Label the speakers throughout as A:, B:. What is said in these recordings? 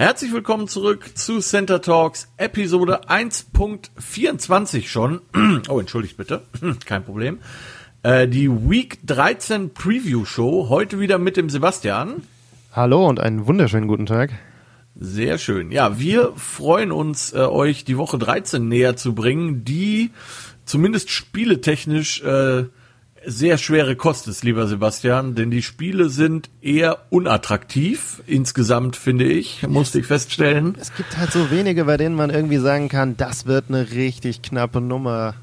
A: Herzlich willkommen zurück zu Center Talks Episode 1.24 schon. Oh, entschuldigt bitte. Kein Problem. Äh, die Week 13 Preview Show. Heute wieder mit dem Sebastian.
B: Hallo und einen wunderschönen guten Tag.
A: Sehr schön. Ja, wir freuen uns, äh, euch die Woche 13 näher zu bringen, die zumindest spieletechnisch äh, sehr schwere Kost ist, lieber Sebastian, denn die Spiele sind eher unattraktiv insgesamt, finde ich, musste ich feststellen.
B: Es gibt halt so wenige, bei denen man irgendwie sagen kann, das wird eine richtig knappe Nummer.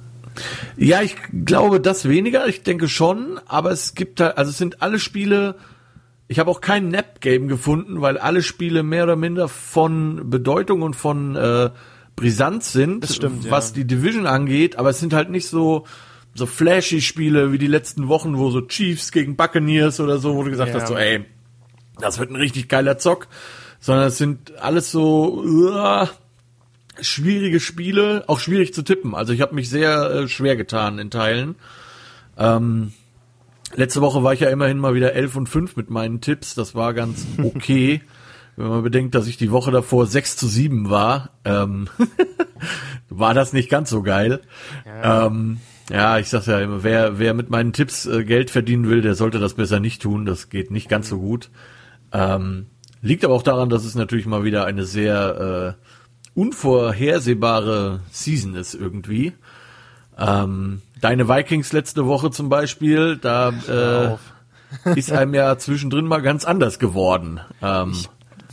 A: Ja, ich glaube das weniger, ich denke schon, aber es gibt halt, also es sind alle Spiele, ich habe auch kein Nap-Game gefunden, weil alle Spiele mehr oder minder von Bedeutung und von äh, Brisanz sind,
B: stimmt,
A: was
B: ja.
A: die Division angeht, aber es sind halt nicht so so flashy Spiele wie die letzten Wochen, wo so Chiefs gegen Buccaneers oder so, wo du gesagt
B: Ja.
A: hast, so ey, das wird ein richtig geiler Zock, sondern es sind alles so uah, schwierige Spiele, auch schwierig zu tippen. Also ich habe mich sehr äh, schwer getan in Teilen. Ähm, letzte Woche war ich ja immerhin mal wieder 11 und 5 mit meinen Tipps. Das war ganz okay. Wenn man bedenkt, dass ich die Woche davor 6 zu 7 war, ähm, war das nicht ganz so geil. Ja, ähm, ja ich sag ja immer, wer, wer mit meinen Tipps äh, Geld verdienen will, der sollte das besser nicht tun. Das geht nicht ganz so gut. Ähm, liegt aber auch daran, dass es natürlich mal wieder eine sehr äh, unvorhersehbare Season ist irgendwie. Ähm, deine Vikings letzte Woche zum Beispiel, da äh, ist einem ja zwischendrin mal ganz anders geworden. Ähm,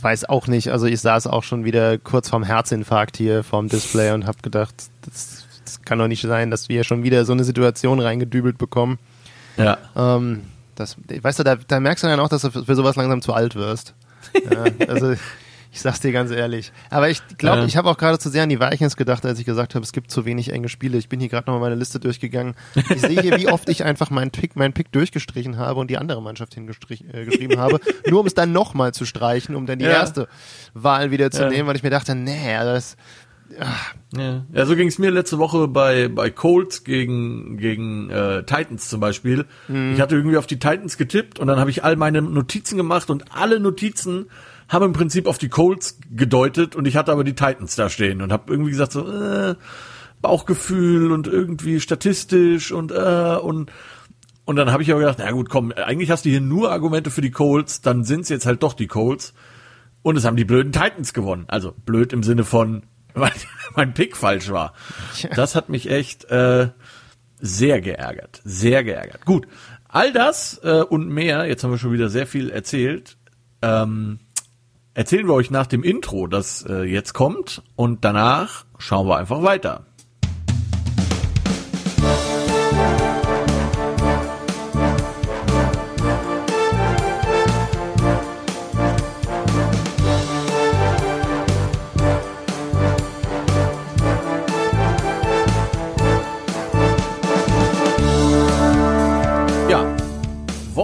B: Weiß auch nicht, also ich saß auch schon wieder kurz vorm Herzinfarkt hier vorm Display und habe gedacht, das, das kann doch nicht sein, dass wir schon wieder so eine Situation reingedübelt bekommen.
A: ja.
B: Ähm, das, weißt du, da, da merkst du dann auch, dass du für sowas langsam zu alt wirst. Ja, also ich sag's dir ganz ehrlich. Aber ich glaube,
A: Ja.
B: ich habe auch gerade zu sehr an die Vikings gedacht, als ich gesagt habe, es gibt zu wenig enge Spiele. Ich bin hier gerade nochmal meine Liste durchgegangen. Ich sehe hier, wie oft ich einfach meinen Pick, meinen Pick durchgestrichen habe und die andere Mannschaft hingeschrieben äh, habe, nur um es dann nochmal zu streichen, um dann die
A: Ja.
B: erste Wahl wieder zu nehmen, weil ich mir dachte, nee, das
A: Ja, so ging es mir letzte Woche bei, bei Colts gegen, gegen äh, Titans zum Beispiel. Ich hatte irgendwie auf die Titans getippt und dann habe ich all meine Notizen gemacht und alle Notizen haben im Prinzip auf die Colts gedeutet und ich hatte aber die Titans da stehen und habe irgendwie gesagt so äh, Bauchgefühl und irgendwie statistisch und äh, und und dann habe ich aber gedacht, na gut, komm, eigentlich hast du hier nur Argumente für die Colts, dann sind's jetzt halt doch die Colts. Und es haben die blöden Titans gewonnen. Also blöd im Sinne von, weil mein Pick falsch war. Das hat mich echt äh, sehr geärgert. Sehr geärgert. Gut, all das äh, und mehr, jetzt haben wir schon wieder sehr viel erzählt, ähm, erzählen wir euch nach dem Intro, das äh, jetzt kommt. Und danach schauen wir einfach weiter.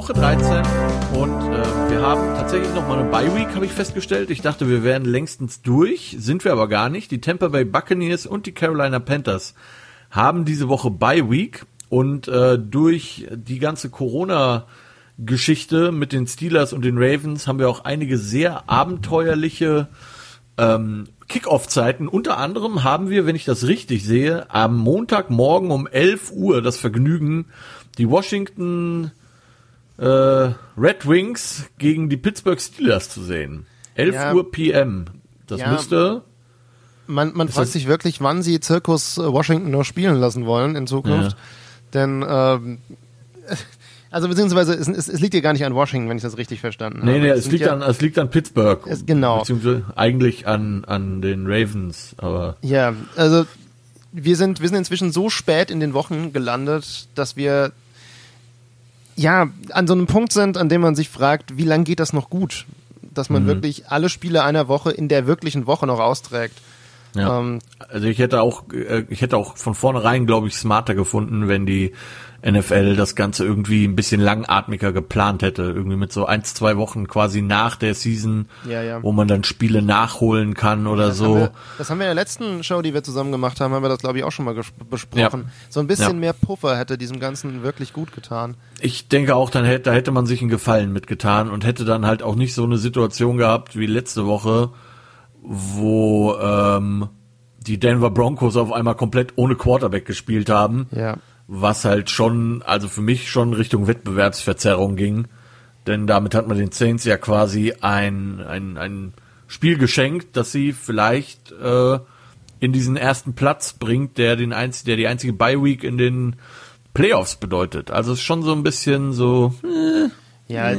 A: Woche 13 und äh, wir haben tatsächlich noch mal eine Bye Week, habe ich festgestellt. Ich dachte, wir wären längstens durch, sind wir aber gar nicht. Die Tampa Bay Buccaneers und die Carolina Panthers haben diese Woche Bye Week und äh, durch die ganze Corona Geschichte mit den Steelers und den Ravens haben wir auch einige sehr abenteuerliche ähm, Kickoff-Zeiten. Unter anderem haben wir, wenn ich das richtig sehe, am Montagmorgen um 11 Uhr das Vergnügen, die Washington äh, Red Wings gegen die Pittsburgh Steelers zu sehen. 11
B: Ja.
A: Uhr PM. Das
B: Ja.
A: müsste,
B: Man, man fragt sich wirklich, wann sie Zirkus äh, Washington noch spielen lassen wollen in Zukunft. Denn, ähm, also beziehungsweise es, es, es liegt ja gar nicht an Washington, wenn ich das richtig verstanden
A: nee,
B: habe.
A: nee,
B: Es
A: es
B: sind
A: liegt,
B: ja,
A: an, es liegt an Pittsburgh.
B: Es- genau.
A: Beziehungsweise eigentlich an, an den Ravens, aber
B: Ja, also wir sind, wir sind inzwischen so spät in den Wochen gelandet, dass wir ja an so einem Punkt sind, an dem man sich fragt, wie lange geht das noch gut? Dass
A: Mhm.
B: man wirklich alle Spiele einer Woche in der wirklichen Woche noch austrägt.
A: Ja.
B: Ähm,
A: also ich hätte auch, äh, ich hätte auch von vornherein, glaube ich, smarter gefunden, wenn die NFL das Ganze irgendwie ein bisschen langatmiger geplant hätte. Irgendwie mit so ein, zwei Wochen quasi nach der Season,
B: Ja, ja.
A: wo man dann Spiele nachholen kann oder
B: Das,
A: so.
B: haben wir, das haben wir in der letzten Show, die wir zusammen gemacht haben, haben wir das, glaube ich, auch schon mal besprochen.
A: Ja.
B: So ein bisschen mehr Puffer hätte diesem Ganzen wirklich gut getan.
A: Ich denke auch, dann hätte, da hätte man sich einen Gefallen mitgetan und hätte dann halt auch nicht so eine Situation gehabt wie letzte Woche, wo ähm, die Denver Broncos auf einmal komplett ohne Quarterback gespielt haben.
B: Ja.
A: Was halt schon, also für mich schon Richtung Wettbewerbsverzerrung ging. Denn damit hat man den Saints ja quasi ein, ein, ein Spiel geschenkt, dass sie vielleicht äh, in diesen ersten Platz bringt, der den einz der die einzige Bye Week in den Playoffs bedeutet. Also es ist schon so ein bisschen so. Äh,
B: Ja,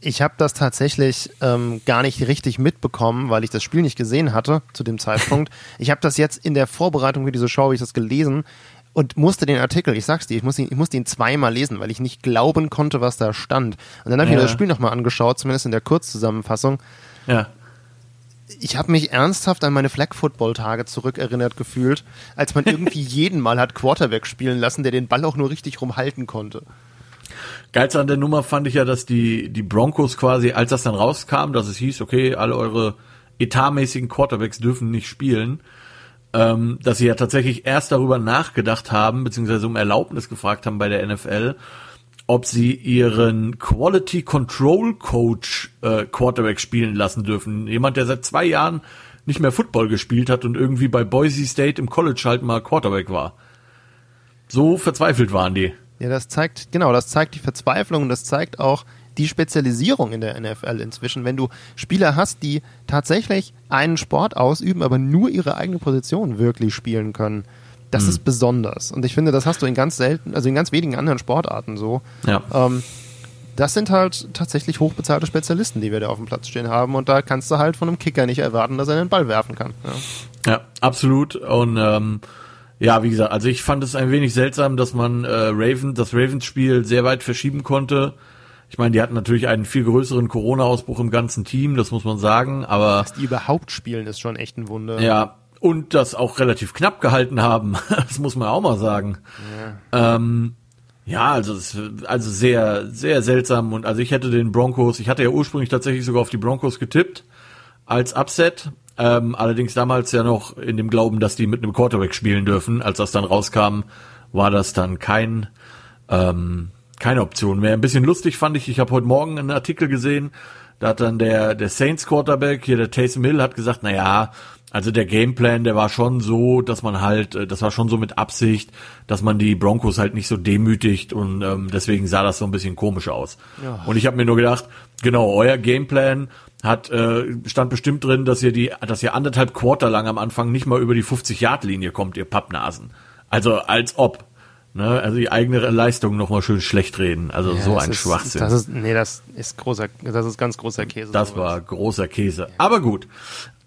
B: ich habe das tatsächlich ähm, gar nicht richtig mitbekommen, weil ich das Spiel nicht gesehen hatte zu dem Zeitpunkt. ich habe das jetzt in der Vorbereitung für diese Show, habe ich das gelesen und musste den Artikel, ich sag's dir, ich musste ihn, ich musste ihn zweimal lesen, weil ich nicht glauben konnte, was da stand. Und dann habe ich
A: Ja.
B: mir das Spiel nochmal angeschaut, zumindest in der Kurzzusammenfassung.
A: ja.
B: Ich habe mich ernsthaft an meine Flag-Football-Tage zurückerinnert gefühlt, als man irgendwie jeden Mal hat Quarterback spielen lassen, der den Ball auch nur richtig rumhalten konnte.
A: Geilste an der Nummer fand ich ja, dass die, die Broncos quasi, als das dann rauskam, dass es hieß, okay, alle eure etatmäßigen Quarterbacks dürfen nicht spielen, ähm, dass sie ja tatsächlich erst darüber nachgedacht haben, beziehungsweise um Erlaubnis gefragt haben bei der NFL, ob sie ihren Quality Control Coach äh, Quarterback spielen lassen dürfen. Jemand, der seit zwei Jahren nicht mehr Football gespielt hat und irgendwie bei Boise State im College halt mal Quarterback war. So verzweifelt waren die.
B: Ja, das zeigt, genau, das zeigt die Verzweiflung und das zeigt auch die Spezialisierung in der NFL inzwischen. Wenn du Spieler hast, die tatsächlich einen Sport ausüben, aber nur ihre eigene Position wirklich spielen können, das ist besonders. Und ich finde, das hast du in ganz selten, also in ganz wenigen anderen Sportarten so.
A: Ja.
B: Ähm, das sind halt tatsächlich hochbezahlte Spezialisten, die wir da auf dem Platz stehen haben. Und da kannst du halt von einem Kicker nicht erwarten, dass er den Ball werfen kann. Ja.
A: Ja, absolut. Und ähm, ja, wie gesagt, also ich fand es ein wenig seltsam, dass man äh, Raven, das Ravens-Spiel sehr weit verschieben konnte. Ich meine, die hatten natürlich einen viel größeren Corona-Ausbruch im ganzen Team, das muss man sagen, aber
B: Dass die überhaupt spielen, ist schon echt ein Wunder.
A: ja, und das auch relativ knapp gehalten haben, das muss man auch mal sagen. Ja, ähm, ja also, also sehr, sehr seltsam und also ich hätte den Broncos, ich hatte ja ursprünglich tatsächlich sogar auf die Broncos getippt als Upset, ähm, allerdings damals ja noch in dem Glauben, dass die mit einem Quarterback spielen dürfen. Als das dann rauskam, war das dann kein ähm, keine Option mehr. Ein bisschen lustig fand ich, ich habe heute Morgen einen Artikel gesehen, da hat dann der, der Saints Quarterback, hier der Taysom Hill, hat gesagt, na ja, also der Gameplan, der war schon so, dass man halt, äh, das war schon so mit Absicht, dass man die Broncos halt nicht so demütigt und ähm, deswegen sah das so ein bisschen komisch aus.
B: Ja.
A: Und ich habe mir nur gedacht, genau, euer Gameplan hat äh, stand bestimmt drin, dass ihr die, dass ihr anderthalb Quarter lang am Anfang nicht mal über die 50-Yard-Linie kommt, ihr Pappnasen. Also als ob. Ne, also die eigene Leistung nochmal schön schlecht reden. Also
B: Ja,
A: so ein
B: ist,
A: Schwachsinn.
B: Das ist, nee, das ist großer, das ist ganz großer Käse.
A: Das
B: sowas.
A: war großer Käse. Aber gut.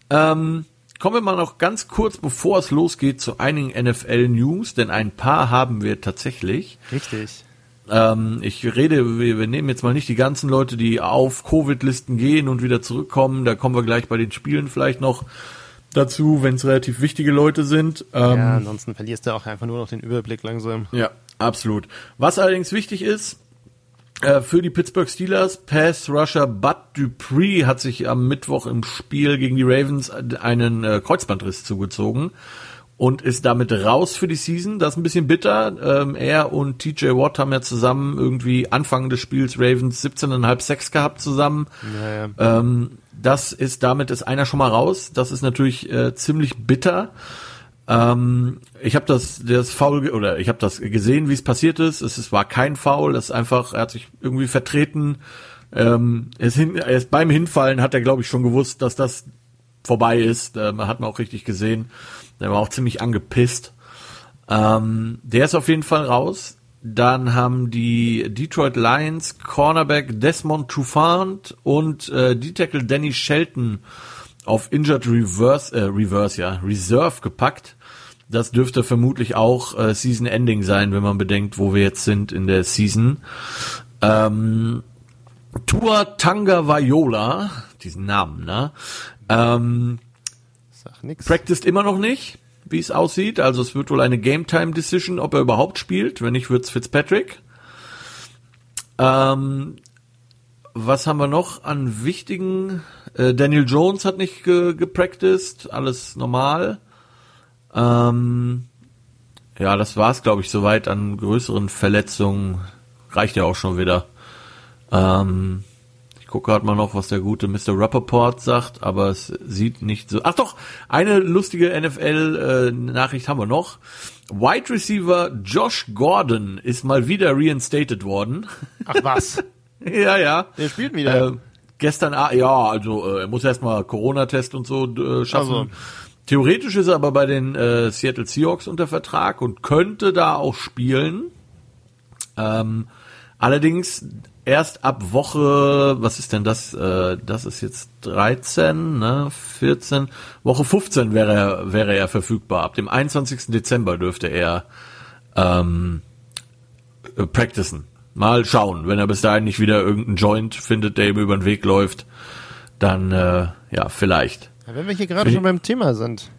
A: Ähm, kommen wir mal noch ganz kurz, bevor es losgeht, zu einigen NFL-News, denn ein paar haben wir tatsächlich.
B: Richtig.
A: Ähm, ich rede, wir, wir nehmen jetzt mal nicht die ganzen Leute, die auf Covid-Listen gehen und wieder zurückkommen. Da kommen wir gleich bei den Spielen vielleicht noch dazu, wenn es relativ wichtige Leute sind. Ähm,
B: ja, ansonsten verlierst du auch einfach nur noch den Überblick langsam.
A: Ja, absolut. Was allerdings wichtig ist, äh, für die Pittsburgh Steelers, Pass Rusher Bud Dupree hat sich am Mittwoch im Spiel gegen die Ravens einen äh, Kreuzbandriss zugezogen und ist damit raus für die Season. Das ist ein bisschen bitter. Ähm, er und TJ Watt haben ja zusammen irgendwie Anfang des Spiels Ravens 17,5 Sex gehabt zusammen.
B: Naja.
A: Ähm, das ist, damit ist einer schon mal raus. Das ist natürlich äh, ziemlich bitter. Ähm, ich habe das, das Foul oder ich habe das gesehen, wie es passiert ist. Es, es war kein Foul. Es ist einfach, er hat sich irgendwie vertreten. Ähm, er ist hin, er ist beim Hinfallen hat er, glaube ich, schon gewusst, dass das vorbei ist. Ähm, hat man auch richtig gesehen. Der war auch ziemlich angepisst. Ähm, der ist auf jeden Fall raus. Dann haben die Detroit Lions Cornerback Desmond Trufant und äh, D-Tackle Danny Shelton auf Injured Reverse, äh, Reverse, ja, Reserve gepackt. Das dürfte vermutlich auch äh, Season Ending sein, wenn man bedenkt, wo wir jetzt sind in der Season. Ähm, Tua Tanga Vaiola, diesen Namen, ne? Ähm,
B: nix.
A: practiced immer noch nicht, wie es aussieht. Also es wird wohl eine Game Time Decision, ob er überhaupt spielt. Wenn nicht, wird's Fitzpatrick. Ähm, was haben wir noch an wichtigen? Äh, Daniel Jones hat nicht ge gepracticed, alles normal. Ähm, ja, das war's, glaube ich, soweit an größeren Verletzungen. Reicht ja auch schon wieder. Ähm, gucke gerade mal noch, was der gute Mr. Rappaport sagt, aber es sieht nicht so. Ach doch, eine lustige NFL-Nachricht haben wir noch. Wide Receiver Josh Gordon ist mal wieder reinstated worden.
B: Ach was?
A: ja, ja.
B: Der spielt wieder.
A: Äh, gestern, ja, also äh, er muss erstmal Corona-Test und so äh, schaffen.
B: Also.
A: Theoretisch ist er aber bei den äh, Seattle Seahawks unter Vertrag und könnte da auch spielen. Ähm, allerdings erst ab Woche, was ist denn das? Äh, das ist jetzt 13, ne, 14, Woche 15 wäre er, wäre er verfügbar. Ab dem 21. Dezember dürfte er ähm, äh, practicen. Mal schauen, wenn er bis dahin nicht wieder irgendeinen Joint findet, der ihm über den Weg läuft, dann äh, ja, vielleicht.
B: Ja, wenn wir hier gerade schon beim Thema sind.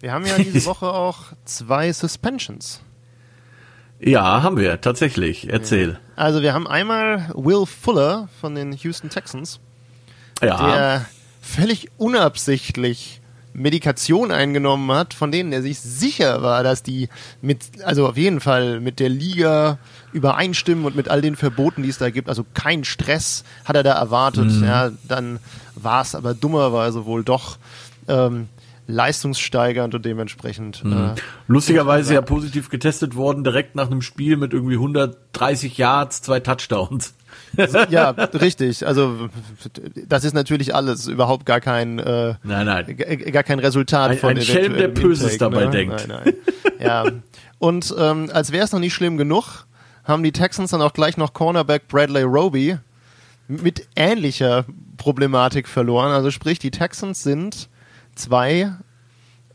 B: Wir haben ja diese Woche auch zwei Suspensions.
A: Ja, haben wir, tatsächlich. Erzähl.
B: Also wir haben einmal Will Fuller von den Houston Texans,
A: Ja,
B: der völlig unabsichtlich Medikation eingenommen hat, von denen er sich sicher war, dass die mit, also auf jeden Fall mit der Liga übereinstimmen und mit all den Verboten, die es da gibt. Also kein Stress hat er da erwartet. Ja, dann war es aber dummerweise wohl doch ähm, leistungssteigernd und dementsprechend. Äh,
A: lustigerweise ja positiv getestet worden, direkt nach einem Spiel mit irgendwie 130 Yards, zwei Touchdowns.
B: ja, richtig. Also das ist natürlich alles überhaupt gar kein äh,
A: Nein, nein.
B: gar kein Resultat
A: Ein-
B: von
A: ein Schelm, der Böses dabei
B: ne?
A: denkt.
B: Nein, nein. Ja. Und ähm, als wäre es noch nicht schlimm genug, haben die Texans dann auch gleich noch Cornerback Bradley Roby mit ähnlicher Problematik verloren. Also sprich, die Texans sind zwei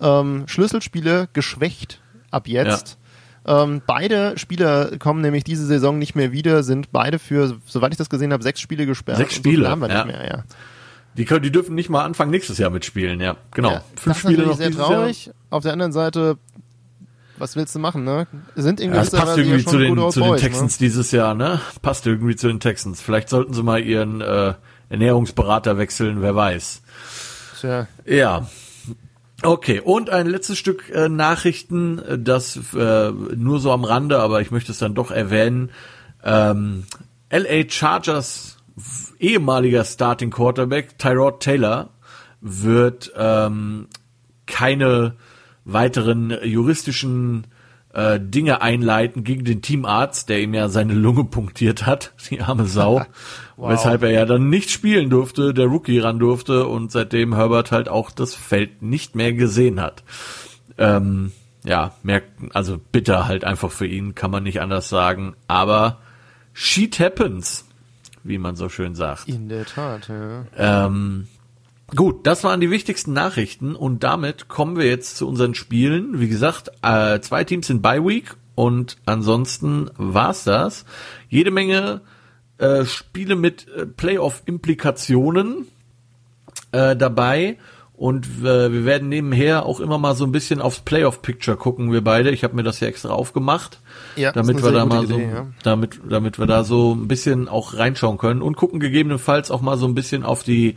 B: ähm, Schlüsselspiele geschwächt ab jetzt. Ähm, beide Spieler kommen nämlich diese Saison nicht mehr wieder, sind beide für, soweit ich das gesehen habe, sechs Spiele gesperrt.
A: Sechs
B: Und so
A: Spiele,
B: haben wir
A: ja.
B: nicht mehr, ja.
A: Die, können, die dürfen nicht mal Anfang nächstes Jahr mitspielen, ja. Genau.
B: Ja,
A: Fünf
B: das
A: Spiele
B: ist
A: noch
B: sehr traurig. Auf der anderen Seite, was willst du machen, ne? Sind in
A: Jahr. Ja, das passt irgendwie
B: ja schon
A: zu den, zu den
B: boys,
A: Texans dieses Jahr, ne? Passt irgendwie zu den Texans. Vielleicht sollten sie mal ihren äh, Ernährungsberater wechseln, wer weiß.
B: Tja,
A: Ja. Okay, und ein letztes Stück äh, Nachrichten, äh, das äh, nur so am Rande, aber ich möchte es dann doch erwähnen. Ähm, LA Chargers ehemaliger Starting Quarterback Tyrod Taylor wird ähm, keine weiteren juristischen äh, Dinge einleiten gegen den Teamarzt, der ihm ja seine Lunge punktiert hat, die arme Sau,
B: Wow.
A: weshalb er ja dann nicht spielen durfte, der Rookie ran durfte und seitdem Herbert halt auch das Feld nicht mehr gesehen hat. Ähm, ja, merkt, also bitter halt einfach für ihn, kann man nicht anders sagen, aber shit happens, wie man so schön sagt.
B: in der Tat, ja.
A: Ähm, gut, das waren die wichtigsten Nachrichten und damit kommen wir jetzt zu unseren Spielen. Wie gesagt, äh, zwei Teams sind Bye Week und ansonsten war's das. Jede Menge äh, Spiele mit äh, Playoff-Implikationen äh, dabei und äh, wir werden nebenher auch immer mal so ein bisschen aufs Playoff-Picture gucken, wir beide. Ich habe mir das ja extra aufgemacht,
B: Ja,
A: damit wir da mal so,
B: Idee, ja.
A: damit, damit wir da so ein bisschen auch reinschauen können und gucken gegebenenfalls auch mal so ein bisschen auf die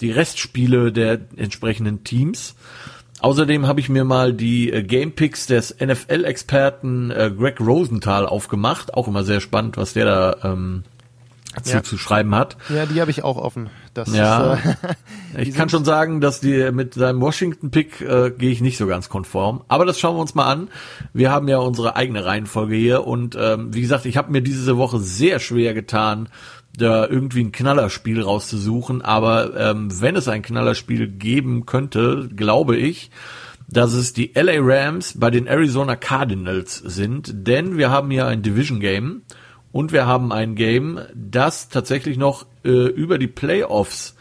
A: die Restspiele der entsprechenden Teams. Außerdem habe ich mir mal die äh, Game Picks des NFL-Experten äh, Greg Rosenthal aufgemacht. Auch immer sehr spannend, was der da ähm, zu,
B: Ja.
A: zu schreiben hat.
B: Ja, die habe ich auch offen. Das
A: Ja.
B: ist, äh,
A: Ich kann schon sagen, dass die mit seinem Washington-Pick äh, gehe ich nicht so ganz konform. Aber das schauen wir uns mal an. Wir haben ja unsere eigene Reihenfolge hier und ähm, wie gesagt, ich habe mir diese Woche sehr schwer getan, da irgendwie ein Knallerspiel rauszusuchen. Aber ähm, wenn es ein Knallerspiel geben könnte, glaube ich, dass es die LA Rams bei den Arizona Cardinals sind, denn wir haben hier ein Division Game und wir haben ein Game, das tatsächlich noch äh, über die Playoffs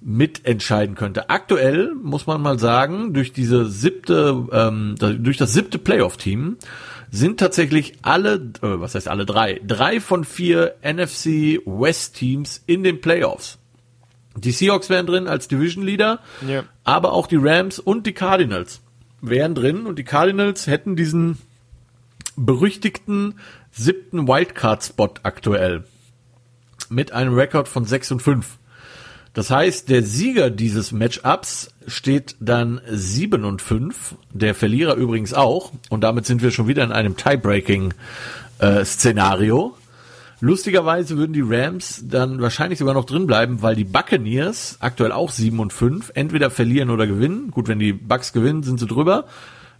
A: mitentscheiden könnte. Aktuell muss man mal sagen, durch diese siebte, ähm, durch das siebte Playoff-Team sind tatsächlich alle, äh, was heißt alle drei, drei von vier NFC West-Teams in den Playoffs. Die Seahawks wären drin als Division Leader,
B: Ja.
A: aber auch die Rams und die Cardinals wären drin und die Cardinals hätten diesen berüchtigten siebten Wildcard-Spot aktuell mit einem Rekord von 6 und 5. Das heißt, der Sieger dieses Matchups steht dann 7 und 5, der Verlierer übrigens auch. Und damit sind wir schon wieder in einem Tie-Breaking-Szenario. Lustigerweise würden die Rams dann wahrscheinlich sogar noch drin bleiben, weil die Buccaneers aktuell auch 7 und 5 entweder verlieren oder gewinnen. Gut, wenn die Bucks gewinnen, sind sie drüber.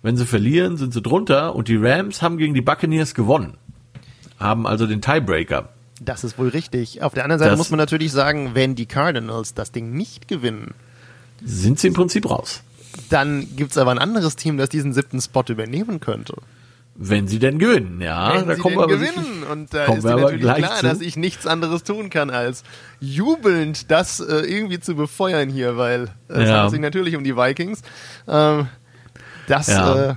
A: Wenn sie verlieren, sind sie drunter. Und die Rams haben gegen die Buccaneers gewonnen. Haben also den Tiebreaker.
B: Das ist wohl richtig. Auf der anderen Seite
A: Das-
B: muss man natürlich sagen, wenn die Cardinals das Ding nicht gewinnen,
A: Sind sie im Prinzip raus.
B: dann gibt's aber ein anderes Team, das diesen siebten Spot übernehmen könnte.
A: Wenn sie denn gewinnen, ja.
B: wenn
A: da
B: sie
A: kommen
B: denn
A: wir
B: gewinnen. Und da
A: kommen
B: ist
A: aber
B: natürlich klar,
A: zu.
B: dass ich nichts anderes tun kann, als jubelnd das äh, irgendwie zu befeuern hier, weil äh, es
A: Ja.
B: handelt sich natürlich um die Vikings. Ähm, das
A: Ja.
B: äh,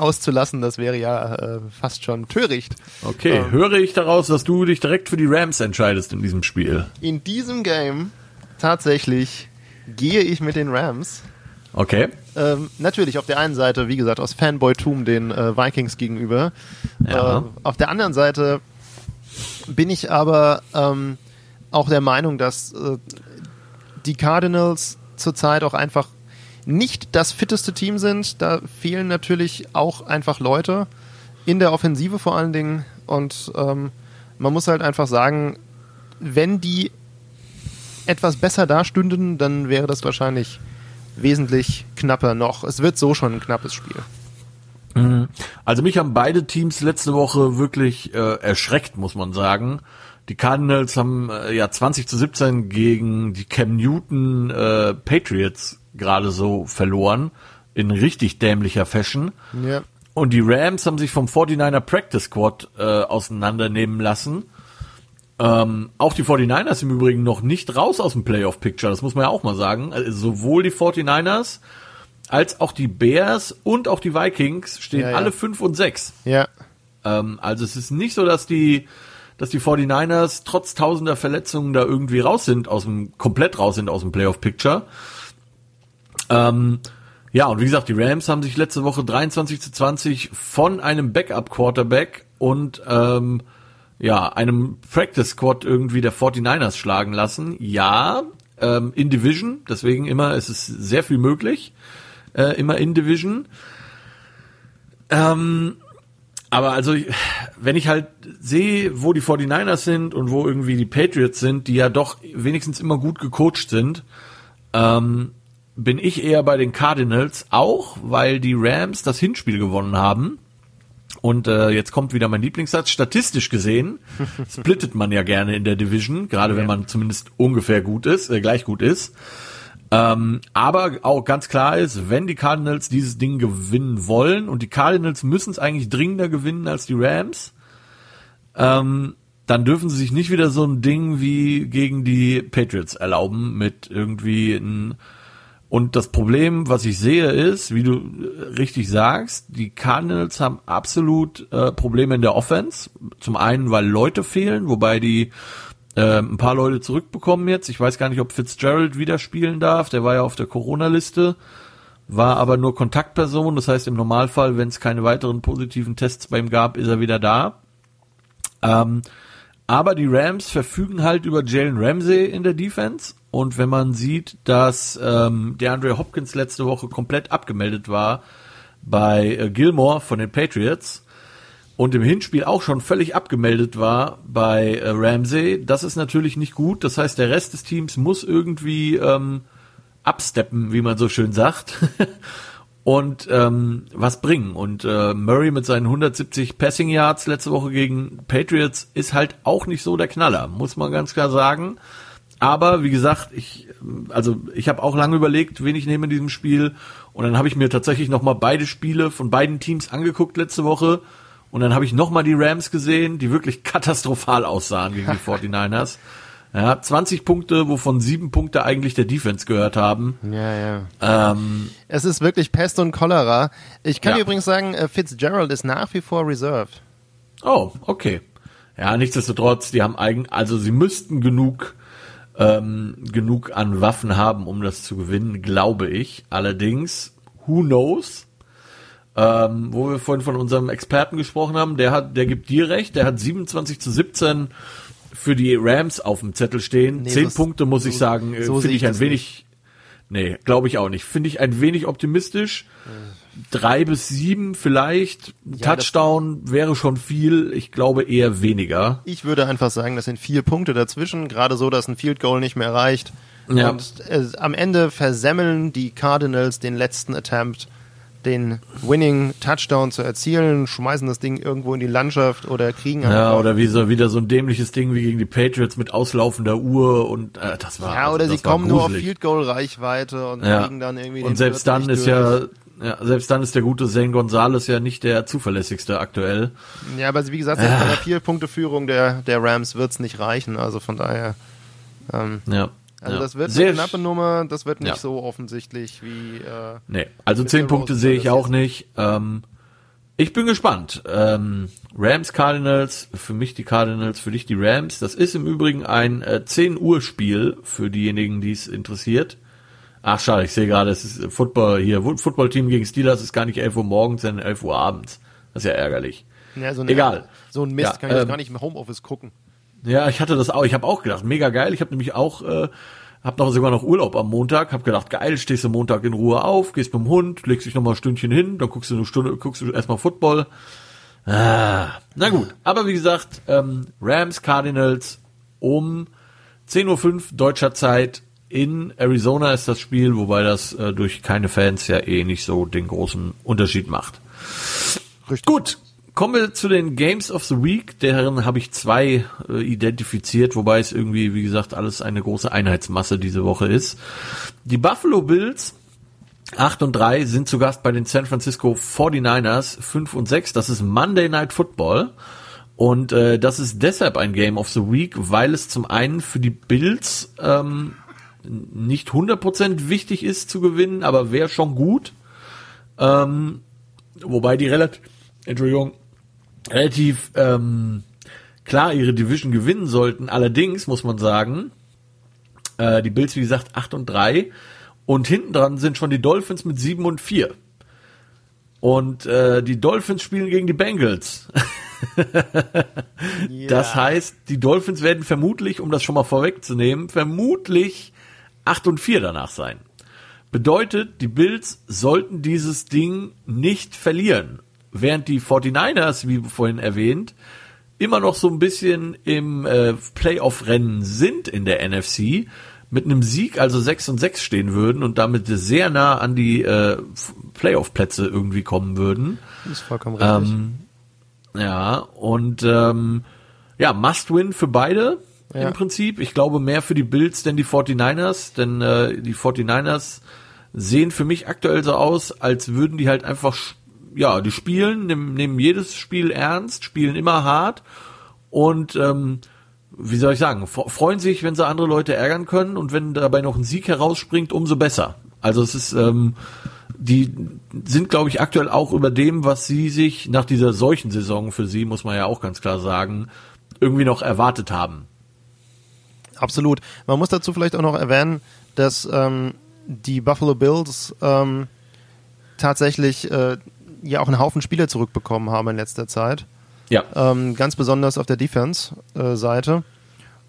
B: auszulassen, das wäre ja äh, fast schon töricht.
A: Okay,
B: Ähm.
A: höre ich daraus, dass du dich direkt für die Rams entscheidest in diesem Spiel.
B: In diesem Game tatsächlich gehe ich mit den Rams.
A: Okay.
B: Ähm, natürlich auf der einen Seite, wie gesagt, aus Fanboy-Tum den äh, Vikings gegenüber.
A: Ja.
B: Äh, auf der anderen Seite bin ich aber ähm, auch der Meinung, dass äh, die Cardinals zurzeit auch einfach nicht das fitteste Team sind. Da fehlen natürlich auch einfach Leute in der Offensive vor allen Dingen. Und ähm, man muss halt einfach sagen, wenn die etwas besser dastünden, dann wäre das wahrscheinlich wesentlich knapper noch. Es wird so schon ein knappes Spiel.
A: Also mich haben beide Teams letzte Woche wirklich äh, erschreckt, muss man sagen. Die Cardinals haben äh, ja 20 zu 17 gegen die Cam Newton äh, Patriots gerade so verloren. In richtig dämlicher Fashion.
B: Ja.
A: Und die Rams haben sich vom 49er Practice Squad äh, auseinandernehmen lassen. Ähm, auch die 49ers im Übrigen noch nicht raus aus dem Playoff-Picture, das muss man ja auch mal sagen. Also sowohl die 49ers als auch die Bears und auch die Vikings stehen
B: Ja, ja.
A: alle 5 und 6.
B: Ja.
A: Ähm, also es ist nicht so, dass die, dass die 49ers trotz tausender Verletzungen da irgendwie raus sind, aus dem, komplett raus sind aus dem Playoff-Picture. Ähm, ja, und wie gesagt, die Rams haben sich letzte Woche 23 zu 20 von einem Backup-Quarterback und ähm, ja, einem Practice Squad irgendwie der 49ers schlagen lassen. Ja, ähm, in Division, deswegen immer, es ist sehr viel möglich, äh, immer in Division. Ähm, aber also, wenn ich halt sehe, wo die 49ers sind und wo irgendwie die Patriots sind, die ja doch wenigstens immer gut gecoacht sind, ähm, bin ich eher bei den Cardinals, auch weil die Rams das Hinspiel gewonnen haben. Und äh, jetzt kommt wieder mein Lieblingssatz. Statistisch gesehen splittet man ja gerne in der Division, gerade wenn man zumindest ungefähr gut ist, äh, gleich gut ist. Ähm, aber auch ganz klar ist, wenn die Cardinals dieses Ding gewinnen wollen, und die Cardinals müssen es eigentlich dringender gewinnen als die Rams, ähm, dann dürfen sie sich nicht wieder so ein Ding wie gegen die Patriots erlauben mit irgendwie ein und das Problem, was ich sehe, ist, wie du äh, richtig sagst, die Cardinals haben absolut äh, Probleme in der Offense. Zum einen, weil Leute fehlen, wobei die äh, ein paar Leute zurückbekommen jetzt. Ich weiß gar nicht, ob Fitzgerald wieder spielen darf. Der war ja auf der Corona-Liste, war aber nur Kontaktperson. Das heißt, im Normalfall, wenn es keine weiteren positiven Tests bei ihm gab, ist er wieder da. Ähm, aber die Rams verfügen halt über Jalen Ramsey in der Defense. Und wenn man sieht, dass ähm, der Andre Hopkins letzte Woche komplett abgemeldet war bei äh, Gilmore von den Patriots und im Hinspiel auch schon völlig abgemeldet war bei äh, Ramsey, das ist natürlich nicht gut. Das heißt, der Rest des Teams muss irgendwie ähm, absteppen, wie man so schön sagt. und ähm, was bringen. Und äh, Murray mit seinen 170 Passing Yards letzte Woche gegen Patriots ist halt auch nicht so der Knaller, muss man ganz klar sagen. Aber wie gesagt, ich also ich habe auch lange überlegt, wen ich nehme in diesem Spiel und dann habe ich mir tatsächlich noch mal beide Spiele von beiden Teams angeguckt letzte Woche und dann habe ich noch mal die Rams gesehen, die wirklich katastrophal aussahen gegen die 49ers. Ja, 20 Punkte, wovon sieben Punkte eigentlich der Defense gehört haben.
B: Ja, ja.
A: Ähm,
B: Es ist wirklich Pest und Cholera. Ich kann
A: Ja.
B: übrigens sagen, äh, Fitzgerald ist nach wie vor reserved.
A: Oh, okay. Ja, nichtsdestotrotz, die haben eigen, also sie müssten genug, ähm, genug an Waffen haben, um das zu gewinnen, glaube ich. Allerdings, who knows? Ähm, wo wir vorhin von unserem Experten gesprochen haben, der hat, der gibt dir recht, der hat 27 zu 17 für die Rams auf dem Zettel stehen.
B: Nee,
A: Zehn Punkte, muss ich
B: so-
A: sagen, äh,
B: so
A: finde
B: ich
A: ich ein wenig, Nee, glaube ich auch nicht. Finde ich ein wenig optimistisch. Drei bis sieben vielleicht.
B: Ja,
A: Touchdown wäre schon viel. Ich glaube eher weniger.
B: Ich würde einfach sagen, das sind vier Punkte dazwischen, gerade so, dass ein Field Goal nicht mehr reicht.
A: Ja.
B: Und äh, am Ende versemmeln die Cardinals den letzten Attempt, den Winning Touchdown zu erzielen, schmeißen das Ding irgendwo in die Landschaft oder kriegen
A: Ja,
B: einfach-
A: oder wie so, wieder so ein dämliches Ding wie gegen die Patriots mit auslaufender Uhr und äh, das war.
B: ja, oder
A: also,
B: sie kommen nur auf. Field Goal Reichweite und
A: Ja.
B: kriegen dann irgendwie
A: Und selbst dann ist
B: durch.
A: ja, ja, selbst dann ist der gute Zane Gonzalez ja nicht der zuverlässigste aktuell.
B: Ja, aber wie gesagt, selbst bei der vier Punkte Führung der, der Rams wird's nicht reichen. Also von daher. Ähm,
A: Ja.
B: Also
A: ja.
B: das wird
A: Sehr
B: eine knappe Nummer, das wird nicht
A: Ja.
B: so offensichtlich wie äh,
A: Nee, also zehn Punkte sehe ich auch nicht. Ähm, ich bin gespannt. Ähm, Rams Cardinals, für mich die Cardinals, für dich die Rams. Das ist im Übrigen ein äh, 10 Uhr Spiel für diejenigen, die es interessiert. Ach schade, ich sehe gerade, es ist Football hier, Football-Team gegen Steelers ist gar nicht 11 Uhr morgens, sondern 11 Uhr abends. Das ist ja ärgerlich.
B: ja, so ein,
A: Egal.
B: So ein Mist
A: Ja,
B: kann ich
A: ähm,
B: gar nicht im Homeoffice gucken.
A: Ja, ich hatte das auch. Ich habe auch gedacht, mega geil. Ich habe nämlich auch, äh, hab noch sogar noch Urlaub am Montag. Hab gedacht, geil, stehst du Montag in Ruhe auf, gehst mit dem Hund, legst dich noch mal ein Stündchen hin, dann guckst du eine Stunde, guckst du erstmal Football. Ah, na gut. Aber wie gesagt, ähm, Rams Cardinals um 10.05 Uhr deutscher Zeit in Arizona ist das Spiel, wobei das äh, durch keine Fans ja eh nicht so den großen Unterschied macht.
B: Richtig.
A: Gut, kommen wir zu den Games of the Week. Deren habe ich zwei äh, identifiziert, wobei es irgendwie, wie gesagt, alles eine große Einheitsmasse diese Woche ist. Die Buffalo Bills 8 und 3 sind zu Gast bei den San Francisco 49ers 5 und 6. Das ist Monday Night Football. Und äh, das ist deshalb ein Game of the Week, weil es zum einen für die Bills ähm, nicht 100% wichtig ist zu gewinnen, aber wäre schon gut. Ähm, wobei die relativ, Entschuldigung, relativ ähm, klar ihre Division gewinnen sollten. Allerdings muss man sagen, äh, die Bills, wie gesagt, 8 und 3 und hinten dran sind schon die Dolphins mit 7 und 4. Und äh, die Dolphins spielen gegen die Bengals. Das heißt, die Dolphins werden vermutlich, um das schon mal vorwegzunehmen, vermutlich 8 und 4 danach sein. Bedeutet, die Bills sollten dieses Ding nicht verlieren. Während die 49ers, wie vorhin erwähnt, immer noch so ein bisschen im äh, Playoff-Rennen sind in der NFC, mit einem Sieg also 6 und 6 stehen würden und damit sehr nah an die äh, Playoff-Plätze irgendwie kommen würden.
B: Das ist vollkommen richtig.
A: Ähm, ja, und ähm, ja, Must-Win für beide
B: Ja.
A: im Prinzip. Ich glaube mehr für die Bills denn die 49ers, denn äh, die 49ers sehen für mich aktuell so aus, als würden die halt einfach, ja, die spielen, nehmen, nehmen jedes Spiel ernst, spielen immer hart und ähm, wie soll ich sagen, fre- freuen sich, wenn sie andere Leute ärgern können und wenn dabei noch ein Sieg herausspringt, umso besser. Also es ist, ähm, die sind, glaube ich, aktuell auch über dem, was sie sich nach dieser solchen Saison für sie, muss man ja auch ganz klar sagen, irgendwie noch erwartet haben.
B: Absolut. Man muss dazu vielleicht auch noch erwähnen, dass ähm, die Buffalo Bills ähm, tatsächlich äh, ja auch einen Haufen Spieler zurückbekommen haben in letzter Zeit.
A: Ja.
B: ähm, ganz besonders auf der Defense-Seite.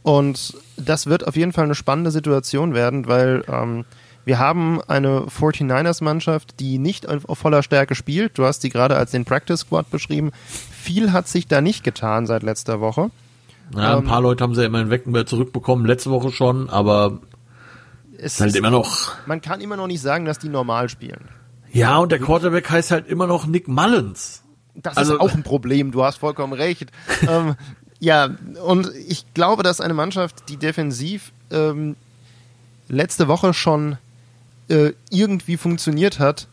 B: Und das wird auf jeden Fall eine spannende Situation werden, weil ähm, wir haben eine 49ers-Mannschaft, die nicht auf voller Stärke spielt. Du hast die gerade als den Practice Squad beschrieben. Viel hat sich da nicht getan seit letzter Woche.
A: Ja, ein
B: Ähm,
A: paar Leute haben sie immerhin weg zurückbekommen, letzte Woche schon, aber
B: Es
A: halt
B: ist,
A: immer noch.
B: man kann immer noch nicht sagen, dass die normal spielen.
A: Ja, und der Quarterback heißt halt immer noch Nick Mullins.
B: Das
A: Also-
B: ist auch ein Problem, du hast vollkommen recht. ähm, ja, und ich glaube, dass eine Mannschaft, die defensiv ähm, letzte Woche schon äh, irgendwie funktioniert hat,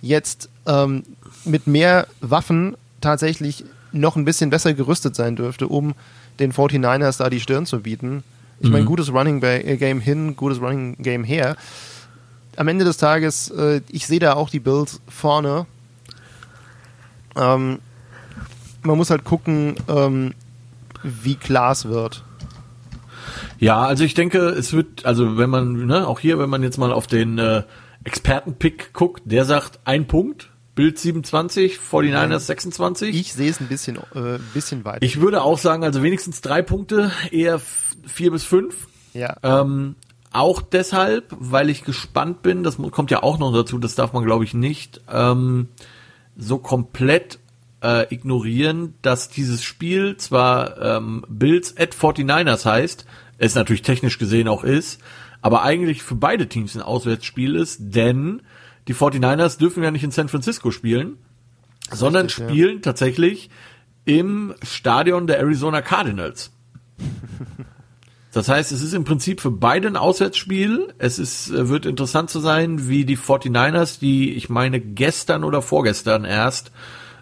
B: jetzt ähm, mit mehr Waffen tatsächlich noch ein bisschen besser gerüstet sein dürfte, um den 49ers da die Stirn zu bieten. Ich meine, gutes Running äh, Game hin, gutes Running Game her. Am Ende des Tages, äh, ich sehe da auch die Bills vorne. Ähm, man muss halt gucken, ähm, wie klar es wird.
A: Ja, also ich denke, es wird, also wenn man, ne, auch hier, wenn man jetzt mal auf den äh, Expertenpick guckt, der sagt ein Punkt, Bild 27, 49ers 26.
B: Ich sehe es ein bisschen, äh, bisschen weiter.
A: Ich würde auch sagen, also wenigstens drei Punkte, eher vier bis fünf.
B: ja.
A: Ähm, auch deshalb, weil ich gespannt bin, das kommt ja auch noch dazu, das darf man glaube ich nicht ähm, so komplett äh, ignorieren, dass dieses Spiel zwar ähm, Bills at 49ers heißt, es natürlich technisch gesehen auch ist, aber eigentlich für beide Teams ein Auswärtsspiel ist, denn die 49ers dürfen ja nicht in San Francisco spielen, sondern
B: Richtig, ja.
A: spielen tatsächlich im Stadion der Arizona Cardinals. Das heißt, es ist im Prinzip für beide ein Auswärtsspiel. Es ist, äh, wird interessant zu sein, wie die 49ers, die ich meine gestern oder vorgestern erst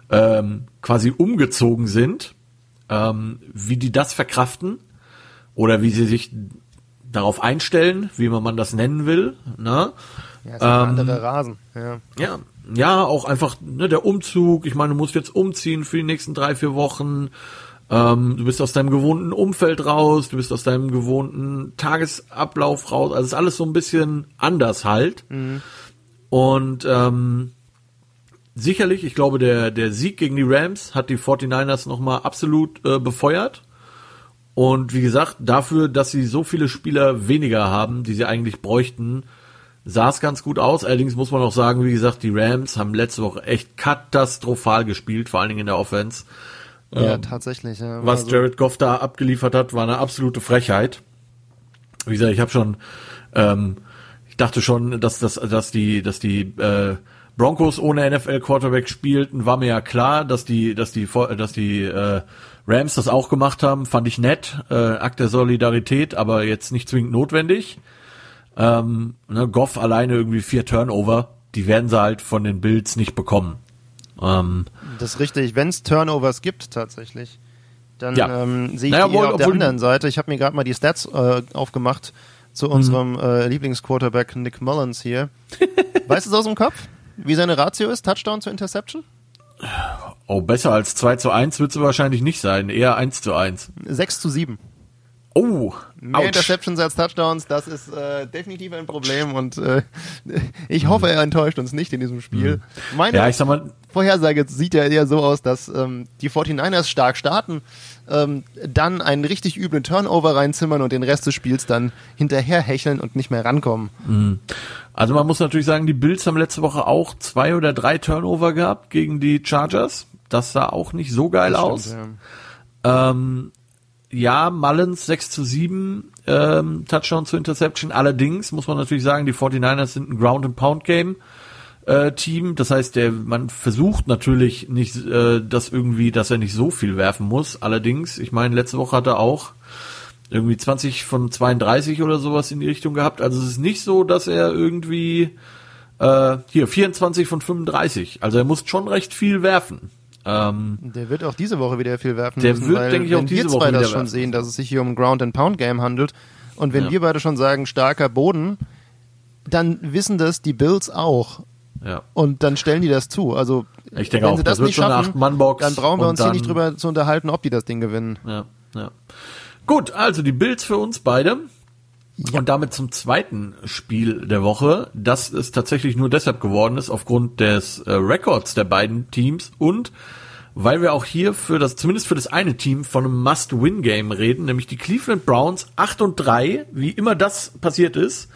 A: ähm, quasi umgezogen sind, ähm, wie die das verkraften oder wie sie sich darauf einstellen, wie man das nennen will. Ne?
B: Ja, ein anderer Rasen. Ja.
A: Ja, ja, auch einfach ne, der Umzug. Ich meine, du musst jetzt umziehen für die nächsten drei, vier Wochen. Ähm, du bist aus deinem gewohnten Umfeld raus, du bist aus deinem gewohnten Tagesablauf raus. Also ist alles so ein bisschen anders halt. Und ähm, sicherlich, ich glaube, der, der Sieg gegen die Rams hat die 49ers nochmal absolut äh, befeuert. Und wie gesagt, dafür, dass sie so viele Spieler weniger haben, die sie eigentlich bräuchten, sah es ganz gut aus. Allerdings muss man auch sagen, wie gesagt, die Rams haben letzte Woche echt katastrophal gespielt, vor allen Dingen in der Offense.
B: Ja,
A: Ähm,
B: tatsächlich. Ja.
A: was
B: Also,
A: Jared Goff da abgeliefert hat, war eine absolute Frechheit. Wie gesagt, ich habe schon, ähm, ich dachte schon, dass, dass, dass die, dass die äh, Broncos ohne NFL Quarterback spielten, war mir ja klar, dass die, dass die, dass die äh, Rams das auch gemacht haben, fand ich nett, äh, Akt der Solidarität, aber jetzt nicht zwingend notwendig. Ähm, ne, Goff alleine irgendwie vier Turnover, die werden sie halt von den Bills nicht bekommen. Ähm,
B: das ist richtig. Wenn es Turnovers gibt tatsächlich, dann
A: Ja.
B: ähm, sehe ich
A: Naja,
B: die
A: obwohl-
B: auf der anderen Seite. Ich habe mir gerade mal die Stats äh, aufgemacht zu
A: Mhm.
B: unserem äh, Lieblingsquarterback Nick Mullins hier. weißt du es aus dem Kopf? Wie seine Ratio ist? Touchdown zu Interception?
A: oh, besser als 2 zu 1 wird sie wahrscheinlich nicht sein, eher 1 zu 1.
B: 6 zu 7.
A: Oh,
B: Mehr
A: ouch.
B: Interceptions als Touchdowns, das ist äh, definitiv ein Problem und äh, ich hoffe, er enttäuscht uns nicht in diesem Spiel. Meine
A: Mhm. Ja, ich sag mal,
B: Vorhersage sieht ja eher so aus, dass ähm, die 49ers stark starten, ähm, dann einen richtig üblen Turnover reinzimmern und den Rest des Spiels dann hinterher hecheln und nicht mehr rankommen.
A: also man muss natürlich sagen, die Bills haben letzte Woche auch zwei oder drei Turnover gehabt gegen die Chargers. Das sah auch nicht so geil aus.
B: Stimmt, ja.
A: Ähm, ja, Mullins 6 zu 7, ähm, Touchdown zu Interception. Allerdings muss man natürlich sagen, die 49ers sind ein Ground and Pound Game äh, Team. Das heißt, der, man versucht natürlich nicht, äh, das irgendwie, dass er nicht so viel werfen muss. Allerdings, ich meine, letzte Woche hat er auch irgendwie 20 von 32 oder sowas in die Richtung gehabt. Also es ist nicht so, dass er irgendwie äh, hier 24 von 35. Also er muss schon recht viel werfen. Ähm,
B: Der wird auch diese Woche wieder viel werfen
A: Der
B: müssen,
A: wird, denke ich, auch diese
B: wir
A: Woche
B: das
A: wieder
B: schon
A: werfen.
B: sehen, dass es sich hier um ein Ground and Pound Game handelt und wenn
A: Ja.
B: wir beide schon sagen starker Boden, dann wissen das die Bills auch
A: ja.
B: und dann stellen die das zu. Also
A: Ich denke
B: wenn
A: auch,
B: sie
A: das
B: das,
A: wird
B: nicht
A: so eine
B: schaffen, dann brauchen wir uns hier
A: dann-
B: nicht drüber zu unterhalten, ob die das Ding gewinnen.
A: Ja, ja. Gut, also die Bills für uns beide. Und damit zum zweiten Spiel der Woche, das es tatsächlich nur deshalb geworden ist, aufgrund des äh, Records der beiden Teams und weil wir auch hier für das, zumindest für das eine Team von einem Must-Win-Game reden, nämlich die Cleveland Browns 8 und 3, wie immer das passiert ist,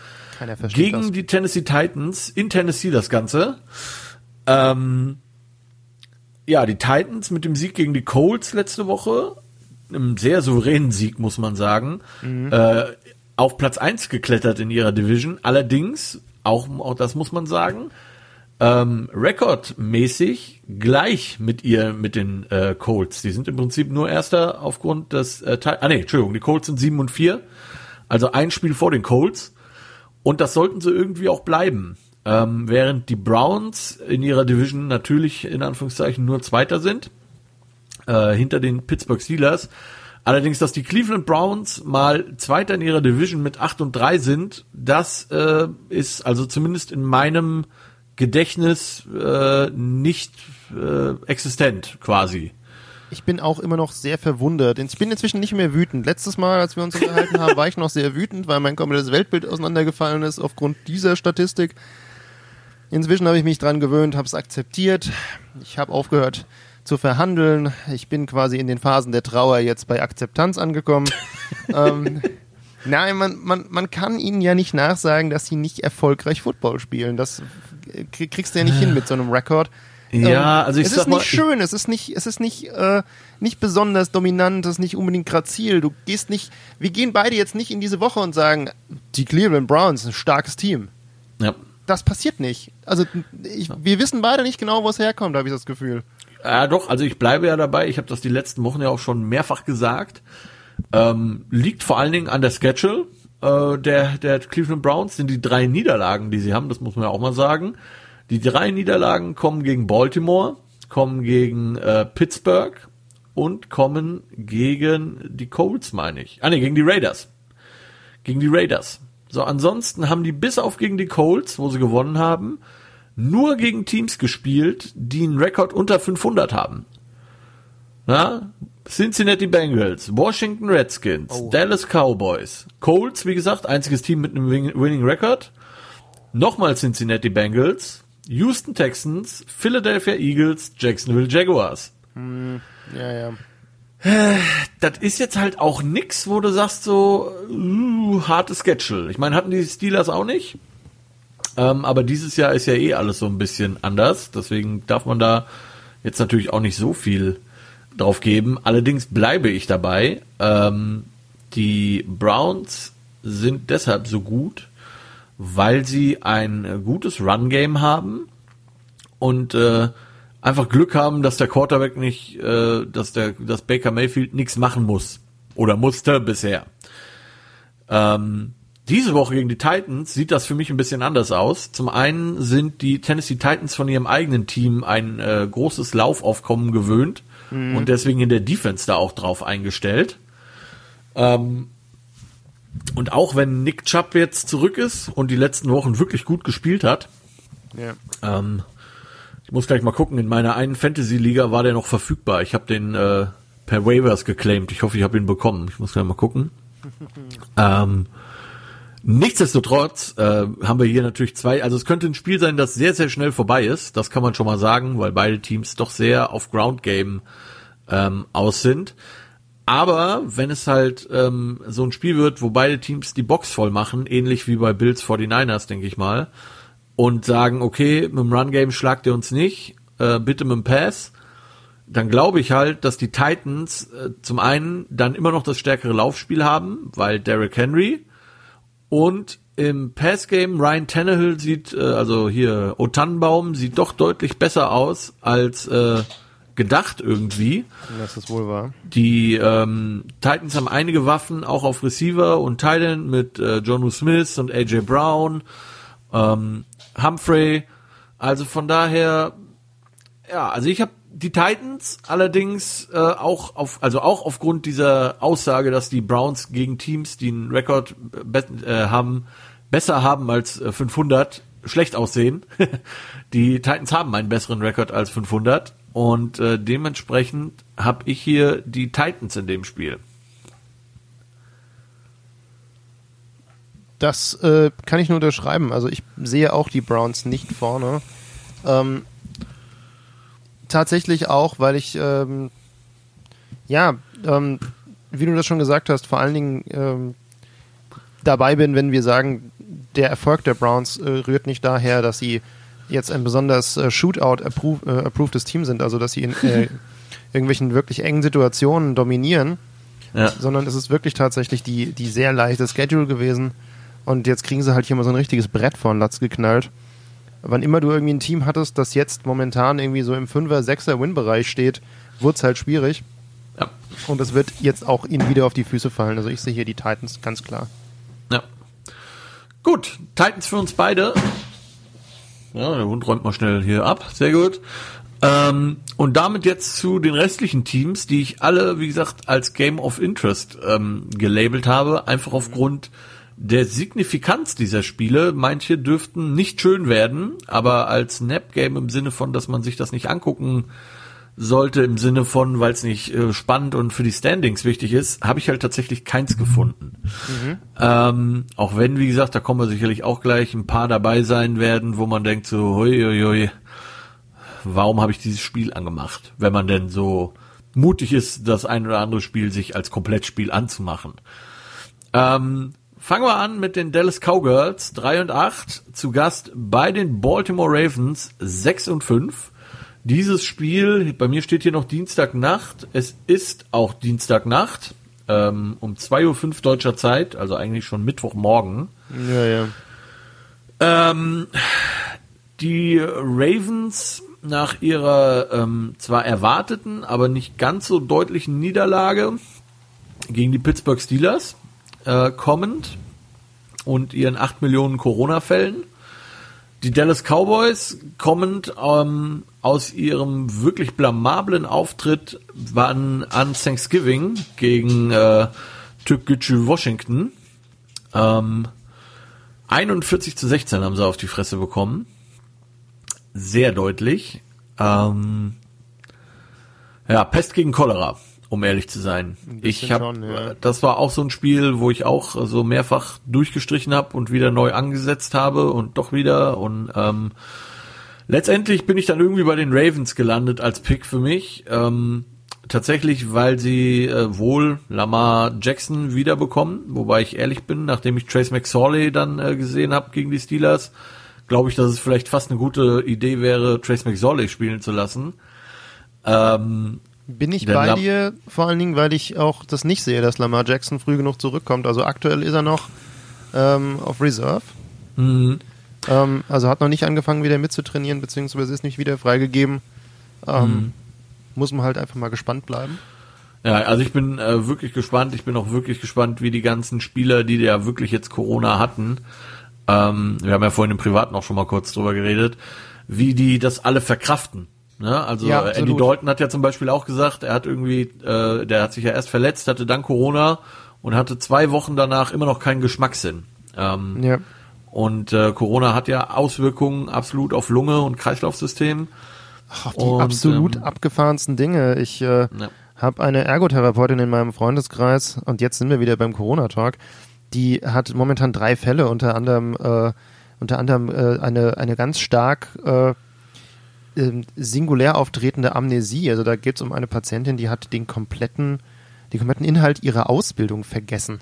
A: gegen
B: das.
A: die Tennessee Titans, in Tennessee das Ganze. Ähm, ja, die Titans mit dem Sieg gegen die Colts letzte Woche, einem sehr souveränen Sieg, muss man sagen, äh, auf Platz 1 geklettert in ihrer Division. Allerdings, auch, auch das muss man sagen, ähm, rekordmäßig gleich mit ihr, mit den äh, Colts. Die sind im Prinzip nur Erster aufgrund des, äh, ah nee, Entschuldigung, die Colts sind 7 und 4, also ein Spiel vor den Colts. Und das sollten sie irgendwie auch bleiben. Ähm, während die Browns in ihrer Division natürlich in Anführungszeichen nur Zweiter sind, äh, hinter den Pittsburgh Steelers. Allerdings, dass die Cleveland Browns mal Zweiter in ihrer Division mit 8 und 3 sind, das äh, ist also zumindest in meinem Gedächtnis äh, nicht äh, existent quasi.
B: Ich bin auch immer noch sehr verwundert. Ich bin inzwischen nicht mehr wütend. Letztes Mal, als wir uns unterhalten haben, war ich noch sehr wütend, weil mein komplettes Weltbild auseinandergefallen ist aufgrund dieser Statistik. Inzwischen habe ich mich dran gewöhnt, habe es akzeptiert. Ich habe aufgehört zu verhandeln. Ich bin quasi in den Phasen der Trauer jetzt bei Akzeptanz angekommen. ähm, Nein, man, man, man kann ihnen ja nicht nachsagen, dass sie nicht erfolgreich Football spielen. Das kriegst du ja nicht hin mit so einem Rekord.
A: Ja, ähm, also ich
B: es
A: sag
B: ist nicht
A: mal,
B: schön, es ist nicht, es ist nicht, äh, nicht besonders dominant, es ist nicht unbedingt grazil. Du gehst nicht, wir gehen beide jetzt nicht in diese Woche und sagen, die Cleveland Browns, ein starkes Team.
A: Ja.
B: Das passiert nicht. Also ich, wir wissen beide nicht genau, wo es herkommt, habe ich das Gefühl.
A: Ja, doch, also ich bleibe ja dabei, ich habe das die letzten Wochen ja auch schon mehrfach gesagt. Ähm, liegt vor allen Dingen an der Schedule äh, der, der Cleveland Browns, sind die drei Niederlagen, die sie haben, das muss man ja auch mal sagen. Die drei Niederlagen kommen gegen Baltimore, kommen gegen äh, Pittsburgh und kommen gegen die Colts, meine ich. Ah ne, gegen die Raiders. Gegen die Raiders. So, ansonsten haben die bis auf gegen die Colts, wo sie gewonnen haben, nur gegen Teams gespielt, die einen Rekord unter 500 haben. Na? Cincinnati Bengals, Washington Redskins,
B: Oh.
A: Dallas Cowboys, Colts, wie gesagt, einziges Team mit einem Win- Winning Record. Nochmal Cincinnati Bengals, Houston Texans, Philadelphia Eagles, Jacksonville Jaguars.
B: Ja, ja.
A: Das ist jetzt halt auch nix, wo du sagst so, uh, hartes Schedule. Ich meine, hatten die Steelers auch nicht. Ähm, aber dieses Jahr ist ja eh alles so ein bisschen anders. Deswegen darf man da jetzt natürlich auch nicht so viel drauf geben. Allerdings bleibe ich dabei. Ähm, die Browns sind deshalb so gut, weil sie ein äh, gutes Run-Game haben und äh, einfach Glück haben, dass der Quarterback nicht, äh, dass der, dass Baker Mayfield nichts machen muss oder musste bisher. Ähm, diese Woche gegen die Titans sieht das für mich ein bisschen anders aus. Zum einen sind die Tennessee Titans von ihrem eigenen Team ein äh, großes Laufaufkommen gewöhnt und deswegen in der Defense da auch drauf eingestellt. Ähm, und auch wenn Nick Chubb jetzt zurück ist und die letzten Wochen wirklich gut gespielt hat,
B: ja.
A: ähm, ich muss gleich mal gucken, in meiner einen Fantasy-Liga war der noch verfügbar. Ich habe den äh, per Waivers geclaimed. Ich hoffe, ich habe ihn bekommen. Ich muss gleich mal gucken. ähm, nichtsdestotrotz äh, haben wir hier natürlich zwei, also es könnte ein Spiel sein, das sehr, sehr schnell vorbei ist. Das kann man schon mal sagen, weil beide Teams doch sehr auf Ground Game ähm, aus sind. Aber wenn es halt ähm, so ein Spiel wird, wo beide Teams die Box voll machen, ähnlich wie bei Bills 49ers, denke ich mal, und sagen, okay, mit dem Run-Game schlagt ihr uns nicht, äh, bitte mit dem Pass, dann glaube ich halt, dass die Titans äh, zum einen dann immer noch das stärkere Laufspiel haben, weil Derrick Henry und im Pass-Game Ryan Tannehill sieht, äh, also hier O Tannenbaum sieht doch deutlich besser aus als äh, gedacht irgendwie.
B: Das ist wohl wahr.
A: Die ähm, Titans haben einige Waffen, auch auf Receiver und Titan mit äh, Jonu Smith und AJ Brown, ähm, Humphrey. Also von daher, ja, also ich habe die Titans allerdings äh, auch auf, also auch aufgrund dieser Aussage, dass die Browns gegen Teams, die einen Rekord be äh, haben, besser haben als äh, 500, schlecht aussehen. die Titans haben einen besseren Rekord als 500 und äh, dementsprechend habe ich hier die Titans in dem Spiel.
B: Das äh, kann ich nur unterschreiben. Also ich sehe auch die Browns nicht vorne. Ähm, tatsächlich auch, weil ich ähm, ja, ähm, wie du das schon gesagt hast, vor allen Dingen ähm, dabei bin, wenn wir sagen, der Erfolg der Browns äh, rührt nicht daher, dass sie jetzt ein besonders äh, Shootout-approvedes Team sind, also dass sie in äh, irgendwelchen wirklich engen Situationen dominieren,
A: Ja.
B: sondern es ist wirklich tatsächlich die, die sehr leichte Schedule gewesen. Und jetzt kriegen sie halt hier mal so ein richtiges Brett vor den Latz geknallt. Wann immer du irgendwie ein Team hattest, das jetzt momentan irgendwie so im 5er, 6er Win-Bereich steht, wurde es halt schwierig.
A: Ja.
B: Und es wird jetzt auch ihnen wieder auf die Füße fallen. Also ich sehe hier die Titans ganz klar.
A: Ja. Gut, Titans für uns beide. Ja, der Hund räumt mal schnell hier ab. Sehr gut. Ähm, und damit jetzt zu den restlichen Teams, die ich alle, wie gesagt, als Game of Interest ähm, gelabelt habe, einfach aufgrund der Signifikanz dieser Spiele. Manche dürften nicht schön werden, aber als Nap-Game im Sinne von, dass man sich das nicht angucken sollte, im Sinne von, weil es nicht äh, spannend und für die Standings wichtig ist, habe ich halt tatsächlich keins gefunden. Ähm, auch wenn, wie gesagt, da kommen wir sicherlich auch gleich ein paar dabei sein werden, wo man denkt so, hui, hui, hui, warum habe ich dieses Spiel angemacht? Wenn man denn so mutig ist, das ein oder andere Spiel sich als Komplettspiel anzumachen. Ähm, fangen wir an mit den Dallas Cowgirls 3 und 8, zu Gast bei den Baltimore Ravens 6 und 5. Dieses Spiel, bei mir steht hier noch Dienstagnacht, es ist auch Dienstagnacht, ähm, um 2.05 Uhr deutscher Zeit, also eigentlich schon Mittwochmorgen.
B: Ja, ja.
A: Ähm, die Ravens nach ihrer ähm, zwar erwarteten, aber nicht ganz so deutlichen Niederlage gegen die Pittsburgh Steelers äh, kommend und ihren 8 Millionen Corona-Fällen. Die Dallas Cowboys kommend ähm, aus ihrem wirklich blamablen Auftritt waren an Thanksgiving gegen äh, Türkgücü Washington. Ähm, 41 zu 16 haben sie auf die Fresse bekommen. Sehr deutlich. Ähm, ja, Pest gegen Cholera, um ehrlich zu sein. Ich habe,
B: schon, ja.
A: das war auch so ein Spiel, wo ich auch so mehrfach durchgestrichen habe und wieder neu angesetzt habe und doch wieder und ähm, letztendlich bin ich dann irgendwie bei den Ravens gelandet als Pick für mich. Ähm, tatsächlich, weil sie äh, wohl Lamar Jackson wiederbekommen, wobei ich ehrlich bin, nachdem ich Trace McSorley dann äh, gesehen habe gegen die Steelers, glaube ich, dass es vielleicht fast eine gute Idee wäre, Trace McSorley spielen zu lassen. Ähm,
B: Bin ich bei
A: Lam-
B: dir, vor allen Dingen, weil ich auch das nicht sehe, dass Lamar Jackson früh genug zurückkommt. Also aktuell ist er noch ähm, auf Reserve.
A: mh,
B: Ähm, also hat noch nicht angefangen, wieder mitzutrainieren, beziehungsweise ist nicht wieder freigegeben. Ähm,
A: Mhm.
B: Muss man halt einfach mal gespannt bleiben.
A: Ja, also ich bin äh, wirklich gespannt. Ich bin auch wirklich gespannt, wie die ganzen Spieler, die ja wirklich jetzt Corona hatten, ähm, wir haben ja vorhin im Privaten auch schon mal kurz drüber geredet, wie die das alle verkraften. Ne? Also
B: Ja,
A: äh, Andy. Dalton hat ja zum Beispiel auch gesagt, er hat irgendwie, äh, der hat sich ja erst verletzt, hatte dann Corona und hatte zwei Wochen danach immer noch keinen Geschmackssinn. Ähm,
B: Ja.
A: Und äh, Corona hat ja Auswirkungen absolut auf Lunge und Kreislaufsystem.
B: Ach, die
A: Und,
B: absolut
A: ähm,
B: abgefahrensten Dinge. Ich äh,
A: Ja.
B: habe eine Ergotherapeutin in meinem Freundeskreis und jetzt sind wir wieder beim Corona-Talk. Die hat momentan drei Fälle, unter anderem äh, unter anderem äh, eine eine ganz stark äh, ähm, singulär auftretende Amnesie. Also da geht es um eine Patientin, die hat den kompletten den kompletten Inhalt ihrer Ausbildung vergessen.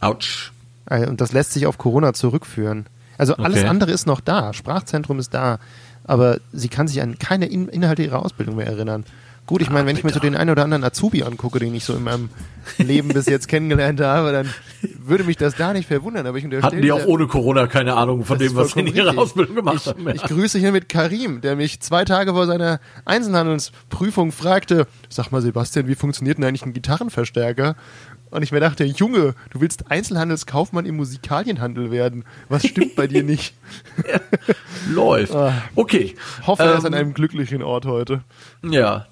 A: Autsch.
B: Äh, Und das lässt sich auf Corona zurückführen. Also alles
A: Okay.
B: andere ist noch da. Sprachzentrum ist da. Aber sie kann sich an keine In Inhalte ihrer Ausbildung mehr erinnern. Gut, ich meine, wenn ich mir so den einen oder anderen Azubi angucke, den ich so in meinem Leben bis jetzt kennengelernt habe, dann würde mich das da nicht verwundern. Aber ich
A: Hatten die auch ohne Corona keine Ahnung von dem, was sie in ihrer
B: richtig.
A: Ausbildung gemacht
B: ich,
A: haben. Ja.
B: Ich grüße hier mit Karim, der mich zwei Tage vor seiner Einzelhandelsprüfung fragte, sag mal Sebastian, wie funktioniert denn eigentlich ein Gitarrenverstärker? Und ich mir dachte, Junge, du willst Einzelhandelskaufmann im Musikalienhandel werden. Was stimmt bei dir nicht?
A: Läuft.
B: Ah.
A: Okay.
B: Hoffe, er ist
A: Ähm,
B: an einem glücklichen Ort heute.
A: Ja,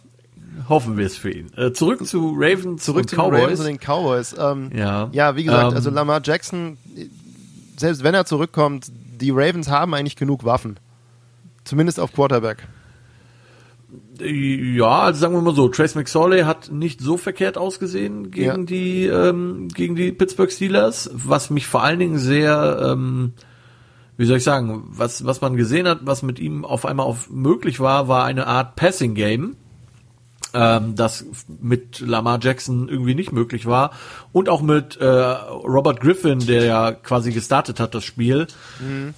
A: hoffen wir es für ihn. Äh, zurück zu Ravens
B: Zurück zu den
A: Cowboys.
B: Ravens und den Cowboys. Ähm,
A: Ja.
B: ja, wie gesagt,
A: Ähm,
B: also Lamar Jackson, selbst wenn er zurückkommt, die Ravens haben eigentlich genug Waffen. Zumindest auf Quarterback.
A: Ja, also sagen wir mal so, Trace McSorley hat nicht so verkehrt ausgesehen gegen
B: Ja.
A: die ähm, gegen die Pittsburgh Steelers, was mich vor allen Dingen sehr, ähm, wie soll ich sagen, was was man gesehen hat, was mit ihm auf einmal auf möglich war, war eine Art Passing Game. Ähm, das mit Lamar Jackson irgendwie nicht möglich war und auch mit äh, Robert Griffin, der ja quasi gestartet hat das Spiel,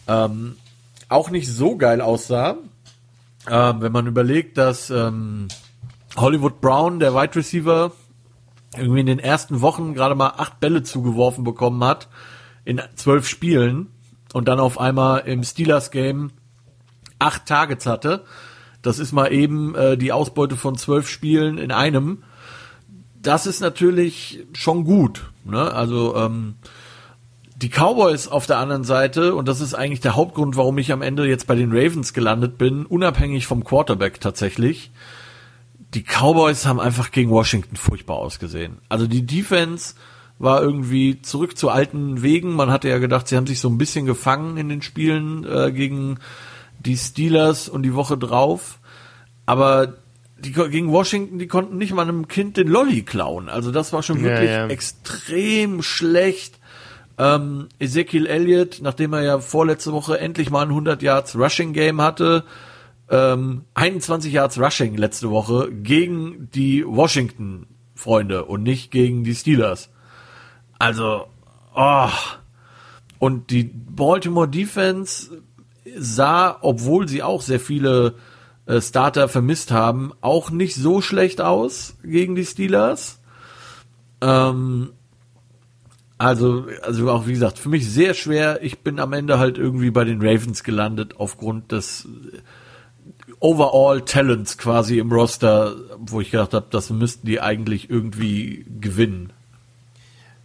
A: ähm, auch nicht so geil aussah. Ähm, wenn man überlegt, dass ähm, Hollywood Brown, der Wide Receiver, irgendwie in den ersten Wochen gerade mal acht Bälle zugeworfen bekommen hat in zwölf Spielen und dann auf einmal im Steelers Game acht Targets hatte. Das ist mal eben äh, die Ausbeute von zwölf Spielen in einem. Das ist natürlich schon gut. Ne? Also ähm, die Cowboys auf der anderen Seite, und das ist eigentlich der Hauptgrund, warum ich am Ende jetzt bei den Ravens gelandet bin, unabhängig vom Quarterback tatsächlich. Die Cowboys haben einfach gegen Washington furchtbar ausgesehen. Also die Defense war irgendwie zurück zu alten Wegen. Man hatte ja gedacht, sie haben sich so ein bisschen gefangen in den Spielen äh, gegen die Steelers und die Woche drauf. Aber die, gegen Washington, die konnten nicht mal einem Kind den Lolly klauen. Also das war schon
B: Ja,
A: wirklich
B: ja.
A: extrem schlecht. Ähm, Ezekiel Elliott, nachdem er ja vorletzte Woche endlich mal ein 100 Yards Rushing Game hatte, ähm, 21 Yards Rushing letzte Woche gegen die Washington Freunde und nicht gegen die Steelers. Also, oh, Und die Baltimore Defense sah, obwohl sie auch sehr viele äh, Starter vermisst haben, auch nicht so schlecht aus gegen die Steelers. Ähm, also, also auch wie gesagt, für mich sehr schwer. Ich bin am Ende halt irgendwie bei den Ravens gelandet aufgrund des Overall Talents quasi im Roster, wo ich gedacht habe, das müssten die eigentlich irgendwie gewinnen.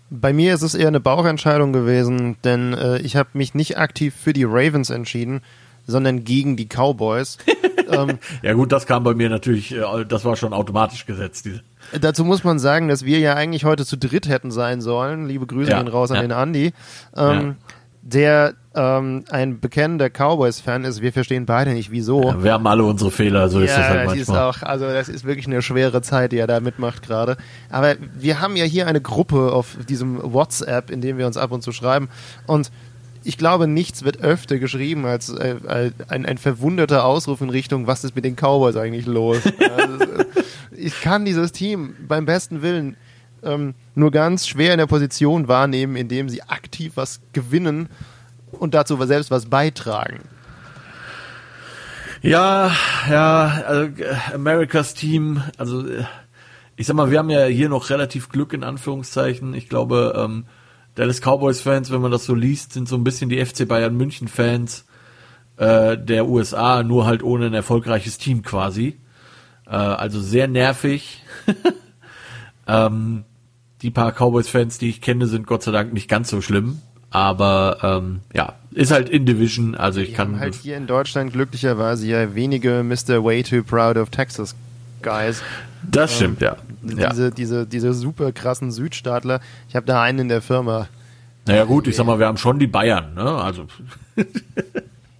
B: Bei mir ist es eher eine Bauchentscheidung gewesen, denn äh, ich habe mich nicht aktiv für die Ravens entschieden, sondern gegen die Cowboys.
A: ähm, ja gut, das kam bei mir natürlich, äh, das war schon automatisch gesetzt. Diese.
B: Dazu muss man sagen, dass wir ja eigentlich heute zu dritt hätten sein sollen. Liebe Grüße ja, gehen raus an ja. den Andi. Ähm, ja. Der ähm, ein bekennender Cowboys-Fan ist. Wir verstehen beide nicht, wieso.
A: Ja, wir haben alle unsere Fehler, so
B: ja,
A: ist das halt
B: manchmal.
A: Ist
B: auch, also das ist wirklich eine schwere Zeit, die er da mitmacht gerade. Aber wir haben ja hier eine Gruppe auf diesem WhatsApp, in dem wir uns ab und zu schreiben. Und ich glaube, nichts wird öfter geschrieben als äh, ein, ein verwunderter Ausruf in Richtung, was ist mit den Cowboys eigentlich los? also, ich kann dieses Team beim besten Willen ähm, nur ganz schwer in der Position wahrnehmen, in dem sie aktiv was gewinnen und dazu selbst was beitragen.
A: Ja, ja, also Americas Team, also äh, ich sag mal, wir haben ja hier noch relativ Glück in Anführungszeichen. Ich glaube, ähm, Dallas Cowboys Fans, wenn man das so liest, sind so ein bisschen die FC Bayern München Fans äh, der USA, nur halt ohne ein erfolgreiches Team quasi. Äh, also sehr nervig. ähm, die paar Cowboys Fans, die ich kenne, sind Gott sei Dank nicht ganz so schlimm. Aber ähm, ja, ist halt in Division, also ich
B: Wir
A: kann.
B: Haben halt hier in Deutschland glücklicherweise ja wenige Mr. Way Too Proud of Texas Guys.
A: Das ähm, stimmt, ja.
B: Diese,
A: ja.
B: diese, diese super krassen Südstaatler. Ich habe da einen in der Firma.
A: Naja gut, ich sag mal, wir haben schon die Bayern, ne? Also.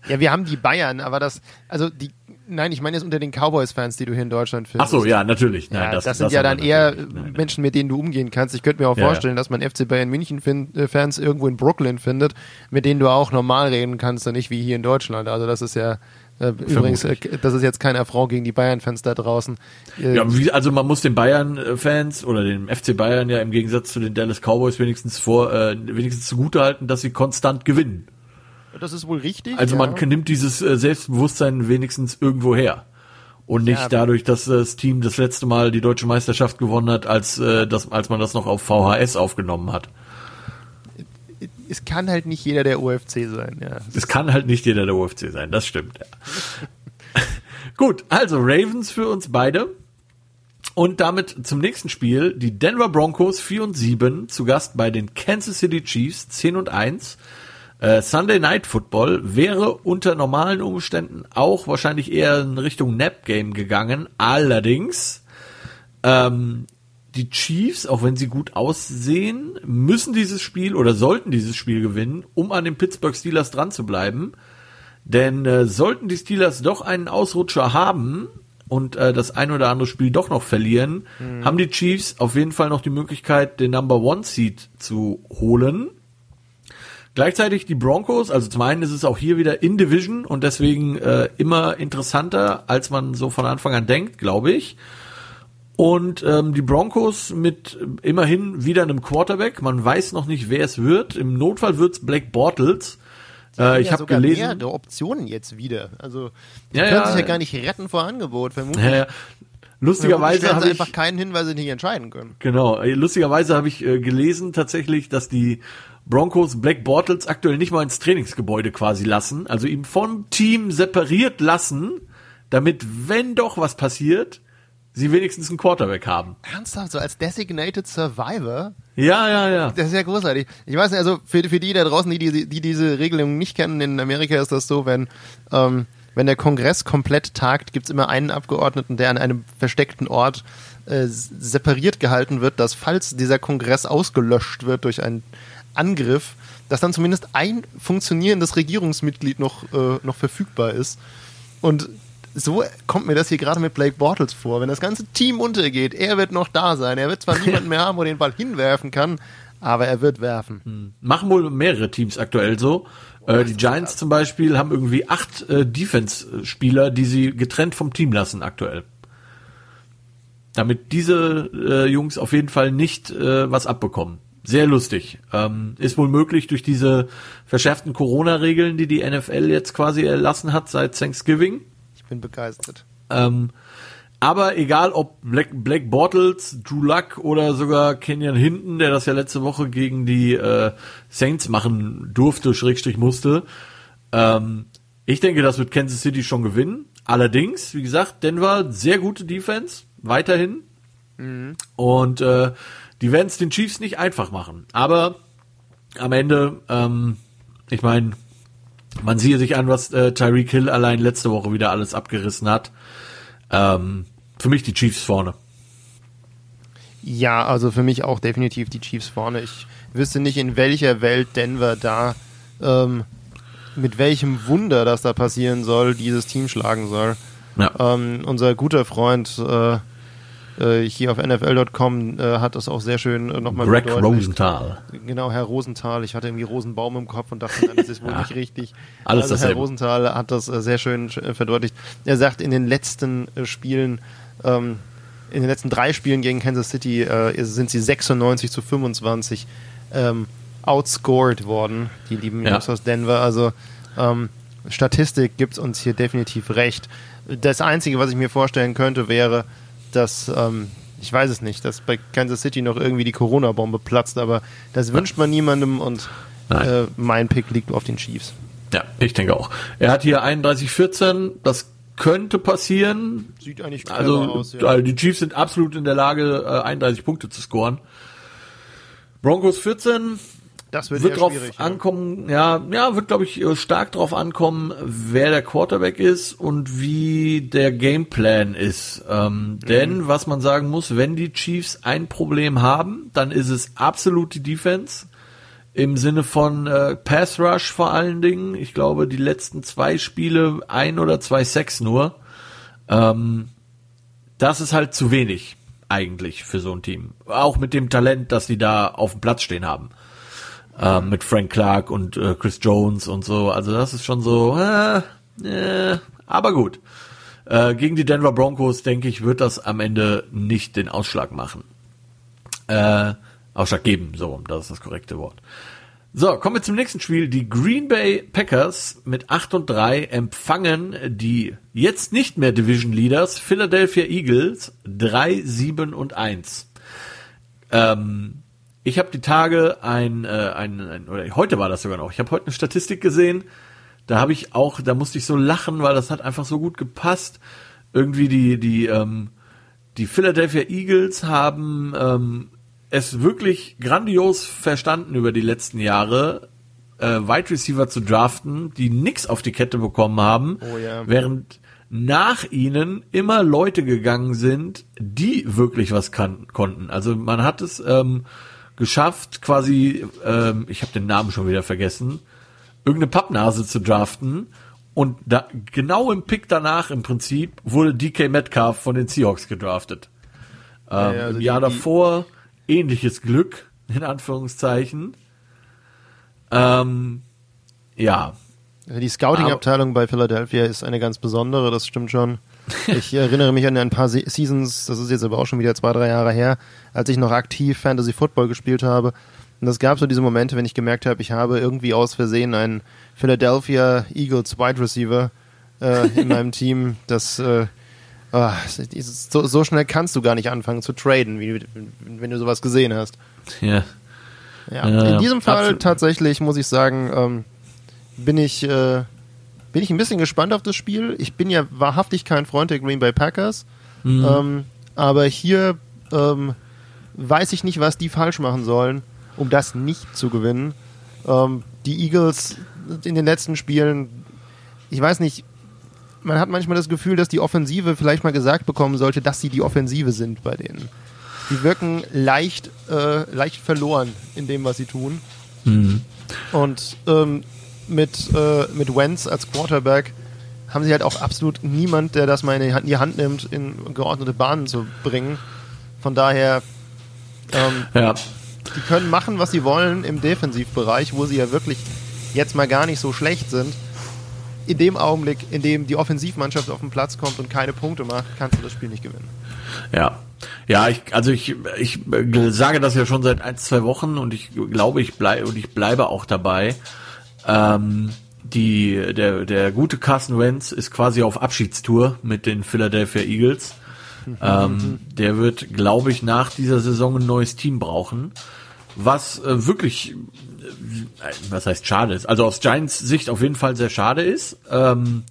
B: ja, wir haben die Bayern, aber das, also die Nein, ich meine jetzt unter den Cowboys-Fans, die du hier in Deutschland findest.
A: Ach so, ja, natürlich.
B: Nein, ja, das, das, sind das ja dann eher nein, Menschen, mit denen du umgehen kannst. Ich könnte mir auch ja, vorstellen, dass man FC Bayern München-Fans äh, irgendwo in Brooklyn findet, mit denen du auch normal reden kannst und nicht wie hier in Deutschland. Also das ist ja äh, übrigens, äh, das ist jetzt kein Affront gegen die Bayern-Fans da draußen.
A: Äh, ja, wie, also man muss den Bayern-Fans oder dem FC Bayern ja im Gegensatz zu den Dallas Cowboys wenigstens vor, äh, wenigstens zugutehalten, dass sie konstant gewinnen.
B: Das ist wohl richtig.
A: Also man nimmt dieses äh, Selbstbewusstsein wenigstens irgendwo her. Und nicht ja, dadurch, dass das Team das letzte Mal die deutsche Meisterschaft gewonnen hat, als, äh, das, als man das noch auf VHS aufgenommen hat.
B: Es kann halt nicht jeder der UFC sein, ja.
A: Es kann halt nicht jeder der UFC sein, das stimmt, ja. Gut, also Ravens für uns beide. Und damit zum nächsten Spiel. Die Denver Broncos 4 und 7 zu Gast bei den Kansas City Chiefs 10 und 1. Äh, Sunday Night Football wäre unter normalen Umständen auch wahrscheinlich eher in Richtung Nap Game gegangen. Allerdings ähm, die Chiefs, auch wenn sie gut aussehen, müssen dieses Spiel oder sollten dieses Spiel gewinnen, um an den Pittsburgh Steelers dran zu bleiben. Denn äh, sollten die Steelers doch einen Ausrutscher haben und äh, das ein oder andere Spiel doch noch verlieren, mhm. haben die Chiefs auf jeden Fall noch die Möglichkeit, den Number One Seed zu holen. Gleichzeitig die Broncos, also zum einen ist es auch hier wieder in Division und deswegen äh, immer interessanter, als man so von Anfang an denkt, glaube ich. Und ähm, die Broncos mit immerhin wieder einem Quarterback. Man weiß noch nicht, wer es wird. Im Notfall wird's Black Bortles.
B: Äh, ich ja habe gelesen. Mehrere Optionen jetzt wieder. Also die ja, können ja, sich ja gar nicht retten vor Angebot, vermutlich. Ja, ja.
A: Lustigerweise
B: habe ich einfach keinen hin, weil sie nicht entscheiden können.
A: Genau. Lustigerweise habe ich äh, gelesen tatsächlich, dass die Broncos Black Bortles aktuell nicht mal ins Trainingsgebäude quasi lassen, also ihm vom Team separiert lassen, damit, wenn doch was passiert, sie wenigstens einen Quarterback haben.
B: Ernsthaft, so als Designated Survivor?
A: Ja, ja, ja.
B: Das ist ja großartig. Ich weiß nicht, also für, für die da draußen, die, die, die diese Regelung nicht kennen, in Amerika ist das so, wenn, ähm, wenn der Kongress komplett tagt, gibt's immer einen Abgeordneten, der an einem versteckten Ort äh, separiert gehalten wird, dass falls dieser Kongress ausgelöscht wird durch einen Angriff, dass dann zumindest ein funktionierendes Regierungsmitglied noch, äh, noch verfügbar ist. Und so kommt mir das hier gerade mit Blake Bortles vor. Wenn das ganze Team untergeht, er wird noch da sein. Er wird zwar niemanden mehr haben, wo den Ball hinwerfen kann, aber er wird werfen. Hm.
A: Machen wohl mehrere Teams aktuell so. Äh, die Giants zum Beispiel haben irgendwie acht äh, Defense-Spieler, die sie getrennt vom Team lassen aktuell. Damit diese äh, Jungs auf jeden Fall nicht äh, was abbekommen sehr lustig. Ähm, ist wohl möglich durch diese verschärften Corona-Regeln, die die NFL jetzt quasi erlassen hat seit Thanksgiving.
B: Ich bin begeistert.
A: Ähm, aber egal ob Black, Black Bortles, Drew Luck oder sogar Kenyon Hinton, der das ja letzte Woche gegen die äh, Saints machen durfte, Schrägstrich musste. Ähm, ich denke, das wird Kansas City schon gewinnen. Allerdings, wie gesagt, Denver, sehr gute Defense, weiterhin. Mhm. Und äh, die werden es den Chiefs nicht einfach machen. Aber am Ende, ähm, ich meine, man sieht sich an, was äh, Tyreek Hill allein letzte Woche wieder alles abgerissen hat. Ähm, für mich die Chiefs vorne.
B: Ja, also für mich auch definitiv die Chiefs vorne. Ich wüsste nicht, in welcher Welt Denver da, ähm, mit welchem Wunder das da passieren soll, dieses Team schlagen soll. Ja. Ähm, unser guter Freund äh, hier auf NFL.com äh, hat das auch sehr schön äh, nochmal
A: Greg Rosenthal.
B: Genau, Herr Rosenthal. Ich hatte irgendwie Rosenbaum im Kopf und dachte, nein, das ist wohl ja. nicht richtig.
A: Alles also
B: dasselbe. Herr Rosenthal hat das äh, sehr schön äh, verdeutlicht. Er sagt, in den letzten äh, Spielen, ähm, in den letzten drei Spielen gegen Kansas City äh, sind sie 96 zu 25 ähm, outscored worden, die lieben ja. Jungs aus Denver. Also ähm, Statistik gibt uns hier definitiv recht. Das Einzige, was ich mir vorstellen könnte, wäre, dass, ähm, ich weiß es nicht, dass bei Kansas City noch irgendwie die Corona-Bombe platzt, aber das wünscht man niemandem und äh, mein Pick liegt auf den Chiefs.
A: Ja, ich denke auch. Er hat hier 31-14, das könnte passieren.
B: Sieht eigentlich
A: also, aus. Ja. Also die Chiefs sind absolut in der Lage, äh, 31 Punkte zu scoren. Broncos 14,
B: das wird,
A: wird drauf ankommen, ja, ja, wird glaube ich äh, stark drauf ankommen, wer der Quarterback ist und wie der Gameplan ist. Ähm, mhm. Denn was man sagen muss, wenn die Chiefs ein Problem haben, dann ist es absolut die Defense im Sinne von äh, Pass Rush vor allen Dingen. Ich glaube, die letzten zwei Spiele ein oder zwei Sacks nur. Ähm, das ist halt zu wenig eigentlich für so ein Team. Auch mit dem Talent, das die da auf dem Platz stehen haben äh, mit Frank Clark und äh, Chris Jones und so. Also das ist schon so, äh, äh, aber gut. Äh, gegen die Denver Broncos, denke ich, wird das am Ende nicht den Ausschlag machen. Äh, Ausschlag geben, so, das ist das korrekte Wort. So, kommen wir zum nächsten Spiel. Die Green Bay Packers mit 8 und 3 empfangen die jetzt nicht mehr Division Leaders Philadelphia Eagles 3, 7 und 1. Ähm, ich habe die Tage ein, äh, ein, ein, oder heute war das sogar noch, ich habe heute eine Statistik gesehen, da habe ich auch, da musste ich so lachen, weil das hat einfach so gut gepasst. Irgendwie die, die, ähm, die Philadelphia Eagles haben ähm, es wirklich grandios verstanden über die letzten Jahre, äh, Wide Receiver zu draften, die nix auf die Kette bekommen haben,
B: oh, ja.
A: während nach ihnen immer Leute gegangen sind, die wirklich was kann, konnten. Also man hat es ähm, geschafft, quasi, ähm, ich habe den Namen schon wieder vergessen, irgendeine Pappnase zu draften. Und da, genau im Pick danach im Prinzip wurde DK Metcalf von den Seahawks gedraftet. Ähm, ja, also Im Jahr die, davor ähnliches Glück, in Anführungszeichen. Ähm, ja.
B: Die Scouting-Abteilung bei Philadelphia ist eine ganz besondere, das stimmt schon. Ich erinnere mich an ein paar Seasons, das ist jetzt aber auch schon wieder zwei, drei Jahre her, als ich noch aktiv Fantasy Football gespielt habe. Und es gab so diese Momente, wenn ich gemerkt habe, ich habe irgendwie aus Versehen einen Philadelphia Eagles Wide Receiver äh, in meinem Team. Das äh, oh, so, so, schnell kannst du gar nicht anfangen zu traden, wie, wenn du sowas gesehen hast.
A: Ja.
B: Ja, ja in diesem Fall absolut. tatsächlich muss ich sagen, ähm, bin ich äh, bin ich ein bisschen gespannt auf das Spiel. Ich bin ja wahrhaftig kein Freund der Green Bay Packers. Mhm. Ähm, aber hier ähm, weiß ich nicht, was die falsch machen sollen, um das nicht zu gewinnen. Ähm, die Eagles in den letzten Spielen, ich weiß nicht, man hat manchmal das Gefühl, dass die Offensive vielleicht mal gesagt bekommen sollte, dass sie die Offensive sind bei denen. Die wirken leicht, äh, leicht verloren in dem, was sie tun. Mhm. Und ähm, mit, äh, mit Wentz als Quarterback haben sie halt auch absolut niemand, der das mal in die Hand nimmt, in geordnete Bahnen zu bringen. Von daher, ähm,
A: ja.
B: die können machen, was sie wollen im Defensivbereich, wo sie ja wirklich jetzt mal gar nicht so schlecht sind. in dem Augenblick, in dem die Offensivmannschaft auf den Platz kommt und keine Punkte macht, kannst du das Spiel nicht gewinnen.
A: Ja. Ja, ich, also ich, ich sage das ja schon seit ein, zwei Wochen und ich glaube, ich bleibe und ich bleibe auch dabei. Ähm, die, der, der gute Carson Wentz ist quasi auf Abschiedstour mit den Philadelphia Eagles. ähm, der wird, glaube ich, nach dieser Saison ein neues Team brauchen. Was äh, wirklich, äh, was heißt schade ist. Also aus Giants Sicht auf jeden Fall sehr schade ist. Ähm,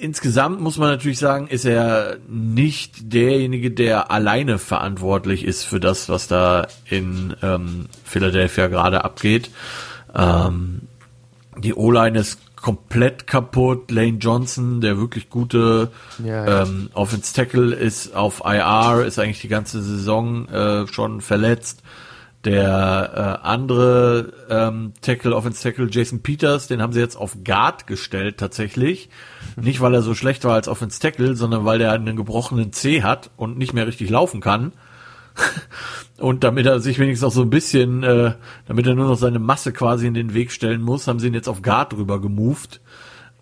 A: insgesamt muss man natürlich sagen, ist er nicht derjenige, der alleine verantwortlich ist für das, was da in ähm, Philadelphia gerade abgeht. Ähm, die O-Line ist komplett kaputt. Lane Johnson, der wirklich gute
B: Ja, ja.
A: Ähm, Offense Tackle, ist auf IR, ist eigentlich die ganze Saison äh, schon verletzt. Der äh, andere ähm, Tackle, Offense Tackle, Jason Peters, den haben sie jetzt auf Guard gestellt tatsächlich. Nicht, weil er so schlecht war als Offense Tackle, sondern weil der einen gebrochenen C hat und nicht mehr richtig laufen kann. Und damit er sich wenigstens auch so ein bisschen, äh, damit er nur noch seine Masse quasi in den Weg stellen muss, haben sie ihn jetzt auf Guard drüber gemoved.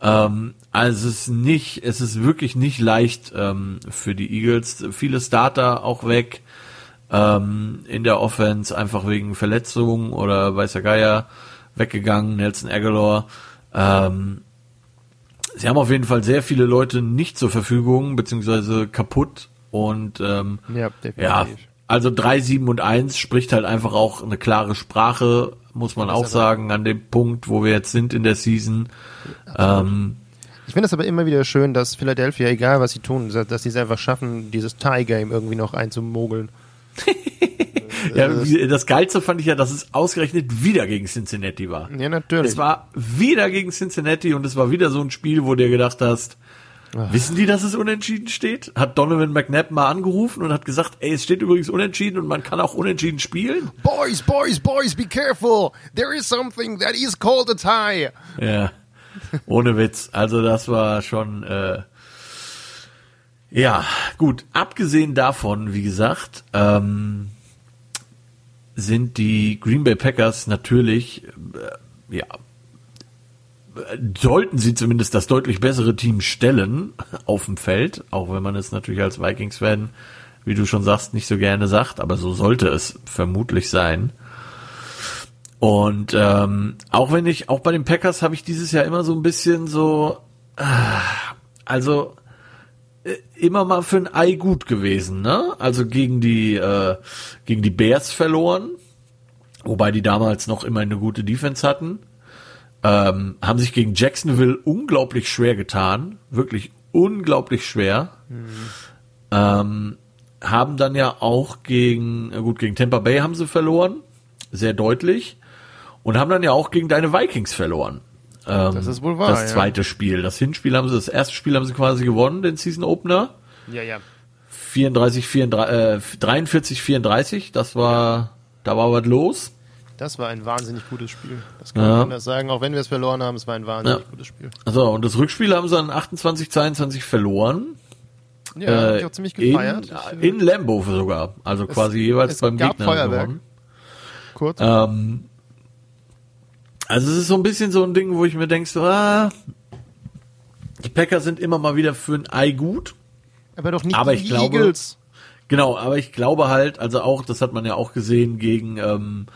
A: Ähm, also es ist nicht, es ist wirklich nicht leicht ähm, für die Eagles. Viele Starter auch weg ähm, in der Offense, einfach wegen Verletzungen oder weiß der Geier weggegangen, Nelson Aguilar. Ähm, sie haben auf jeden Fall sehr viele Leute nicht zur Verfügung, beziehungsweise kaputt und ähm,
B: Ja, definitiv.
A: ja, also 3, 7 und 1 spricht halt einfach auch eine klare Sprache, muss man auch sagen, an dem Punkt, wo wir jetzt sind in der Season. Ähm,
B: Ich finde es aber immer wieder schön, dass Philadelphia, egal was sie tun, dass sie es einfach schaffen, dieses Tie-Game irgendwie noch einzumogeln.
A: ja, das Geilste fand ich ja, dass es ausgerechnet wieder gegen Cincinnati war.
B: Ja, natürlich.
A: Es war wieder gegen Cincinnati und es war wieder so ein Spiel, wo du dir gedacht hast, wissen die, dass es unentschieden steht? Hat Donovan McNabb mal angerufen und hat gesagt, ey, es steht übrigens unentschieden und man kann auch unentschieden spielen?
B: Boys, boys, boys, be careful. There is something that is called a tie.
A: Ja, ohne Witz. Also das war schon, äh, ja, gut. Abgesehen davon, wie gesagt, ähm, sind die Green Bay Packers natürlich, äh, ja, sollten sie zumindest das deutlich bessere Team stellen auf dem Feld, auch wenn man es natürlich als Vikings-Fan, wie du schon sagst, nicht so gerne sagt, aber so sollte es vermutlich sein. Und ähm, auch wenn ich, auch bei den Packers habe ich dieses Jahr immer so ein bisschen so, ah, also äh, immer mal für ein Ei gut gewesen, ne? Also gegen die äh, gegen die Bears verloren, wobei die damals noch immer eine gute Defense hatten. Ähm, haben sich gegen Jacksonville unglaublich schwer getan, wirklich unglaublich schwer. Ähm, haben dann ja auch gegen, gut, gegen Tampa Bay haben sie verloren, sehr deutlich. Und haben dann ja auch gegen deine Vikings verloren. Ähm,
B: Das ist wohl wahr,
A: Das
B: ja.
A: zweite Spiel. Das Hinspiel haben sie, das erste Spiel haben sie quasi gewonnen, den Season Opener.
B: Ja, ja.
A: 34, 34, äh, 43, 34. Das war, da war was los.
B: Das war ein wahnsinnig gutes Spiel. Das kann
A: Ja.
B: man anders sagen. Auch wenn wir es verloren haben, es war ein wahnsinnig
A: Ja.
B: gutes Spiel.
A: So, und das Rückspiel haben sie dann 28, 22 verloren.
B: Ja, hab
A: Äh,
B: ich auch ziemlich gefeiert.
A: In,
B: Ich,
A: in Lambo sogar. Also quasi jeweils
B: es
A: beim
B: gab
A: Gegner.
B: Feuerwerk.
A: gewonnen.
B: kurz.
A: Ähm, also es ist so ein bisschen so ein Ding, wo ich mir denke, so, ah, die Packers sind immer mal wieder für ein Ei gut.
B: aber doch nicht
A: aber
B: die
A: ich glaube-
B: Eagles.
A: Genau, aber ich glaube halt, also auch, das hat man ja auch gesehen gegen, ähm,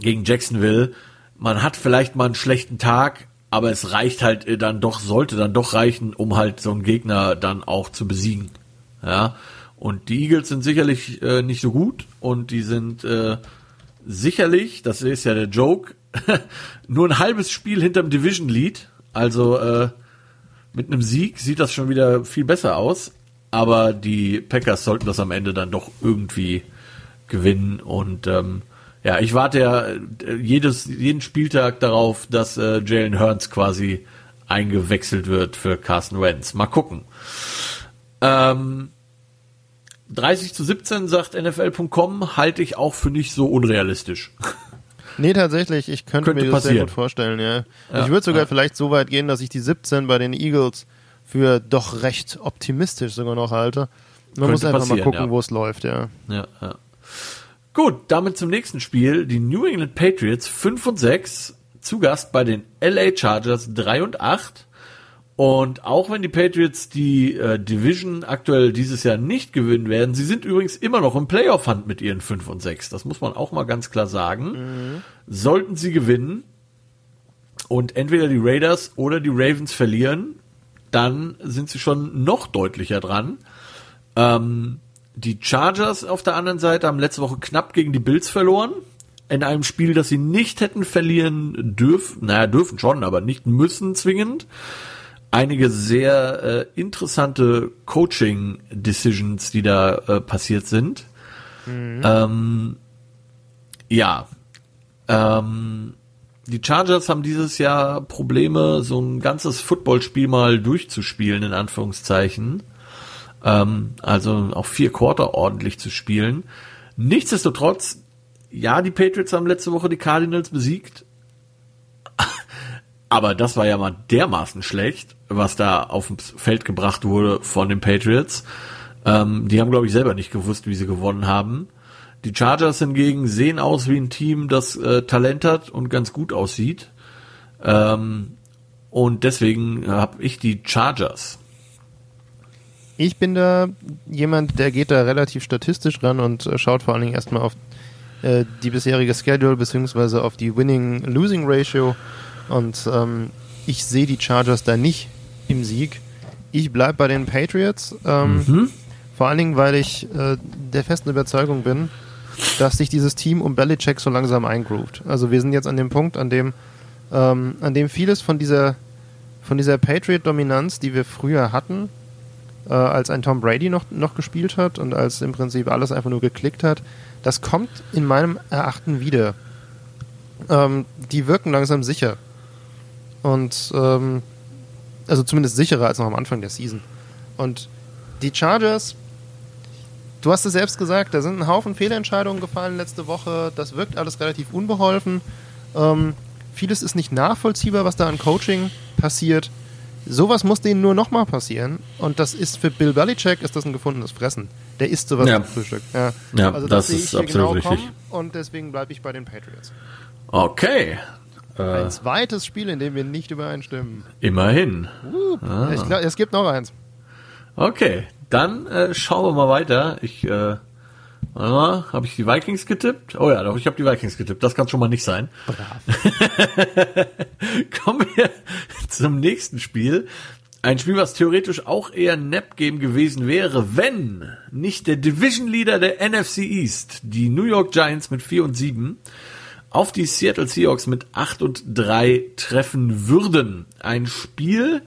A: gegen Jacksonville, man hat vielleicht mal einen schlechten Tag, aber es reicht halt äh, dann doch, sollte dann doch reichen, um halt so einen Gegner dann auch zu besiegen. Ja. Und die Eagles sind sicherlich äh, nicht so gut und die sind äh, sicherlich, das ist ja der Joke, nur ein halbes Spiel hinterm Division Lead. Also äh, mit einem Sieg sieht das schon wieder viel besser aus. Aber die Packers sollten das am Ende dann doch irgendwie gewinnen. Und ähm, ja, ich warte ja äh, jedes, jeden Spieltag darauf, dass äh, Jalen Hurns quasi eingewechselt wird für Carson Wentz. Mal gucken. Ähm, 30 zu 17 sagt NFL.com, halte ich auch für nicht so unrealistisch.
B: Nee, tatsächlich, ich könnte,
A: Könnte
B: mir das sehr
A: passieren.
B: gut vorstellen, ja.
A: Ja,
B: ich würde sogar
A: ja.
B: vielleicht so weit gehen, dass ich die 17 bei den Eagles für doch recht optimistisch sogar noch halte. Man
A: Könnte
B: muss einfach mal gucken,
A: ja.
B: wo es läuft, ja.
A: Ja, ja. Gut, damit zum nächsten Spiel. Die New England Patriots 5 und 6 zu Gast bei den LA Chargers 3 und 8. Und auch wenn die Patriots die äh, Division aktuell dieses Jahr nicht gewinnen werden, sie sind übrigens immer noch im Playoff-Hand mit ihren 5 und 6. Das muss man auch mal ganz klar sagen. Mhm. Sollten sie gewinnen und entweder die Raiders oder die Ravens verlieren, dann sind sie schon noch deutlicher dran. Ähm, die Chargers auf der anderen Seite haben letzte Woche knapp gegen die Bills verloren. In einem Spiel, das sie nicht hätten verlieren dürfen, naja, dürfen schon, aber nicht müssen zwingend. Einige sehr äh, interessante Coaching-Decisions, die da äh, passiert sind. Mhm. Ähm, ja. Ähm, die Chargers haben dieses Jahr Probleme, so ein ganzes Footballspiel mal durchzuspielen, in Anführungszeichen. Ähm, also auch vier Quarter ordentlich zu spielen. Nichtsdestotrotz, ja, die Patriots haben letzte Woche die Cardinals besiegt. Aber das war ja mal dermaßen schlecht, was da aufs Feld gebracht wurde von den Patriots. Ähm, die haben, glaube ich, selber nicht gewusst, wie sie gewonnen haben. Die Chargers hingegen sehen aus wie ein Team, das äh, Talent hat und ganz gut aussieht. Ähm, und deswegen habe ich die Chargers.
B: Ich bin da jemand, der geht da relativ statistisch ran und äh, schaut vor allen Dingen erstmal auf äh, die bisherige Schedule beziehungsweise auf die Winning-Losing-Ratio und ähm, ich sehe die Chargers da nicht im Sieg. Ich bleibe bei den Patriots, ähm, mhm. vor allen Dingen, weil ich äh, der festen Überzeugung bin, dass sich dieses Team um Belichick so langsam eingroovt. Also wir sind jetzt an dem Punkt, an dem, ähm, an dem vieles von dieser, von dieser Patriot-Dominanz, die wir früher hatten, äh, als ein Tom Brady noch, noch gespielt hat und als im Prinzip alles einfach nur geklickt hat, das kommt in meinem Erachten wieder. Ähm, die wirken langsam sicher. Und ähm, also zumindest sicherer als noch am Anfang der Season. Und die Chargers, du hast es selbst gesagt, da sind ein Haufen Fehlentscheidungen gefallen letzte Woche. Das wirkt alles relativ unbeholfen. Ähm, vieles ist nicht nachvollziehbar, was da an Coaching passiert. Sowas muss denen nur nochmal passieren. Und das ist für Bill Belichick ist das ein gefundenes Fressen. Der isst sowas
A: ja.
B: zum Frühstück. Ja,
A: ja also das, das ist absolut genau richtig. Kommen,
B: und deswegen bleibe ich bei den Patriots.
A: Okay.
B: Äh, ein zweites Spiel, in dem wir nicht übereinstimmen.
A: Immerhin.
B: Uh, ah. glaub, es gibt noch eins.
A: Okay, dann äh, schauen wir mal weiter. Ich äh, Mal, habe ich die Vikings getippt? Oh ja, doch, ich habe die Vikings getippt. Das kann schon mal nicht sein. Brav. Kommen wir zum nächsten Spiel. Ein Spiel, was theoretisch auch eher ein Nap-Game gewesen wäre, wenn nicht der Division Leader der NFC East, die New York Giants mit 4 und 7, auf die Seattle Seahawks mit 8 und 3 treffen würden. Ein Spiel,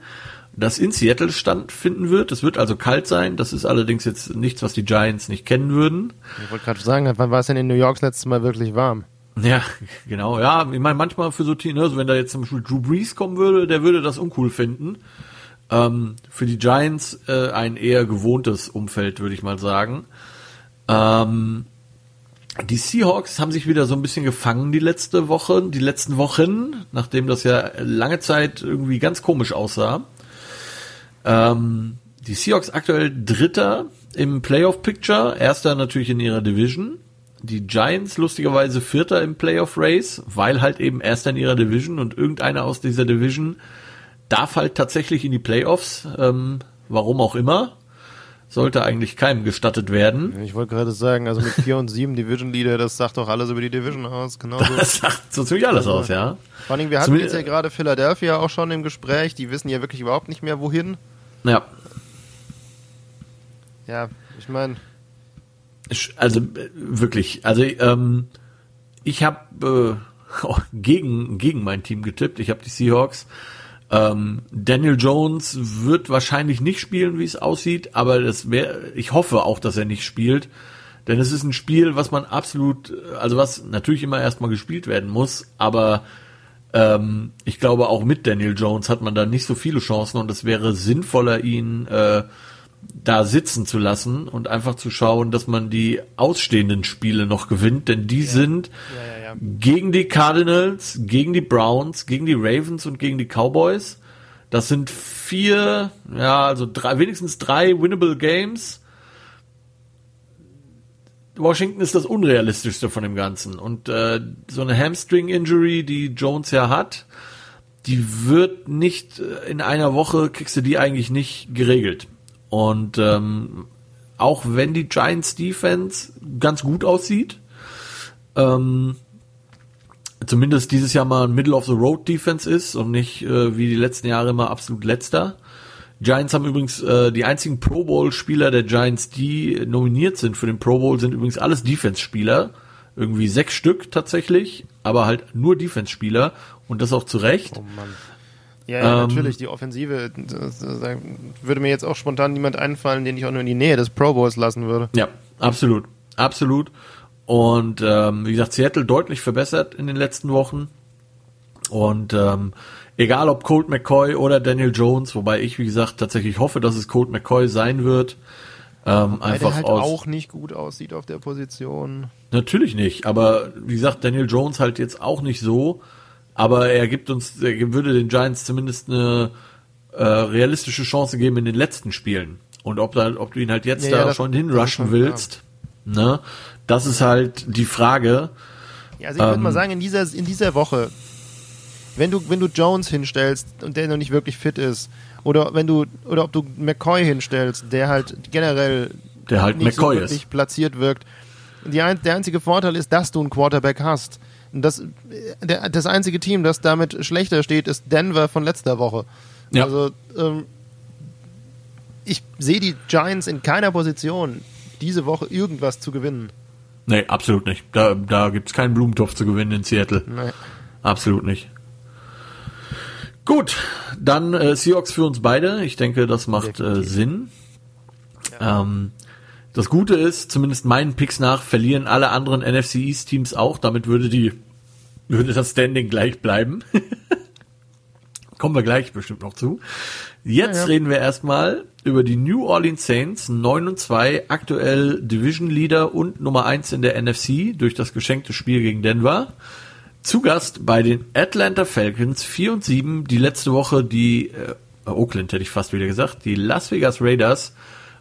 A: das in Seattle stattfinden wird. Es wird also kalt sein. Das ist allerdings jetzt nichts, was die Giants nicht kennen würden.
B: Ich wollte gerade sagen, wann war es denn in New York das letzte Mal wirklich warm?
A: Ja, genau. Ja, ich meine, manchmal für so Teams, ne, also wenn da jetzt zum Beispiel Drew Brees kommen würde, der würde das uncool finden. Ähm, für die Giants äh, ein eher gewohntes Umfeld, würde ich mal sagen. Ähm, die Seahawks haben sich wieder so ein bisschen gefangen die letzte Woche, die letzten Wochen, nachdem das ja lange Zeit irgendwie ganz komisch aussah. Ähm, die Seahawks aktuell Dritter im Playoff-Picture, erster natürlich in ihrer Division. Die Giants lustigerweise Vierter im Playoff-Race, weil halt eben erster in ihrer Division und irgendeiner aus dieser Division darf halt tatsächlich in die Playoffs, ähm, warum auch immer. Sollte eigentlich keinem gestattet werden.
B: Ich wollte gerade sagen, also mit 4 und 7 Division Leader, das sagt doch alles über die Division aus. Genau
A: das sagt so ziemlich alles also, aus, ja.
B: Vor allem, wir hatten Zumindest, jetzt ja gerade Philadelphia auch schon im Gespräch, die wissen ja wirklich überhaupt nicht mehr wohin.
A: Ja.
B: Ja, ich meine.
A: Also wirklich, also ähm, ich habe äh, gegen gegen mein Team getippt. Ich habe die Seahawks. Ähm, Daniel Jones wird wahrscheinlich nicht spielen, wie es aussieht, aber das wäre, ich hoffe auch, dass er nicht spielt, denn es ist ein Spiel, was man absolut, also was natürlich immer erstmal gespielt werden muss, aber ähm, ich glaube, auch mit Daniel Jones hat man da nicht so viele Chancen und es wäre sinnvoller, ihn äh, da sitzen zu lassen und einfach zu schauen, dass man die ausstehenden Spiele noch gewinnt, denn die ja. sind ja, ja, gegen die Cardinals, gegen die Browns, gegen die Ravens und gegen die Cowboys. Das sind vier, ja, also drei, wenigstens drei winnable Games Washington ist das unrealistischste von dem Ganzen. Und äh, so eine Hamstring-Injury, die Jones ja hat, die wird nicht äh, in einer Woche, kriegst du die eigentlich nicht geregelt. Und ähm, auch wenn die Giants Defense ganz gut aussieht, ähm, zumindest dieses Jahr mal ein Middle of the Road Defense ist und nicht äh, wie die letzten Jahre immer absolut letzter. Giants haben übrigens äh, die einzigen Pro Bowl Spieler der Giants, die nominiert sind für den Pro Bowl, sind übrigens alles Defense Spieler. Irgendwie sechs Stück tatsächlich, aber halt nur Defense Spieler und das auch zu Recht.
B: Oh Mann. Ja, ja
A: Ähm,
B: natürlich, die Offensive, das, das, da würde mir jetzt auch spontan niemand einfallen, den ich auch nur in die Nähe des Pro Bowls lassen würde.
A: Ja, absolut. Absolut. Und ähm, wie gesagt, Seattle deutlich verbessert in den letzten Wochen. Und ähm, egal ob Colt McCoy oder Daniel Jones, wobei ich, wie gesagt, tatsächlich hoffe, dass es Colt McCoy sein wird. Ähm,
B: Weil
A: einfach
B: der halt
A: aus.
B: auch nicht gut aussieht auf der Position.
A: Natürlich nicht, aber wie gesagt, Daniel Jones halt jetzt auch nicht so. Aber er gibt uns, er würde den Giants zumindest eine äh, realistische Chance geben in den letzten Spielen. Und ob, da, ob du ihn halt jetzt
B: Ja,
A: da
B: ja,
A: schon
B: ist
A: hinrushen willst, ne? Das ist halt die Frage.
B: Ja, also ich würde
A: Ähm.
B: mal sagen, in dieser, in dieser Woche, wenn du, wenn du Jones hinstellst und der noch nicht wirklich fit ist, oder wenn du, oder ob du McCoy hinstellst, der halt generell
A: Der halt
B: nicht
A: McCoy
B: so
A: ist.
B: wirklich platziert wirkt. Die ein, der einzige Vorteil ist, dass du einen Quarterback hast. Das, der, das einzige Team, das damit schlechter steht, ist Denver von letzter Woche.
A: Ja.
B: Also, ähm, ich sehe die Giants in keiner Position, diese Woche irgendwas zu gewinnen.
A: Nee, absolut nicht. Da, da gibt's keinen Blumentopf zu gewinnen in Seattle.
B: Nee.
A: Absolut nicht. Gut, dann äh, Seahawks für uns beide. Ich denke, das macht äh. Sinn. Ähm, das Gute ist, zumindest meinen Picks nach, verlieren alle anderen NFC East Teams auch. Damit würde die würde das Standing gleich bleiben. Kommen wir gleich bestimmt noch zu. Jetzt
B: Ja, ja.
A: reden wir erstmal über die New Orleans Saints, 9 und 2, aktuell Division Leader und Nummer 1 in der NFC durch das geschenkte Spiel gegen Denver. Zu Gast bei den Atlanta Falcons 4 und 7, die letzte Woche die äh, Oakland hätte ich fast wieder gesagt, die Las Vegas Raiders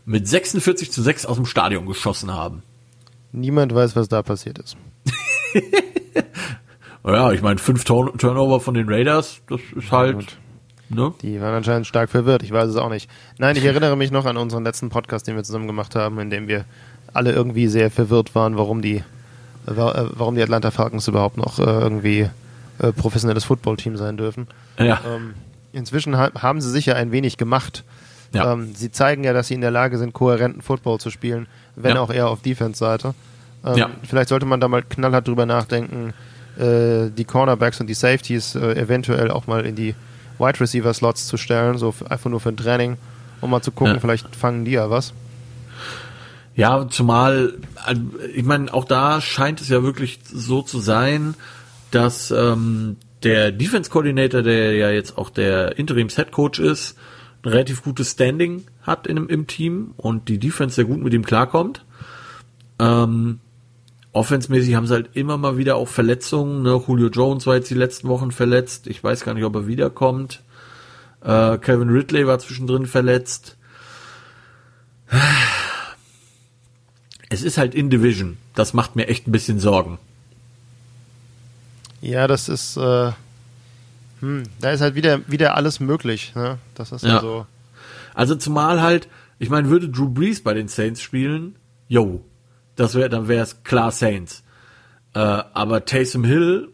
A: mit 46 zu 6 aus dem Stadion geschossen haben.
B: Niemand weiß, was da passiert ist.
A: Ja, ich meine, fünf Turn Turnover von den Raiders, das ist halt, ne?
B: Die waren anscheinend stark verwirrt, ich weiß es auch nicht. Nein, ich erinnere mich noch an unseren letzten Podcast, den wir zusammen gemacht haben, in dem wir alle irgendwie sehr verwirrt waren, warum die, äh, warum die Atlanta Falcons überhaupt noch äh, irgendwie äh, professionelles Footballteam sein dürfen.
A: Ja,
B: Ähm, inzwischen ha haben sie sich ja ein wenig gemacht.
A: Ja.
B: Ähm, sie zeigen ja, dass sie in der Lage sind, kohärenten Football zu spielen, wenn
A: Ja.
B: auch eher auf Defense-Seite. Ähm,
A: Ja.
B: Vielleicht sollte man da mal knallhart drüber nachdenken, äh, die Cornerbacks und die Safeties äh, eventuell auch mal in die Wide Receiver Slots zu stellen, so einfach nur für ein Training, um mal zu gucken,
A: Ja.
B: vielleicht fangen die ja was.
A: Ja, zumal, äh, ich meine, auch da scheint es ja wirklich so zu sein, dass ähm, der Defense Coordinator, der ja jetzt auch der Interims Head Coach ist, ein relativ gutes Standing hat in, im Team und die Defense sehr gut mit ihm klarkommt. Ähm, Offensmäßig haben sie halt immer mal wieder auch Verletzungen. Ne? Julio Jones war jetzt die letzten Wochen verletzt. Ich weiß gar nicht, ob er wiederkommt. Äh, Calvin Ridley war zwischendrin verletzt. Es ist halt in Division. Das macht mir echt ein bisschen Sorgen.
B: Ja, das ist, äh, hm, da ist halt wieder, wieder alles möglich. Ne? Das ist ja.
A: Ja.
B: so.
A: Also zumal halt, ich meine, würde Drew Brees bei den Saints spielen, yo, das wäre, dann wäre es klar Saints. Äh, aber Taysom Hill,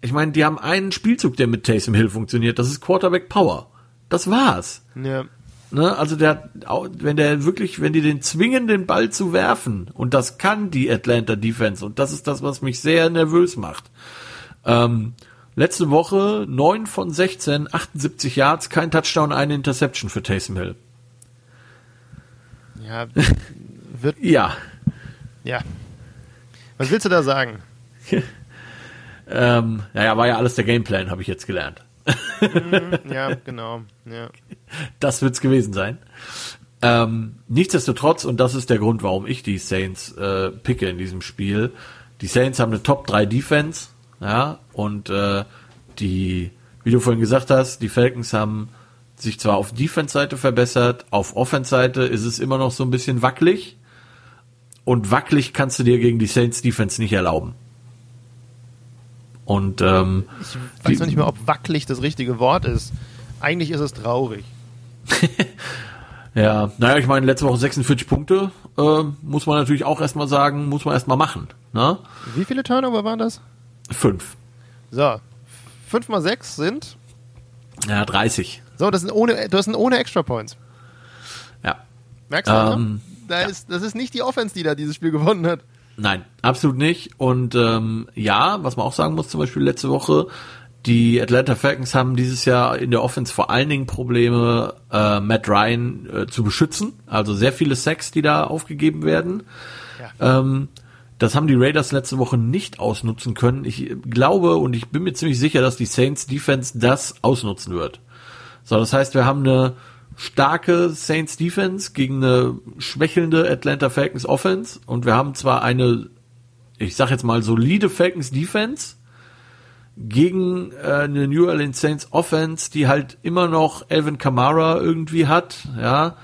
A: ich meine, die haben einen Spielzug, der mit Taysom Hill funktioniert. Das ist Quarterback Power. Das war's.
B: Ja.
A: Ne? Also der, wenn der wirklich, wenn die den zwingen, den Ball zu werfen, und das kann die Atlanta Defense, und das ist das, was mich sehr nervös macht. Ähm, letzte Woche 9 von 16, 78 Yards, kein Touchdown, eine Interception für Taysom Hill.
B: Ja, wird,
A: Ja,
B: ja. Was willst du da sagen?
A: ähm, naja, war ja alles der Gameplan, habe ich jetzt gelernt.
B: Ja, genau. Ja.
A: Das wird's gewesen sein. Ähm, nichtsdestotrotz, und das ist der Grund, warum ich die Saints äh, picke in diesem Spiel, die Saints haben eine Top 3 Defense, ja, und äh, die, wie du vorhin gesagt hast, die Falcons haben sich zwar auf Defense-Seite verbessert, auf Offense-Seite ist es immer noch so ein bisschen wackelig. und wackelig kannst du dir gegen die Saints Defense nicht erlauben. Und ähm,
B: Ich weiß noch nicht mehr, ob wackelig das richtige Wort ist. Eigentlich ist es traurig.
A: ja, naja, ich meine, letzte Woche 46 Punkte, äh, muss man natürlich auch erstmal sagen, muss man erstmal machen. Ne?
B: Wie viele Turnover waren das?
A: Fünf.
B: So. 5 mal 6 sind.
A: Ja, 30.
B: So, das sind ohne, das sind ohne Extra Points.
A: Ja.
B: Merkst du?
A: Ähm,
B: ne? da ist, das ist nicht die Offense, die da dieses Spiel gewonnen hat.
A: Nein, absolut nicht. Und ähm, ja, was man auch sagen muss, zum Beispiel letzte Woche, die Atlanta Falcons haben dieses Jahr in der Offense vor allen Dingen Probleme, äh, Matt Ryan äh, zu beschützen. Also sehr viele Sacks, die da aufgegeben werden.
B: Ja.
A: Ähm, das haben die Raiders letzte Woche nicht ausnutzen können. Ich glaube und ich bin mir ziemlich sicher, dass die Saints Defense das ausnutzen wird. So, das heißt, wir haben eine starke Saints Defense gegen eine schwächelnde Atlanta Falcons Offense und wir haben zwar eine, ich sag jetzt mal, solide Falcons Defense gegen äh, eine New Orleans Saints Offense, die halt immer noch Elvin Kamara irgendwie hat, ja,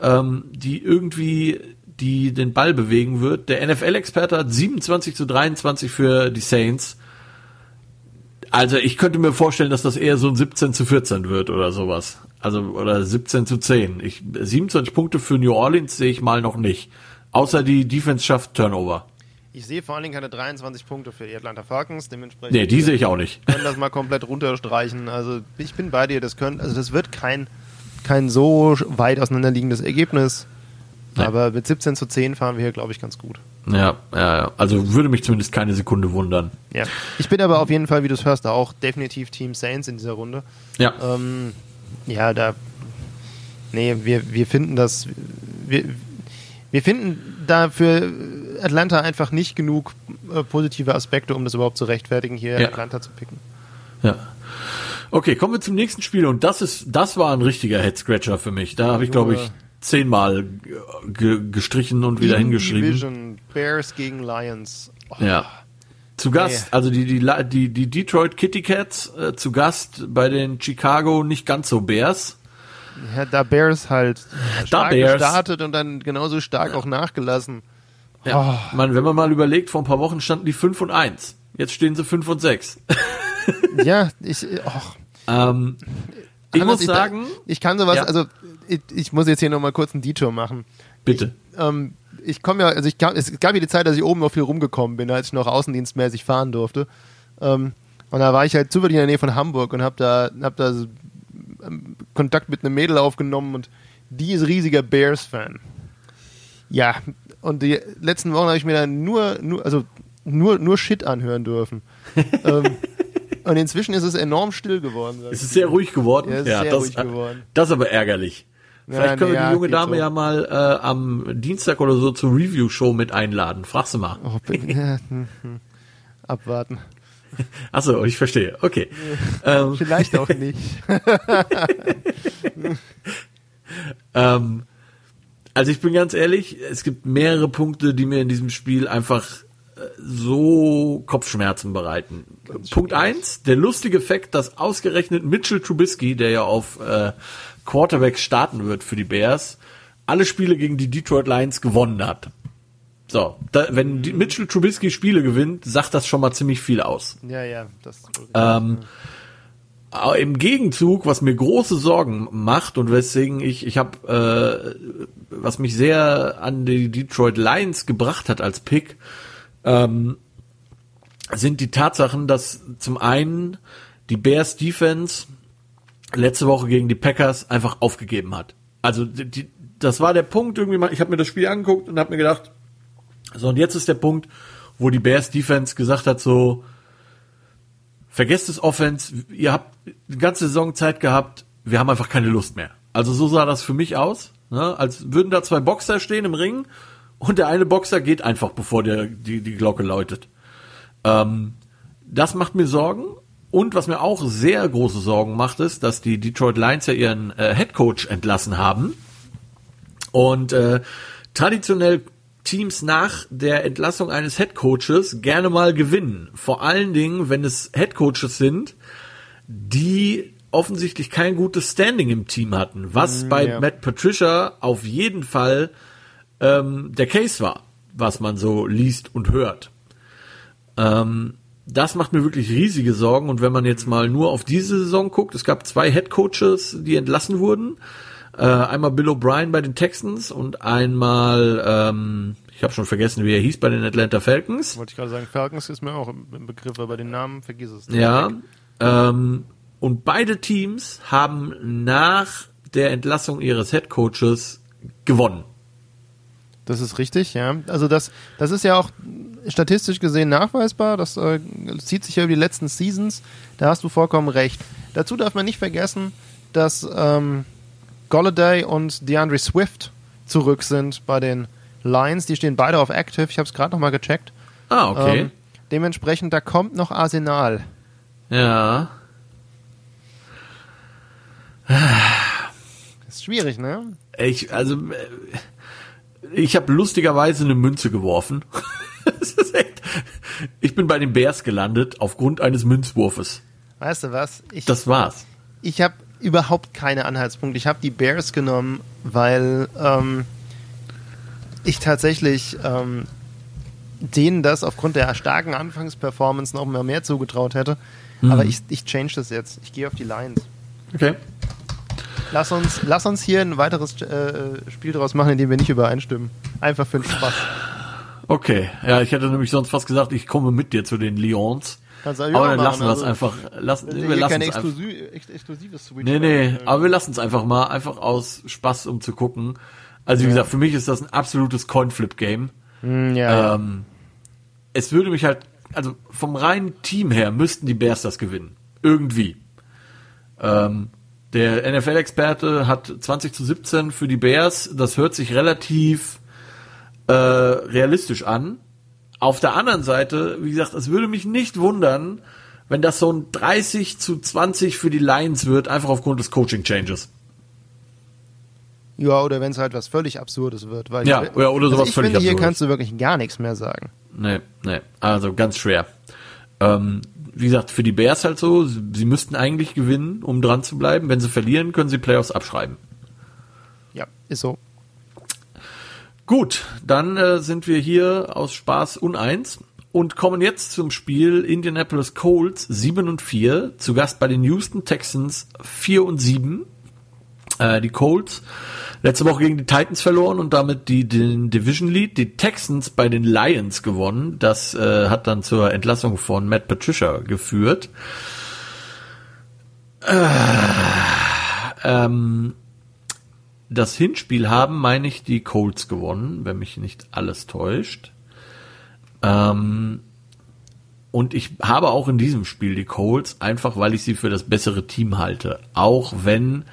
A: ähm, die irgendwie die den Ball bewegen wird. Der NFL-Experte hat 27 zu 23 für die Saints. Also ich könnte mir vorstellen, dass das eher so ein 17 zu 14 wird oder sowas. Also oder 17 zu 10. Ich, 27 Punkte für New Orleans sehe ich mal noch nicht. Außer die Defense schafft Turnover.
B: Ich sehe vor allen Dingen keine 23 Punkte für die Atlanta Falcons, dementsprechend.
A: Nee, die sehe ich auch nicht.
B: können das mal komplett runterstreichen. Also ich bin bei dir, das können, also das wird kein, kein so weit auseinanderliegendes Ergebnis.
A: Nein.
B: Aber mit 17 zu 10 fahren wir hier, glaube ich, ganz gut.
A: Ja, ja. Also würde mich zumindest keine Sekunde wundern.
B: Ja. Ich bin aber auf jeden Fall, wie du es hörst, auch definitiv Team Saints in dieser Runde.
A: Ja.
B: Ähm, ja, da. Nee, wir, wir finden das. Wir, wir finden da für Atlanta einfach nicht genug äh, positive Aspekte, um das überhaupt zu rechtfertigen, hier
A: Ja.
B: Atlanta zu picken.
A: Ja. Okay, kommen wir zum nächsten Spiel und das ist, das war ein richtiger Head Scratcher für mich. Da habe ich, glaube ich. Zehnmal ge gestrichen und wieder
B: In
A: hingeschrieben.
B: Division, Bears gegen Lions. Oh,
A: Ja. Zu Gast, also die, die, die, die Detroit Kitty Cats äh, zu Gast bei den Chicago nicht ganz so Bears.
B: Ja, da Bears halt stark
A: Bears.
B: gestartet und dann genauso stark auch nachgelassen.
A: Ja. Man, wenn man mal überlegt, vor ein paar Wochen standen die 5 und 1. Jetzt stehen sie 5 und 6.
B: Ja, ich, och,
A: ähm, ich
B: Hannes,
A: muss sagen,
B: ich kann sowas,
A: Ja.
B: also ich, ich muss jetzt hier nochmal kurz einen Detour machen.
A: bitte.
B: Ähm, ich komme ja, also ich kam, es gab ja die Zeit, dass ich oben noch viel rumgekommen bin, als ich noch außendienstmäßig fahren durfte. Ähm, und da war ich halt zufällig in der Nähe von Hamburg und habe da, hab da so, ähm, Kontakt mit einem Mädel aufgenommen und die ist riesiger Bears-Fan. Ja, und die letzten Wochen habe ich mir dann nur, nur, also nur, nur Shit anhören dürfen. ähm, und inzwischen ist es enorm still geworden.
A: Es
B: ich
A: ist sehr ruhig geworden.
B: Ja, ist sehr
A: das,
B: ruhig geworden.
A: Das ist aber ärgerlich. Vielleicht
B: Ja,
A: können
B: nee,
A: wir die
B: ja,
A: junge Dame
B: so.
A: ja mal äh, am Dienstag oder so zur Review-Show mit einladen. Frag sie mal.
B: Oh, bin, ja, hm, hm. Abwarten.
A: Achso, ich verstehe. Okay. ähm,
B: Vielleicht auch nicht.
A: ähm, also ich bin ganz ehrlich, es gibt mehrere Punkte, die mir in diesem Spiel einfach äh, so Kopfschmerzen bereiten. Punkt eins: der lustige Fakt, dass ausgerechnet Mitchell Trubisky, der ja auf äh, Quarterback starten wird für die Bears, alle Spiele gegen die Detroit Lions gewonnen hat. So, da, wenn die Mitchell Trubisky Spiele gewinnt, sagt das schon mal ziemlich viel aus.
B: Ja, ja, das.
A: Ähm, aber Im Gegenzug, was mir große Sorgen macht und weswegen ich, ich habe, äh, was mich sehr an die Detroit Lions gebracht hat als Pick, ähm, sind die Tatsachen, dass zum einen die Bears Defense letzte Woche gegen die Packers einfach aufgegeben hat. Also die, die, das war der Punkt irgendwie mal, ich habe mir das Spiel angeguckt und habe mir gedacht, so und jetzt ist der Punkt, wo die Bears Defense gesagt hat so, vergesst das Offense, ihr habt die ganze Saison Zeit gehabt, wir haben einfach keine Lust mehr. Also so sah das für mich aus, ne? als würden da zwei Boxer stehen im Ring und der eine Boxer geht einfach, bevor der, die, die Glocke läutet. Ähm, das macht mir Sorgen. Und was mir auch sehr große Sorgen macht, ist, dass die Detroit Lions ja ihren äh, Head Coach entlassen haben. Und äh, traditionell Teams nach der Entlassung eines Head Coaches gerne mal gewinnen. Vor allen Dingen, wenn es Head Coaches sind, die offensichtlich kein gutes Standing im Team hatten, was bei
B: ja.
A: Matt Patricia auf jeden Fall ähm, der Case war. was man so liest und hört. Ähm, das macht mir wirklich riesige Sorgen. Und wenn man jetzt mal nur auf diese Saison guckt, es gab zwei Head Coaches, die entlassen wurden. Äh, einmal Bill O'Brien bei den Texans und einmal, ähm, ich habe schon vergessen, wie er hieß bei den Atlanta Falcons.
B: Wollte ich gerade sagen, Falcons ist mir auch im, Begriff, aber den Namen vergiss es.
A: Ja. Ähm, und beide Teams haben nach der Entlassung ihres Head Coaches gewonnen.
B: Das ist richtig, ja. Also das, das ist ja auch statistisch gesehen nachweisbar. Das äh, zieht sich ja über die letzten Seasons. Da hast du vollkommen recht. Dazu darf man nicht vergessen, dass ähm, Golladay und DeAndre Swift zurück sind bei den Lions. Die stehen beide auf Active. Ich habe es gerade nochmal gecheckt.
A: Ah, okay.
B: Ähm, dementsprechend, da kommt noch Arsenal.
A: Ja.
B: Ist schwierig, ne?
A: Ich, also, äh, ich habe lustigerweise eine Münze geworfen. echt, ich bin bei den Bears gelandet aufgrund eines Münzwurfes.
B: Weißt du was? Ich,
A: Das war's.
B: ich habe überhaupt keine Anhaltspunkte. Ich habe die Bears genommen, weil ähm, ich tatsächlich ähm, denen das aufgrund der starken Anfangsperformance noch mal mehr zugetraut hätte. Aber ich, ich change das jetzt. Ich gehe auf die Lions.
A: Okay.
B: Lass uns, lass uns hier ein weiteres äh, Spiel draus machen, in dem wir nicht übereinstimmen. Einfach für den Spaß.
A: Okay. Ja, ich hätte nämlich sonst fast gesagt, ich komme mit dir zu den.
B: Kannst ja
A: Aber dann
B: machen,
A: lassen wir es
B: also,
A: einfach. Lassen, nee,
B: wir
A: lassen es einfach.
B: exklusiv, ex exklusives Switch
A: Nee, nee,
B: haben, äh,
A: aber wir lassen es einfach mal, einfach aus Spaß, um zu gucken. Also wie
B: Ja.
A: gesagt, für mich ist das ein absolutes Coinflip-Game.
B: ja, ja.
A: Ähm, es würde mich halt, also vom reinen Team her müssten die Bears das gewinnen. Irgendwie. Ähm, der NFL-Experte hat 20 zu 17 für die Bears. Das hört sich relativ äh, realistisch an. Auf der anderen Seite, wie gesagt, es würde mich nicht wundern, wenn das so ein 30 zu 20 für die Lions wird, einfach aufgrund des Coaching-Changes.
B: Ja, oder wenn es halt was völlig Absurdes wird. Weil
A: Ja,
B: ich,
A: ja, oder sowas
B: also ich
A: völlig
B: finde, hier
A: Absurdes.
B: kannst du wirklich gar nichts mehr sagen.
A: Nee, nee, also ganz schwer. Ähm, wie gesagt, für die Bears halt so, sie, müssten eigentlich gewinnen, um dran zu bleiben. Wenn sie verlieren, können sie Playoffs abschreiben.
B: Ja, ist so.
A: Gut, dann äh, sind wir hier aus Spaß uneins und kommen jetzt zum Spiel Indianapolis Colts 7 und 4, zu Gast bei den Houston Texans 4 und 7. Äh, die Colts letzte Woche gegen die Titans verloren und damit die, den Division Lead. Die Texans bei den Lions gewonnen. Das äh, hat dann zur Entlassung von Matt Patricia geführt. Äh, ähm, das Hinspiel haben, meine ich, die Colts gewonnen, wenn mich nicht alles täuscht. Ähm, und ich habe auch in diesem Spiel die Colts, einfach weil ich sie für das bessere Team halte. Auch wenn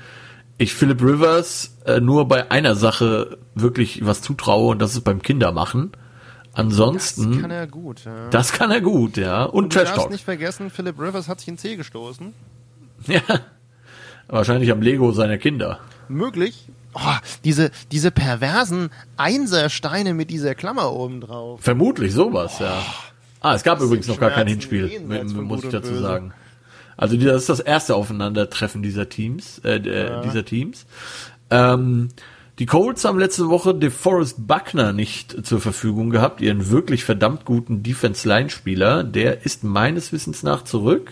A: ich Philip Rivers äh, nur bei einer Sache wirklich was zutraue und das ist beim Kindermachen. Ansonsten,
B: Das kann er gut. Ja.
A: das kann er gut, ja. Und
B: du
A: Trash
B: darfst
A: Talk.
B: nicht vergessen, Philip Rivers hat sich in C gestoßen.
A: Ja. Wahrscheinlich am Lego seiner Kinder.
B: Möglich. Oh, diese, diese perversen Einsersteine mit dieser Klammer oben drauf.
A: Vermutlich sowas, ja. Ah, es gab übrigens noch gar kein Hinspiel, muss ich
B: und
A: dazu
B: Böse.
A: sagen. Also das ist das erste Aufeinandertreffen dieser Teams, äh, der- dieser Teams. Ähm, die Colts haben letzte Woche DeForest Buckner nicht zur Verfügung gehabt, ihren wirklich verdammt guten Defense-Line-Spieler. Der ist meines Wissens nach zurück.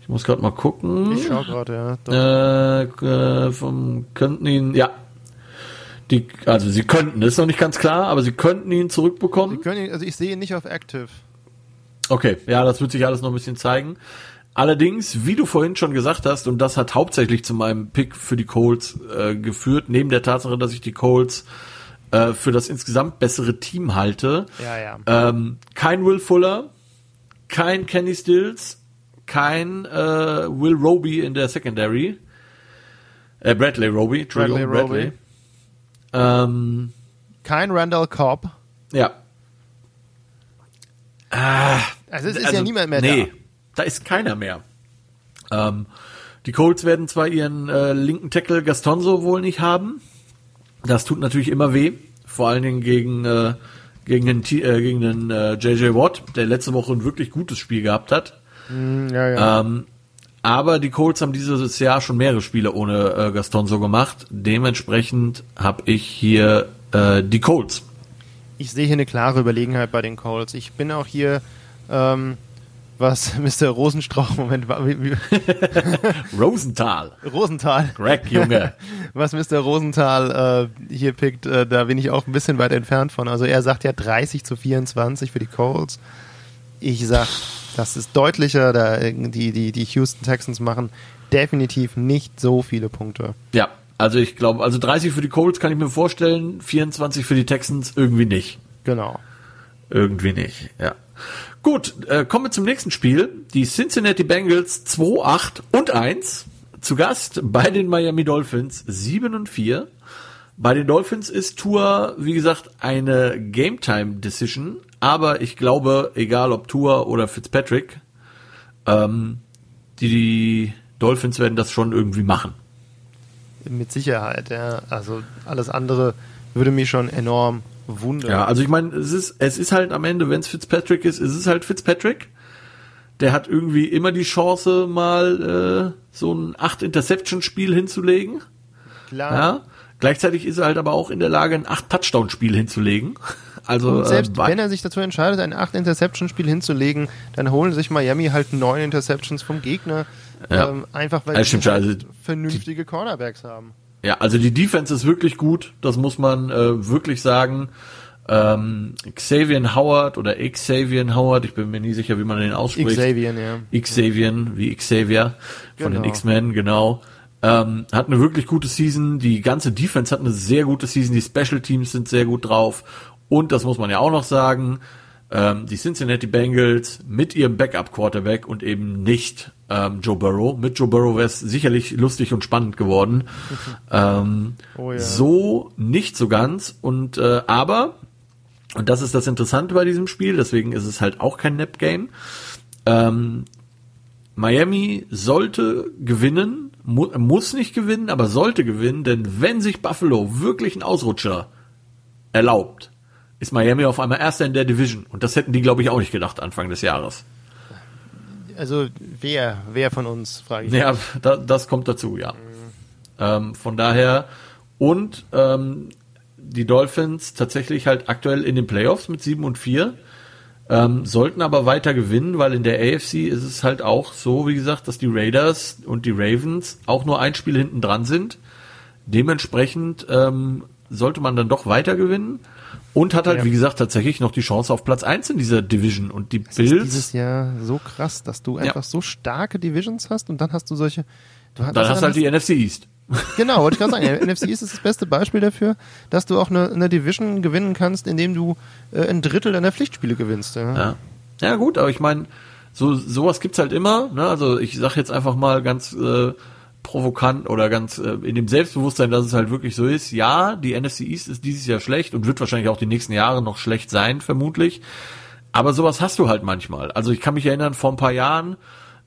A: Ich muss gerade mal gucken.
B: Ich schau gerade, ja.
A: Äh, äh, vom, könnten ihn, ja. Die, also sie könnten, das ist noch nicht ganz klar, aber sie könnten ihn zurückbekommen.
B: Sie können, ihn- also ich sehe ihn nicht auf Active.
A: Okay, ja, das wird sich alles noch ein bisschen zeigen. Allerdings, wie du vorhin schon gesagt hast, und das hat hauptsächlich zu meinem Pick für die Colts äh, geführt, neben der Tatsache, dass ich die Colts äh, für das insgesamt bessere Team halte.
B: Ja, ja.
A: Ähm, kein Will Fuller, kein Kenny Stills, kein äh, Will Roby in der Secondary. Äh, Bradley Roby,
B: Bradley
A: Bradley.
B: Roby.
A: Ähm,
B: Kein Randall Cobb.
A: ja.
B: Also es ist ja niemand mehr
A: nee, da. Ist keiner mehr. Ähm, die Colts werden zwar ihren äh, linken Tackle Gastonzo wohl nicht haben. Das tut natürlich immer weh. Vor allen Dingen gegen, äh, gegen den, äh, gegen den äh, JJ Watt, der letzte Woche ein wirklich gutes Spiel gehabt hat.
B: da. Ja, ja.
A: Ähm, aber die Colts haben dieses Jahr schon mehrere Spiele ohne äh, Gastonzo gemacht. Dementsprechend habe ich hier äh, die Colts.
B: ich sehe hier eine klare Überlegenheit bei den Colts. Ich bin auch hier, ähm, was Mr. Rosenstrauch, Moment,
A: Rosenthal.
B: Rosenthal.
A: Greg, Junge.
B: was Mr. Rosenthal äh, hier pickt, äh, da bin ich auch ein bisschen weit entfernt von. Also er sagt ja 30 zu 24 für die Colts. Ich sag, das ist deutlicher. Da die, die, die Houston Texans machen definitiv nicht so viele Punkte.
A: Ja, also ich glaube, also 30 für die Colts kann ich mir vorstellen, 24 für die Texans irgendwie nicht.
B: Genau.
A: Irgendwie nicht, ja. Gut, äh, kommen wir zum nächsten Spiel. Die Cincinnati Bengals 2-8 und 1 zu Gast bei den Miami Dolphins 7 und 4. Bei den Dolphins ist Tour, wie gesagt, eine Game Time Decision, aber ich glaube, egal ob Tour oder Fitzpatrick, ähm, die, die Dolphins werden das schon irgendwie machen.
B: Mit Sicherheit, ja. Also alles andere würde mich schon enorm wundern.
A: Ja, also ich meine, es ist, es ist halt am Ende, wenn es Fitzpatrick ist, ist es halt Fitzpatrick. Der hat irgendwie immer die Chance, mal äh, so ein 8-Interception-Spiel hinzulegen.
B: Klar.
A: Ja. Gleichzeitig ist er halt aber auch in der Lage, ein 8-Touchdown-Spiel hinzulegen. Also
B: Und selbst
A: äh,
B: wenn er sich dazu entscheidet, ein 8-Interception-Spiel hinzulegen, dann holen sich Miami halt neun Interceptions vom Gegner.
A: Ja.
B: Ähm, einfach weil sie
A: stimmt,
B: halt
A: also
B: vernünftige Cornerbacks haben.
A: Ja, also die Defense ist wirklich gut, das muss man äh, wirklich sagen. Ähm, Xavier Howard oder Xavier Howard, ich bin mir nie sicher, wie man den ausspricht.
B: Xavier, ja.
A: Xavier, wie Xavier von den
B: Genau.
A: X-Men, genau. Ähm, hat eine wirklich gute Season. Die ganze Defense hat eine sehr gute Season. Die Special Teams sind sehr gut drauf. Und das muss man ja auch noch sagen, ähm, die Cincinnati Bengals mit ihrem Backup-Quarterback und eben nicht ähm, Joe Burrow. Mit Joe Burrow wäre es sicherlich lustig und spannend geworden. ähm,
B: Oh ja.
A: So nicht so ganz. Und äh, aber, und das ist das Interessante bei diesem Spiel, deswegen ist es halt auch kein Nap-Game. Ähm, Miami sollte gewinnen, mu muss nicht gewinnen, aber sollte gewinnen, denn wenn sich Buffalo wirklich einen Ausrutscher erlaubt, ist Miami auf einmal Erster in der Division. Und das hätten die, glaube ich, auch nicht gedacht Anfang des Jahres.
B: Also wer, wer von uns, frage ich.
A: Ja, da, das kommt dazu, ja. Ähm, von daher, und ähm, die Dolphins tatsächlich halt aktuell in den Playoffs mit 7 und 4, ähm, sollten aber weiter gewinnen, weil in der AFC ist es halt auch so, wie gesagt, dass die Raiders und die Ravens auch nur ein Spiel hinten dran sind. Dementsprechend ähm, sollte man dann doch weiter gewinnen und hat halt,
B: Ja.
A: wie gesagt, tatsächlich noch die Chance auf Platz 1 in dieser Division. Und die
B: Es ist
A: Bills.
B: dieses Jahr so krass, dass du
A: Ja.
B: einfach so starke Divisions hast und dann hast du solche. Du
A: dann hast du halt die NFC East.
B: Genau, wollte ich gerade sagen. NFC ist das beste Beispiel dafür, dass du auch eine, eine Division gewinnen kannst, indem du äh, ein Drittel deiner Pflichtspiele gewinnst. Ja.
A: Ja, ja gut, aber ich meine, so sowas gibt's halt immer. Ne? Also ich sag jetzt einfach mal ganz äh, provokant oder ganz äh, in dem Selbstbewusstsein, dass es halt wirklich so ist. Ja, die NFC East ist dieses Jahr schlecht und wird wahrscheinlich auch die nächsten Jahre noch schlecht sein, vermutlich. Aber sowas hast du halt manchmal. Also ich kann mich erinnern, vor ein paar Jahren,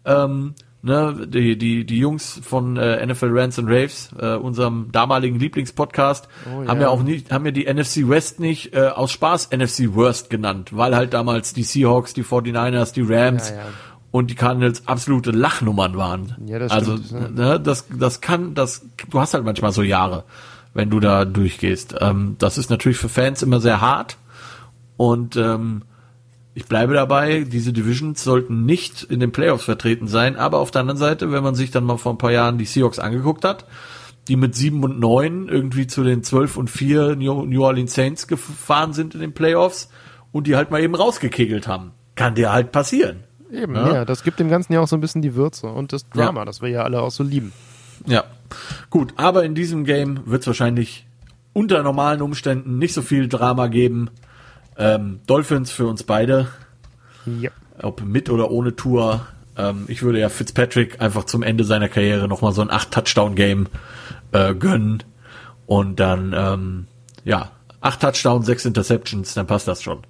A: ähm, ne, die, die, die Jungs von äh, NFL Rants and Raves, äh, unserem damaligen Lieblingspodcast,
B: Oh, ja.
A: haben ja auch nicht, haben ja die NFC West nicht äh, aus Spaß NFC Worst genannt, weil halt damals die Seahawks, die 49ers, die Rams
B: Ja, ja.
A: Und die Cardinals absolute Lachnummern waren.
B: Ja, das
A: also,
B: stimmt,
A: ne, das, das kann, das, du hast halt manchmal so Jahre, wenn du da durchgehst. Ähm, das ist natürlich für Fans immer sehr hart und ähm, ich bleibe dabei, diese Divisions sollten nicht in den Playoffs vertreten sein, aber auf der anderen Seite, wenn man sich dann mal vor ein paar Jahren die Seahawks angeguckt hat, die mit 7 und 9 irgendwie zu den 12 und 4 New New Orleans Saints gefahren sind in den Playoffs und die halt mal eben rausgekegelt haben. Kann dir halt passieren.
B: Eben,
A: Ja.
B: ja. das gibt dem Ganzen ja auch so ein bisschen die Würze und das Drama,
A: Ja.
B: das wir ja alle auch so lieben.
A: Ja. Gut, aber in diesem Game wird es wahrscheinlich unter normalen Umständen nicht so viel Drama geben. Ähm, Dolphins für uns beide.
B: Ja.
A: ob mit oder ohne Tour. Ähm, ich würde ja Fitzpatrick einfach zum Ende seiner Karriere nochmal so ein 8-Touchdown-Game äh, gönnen. Und dann, ähm, ja, 8 Touchdowns, 6 Interceptions, dann passt das schon.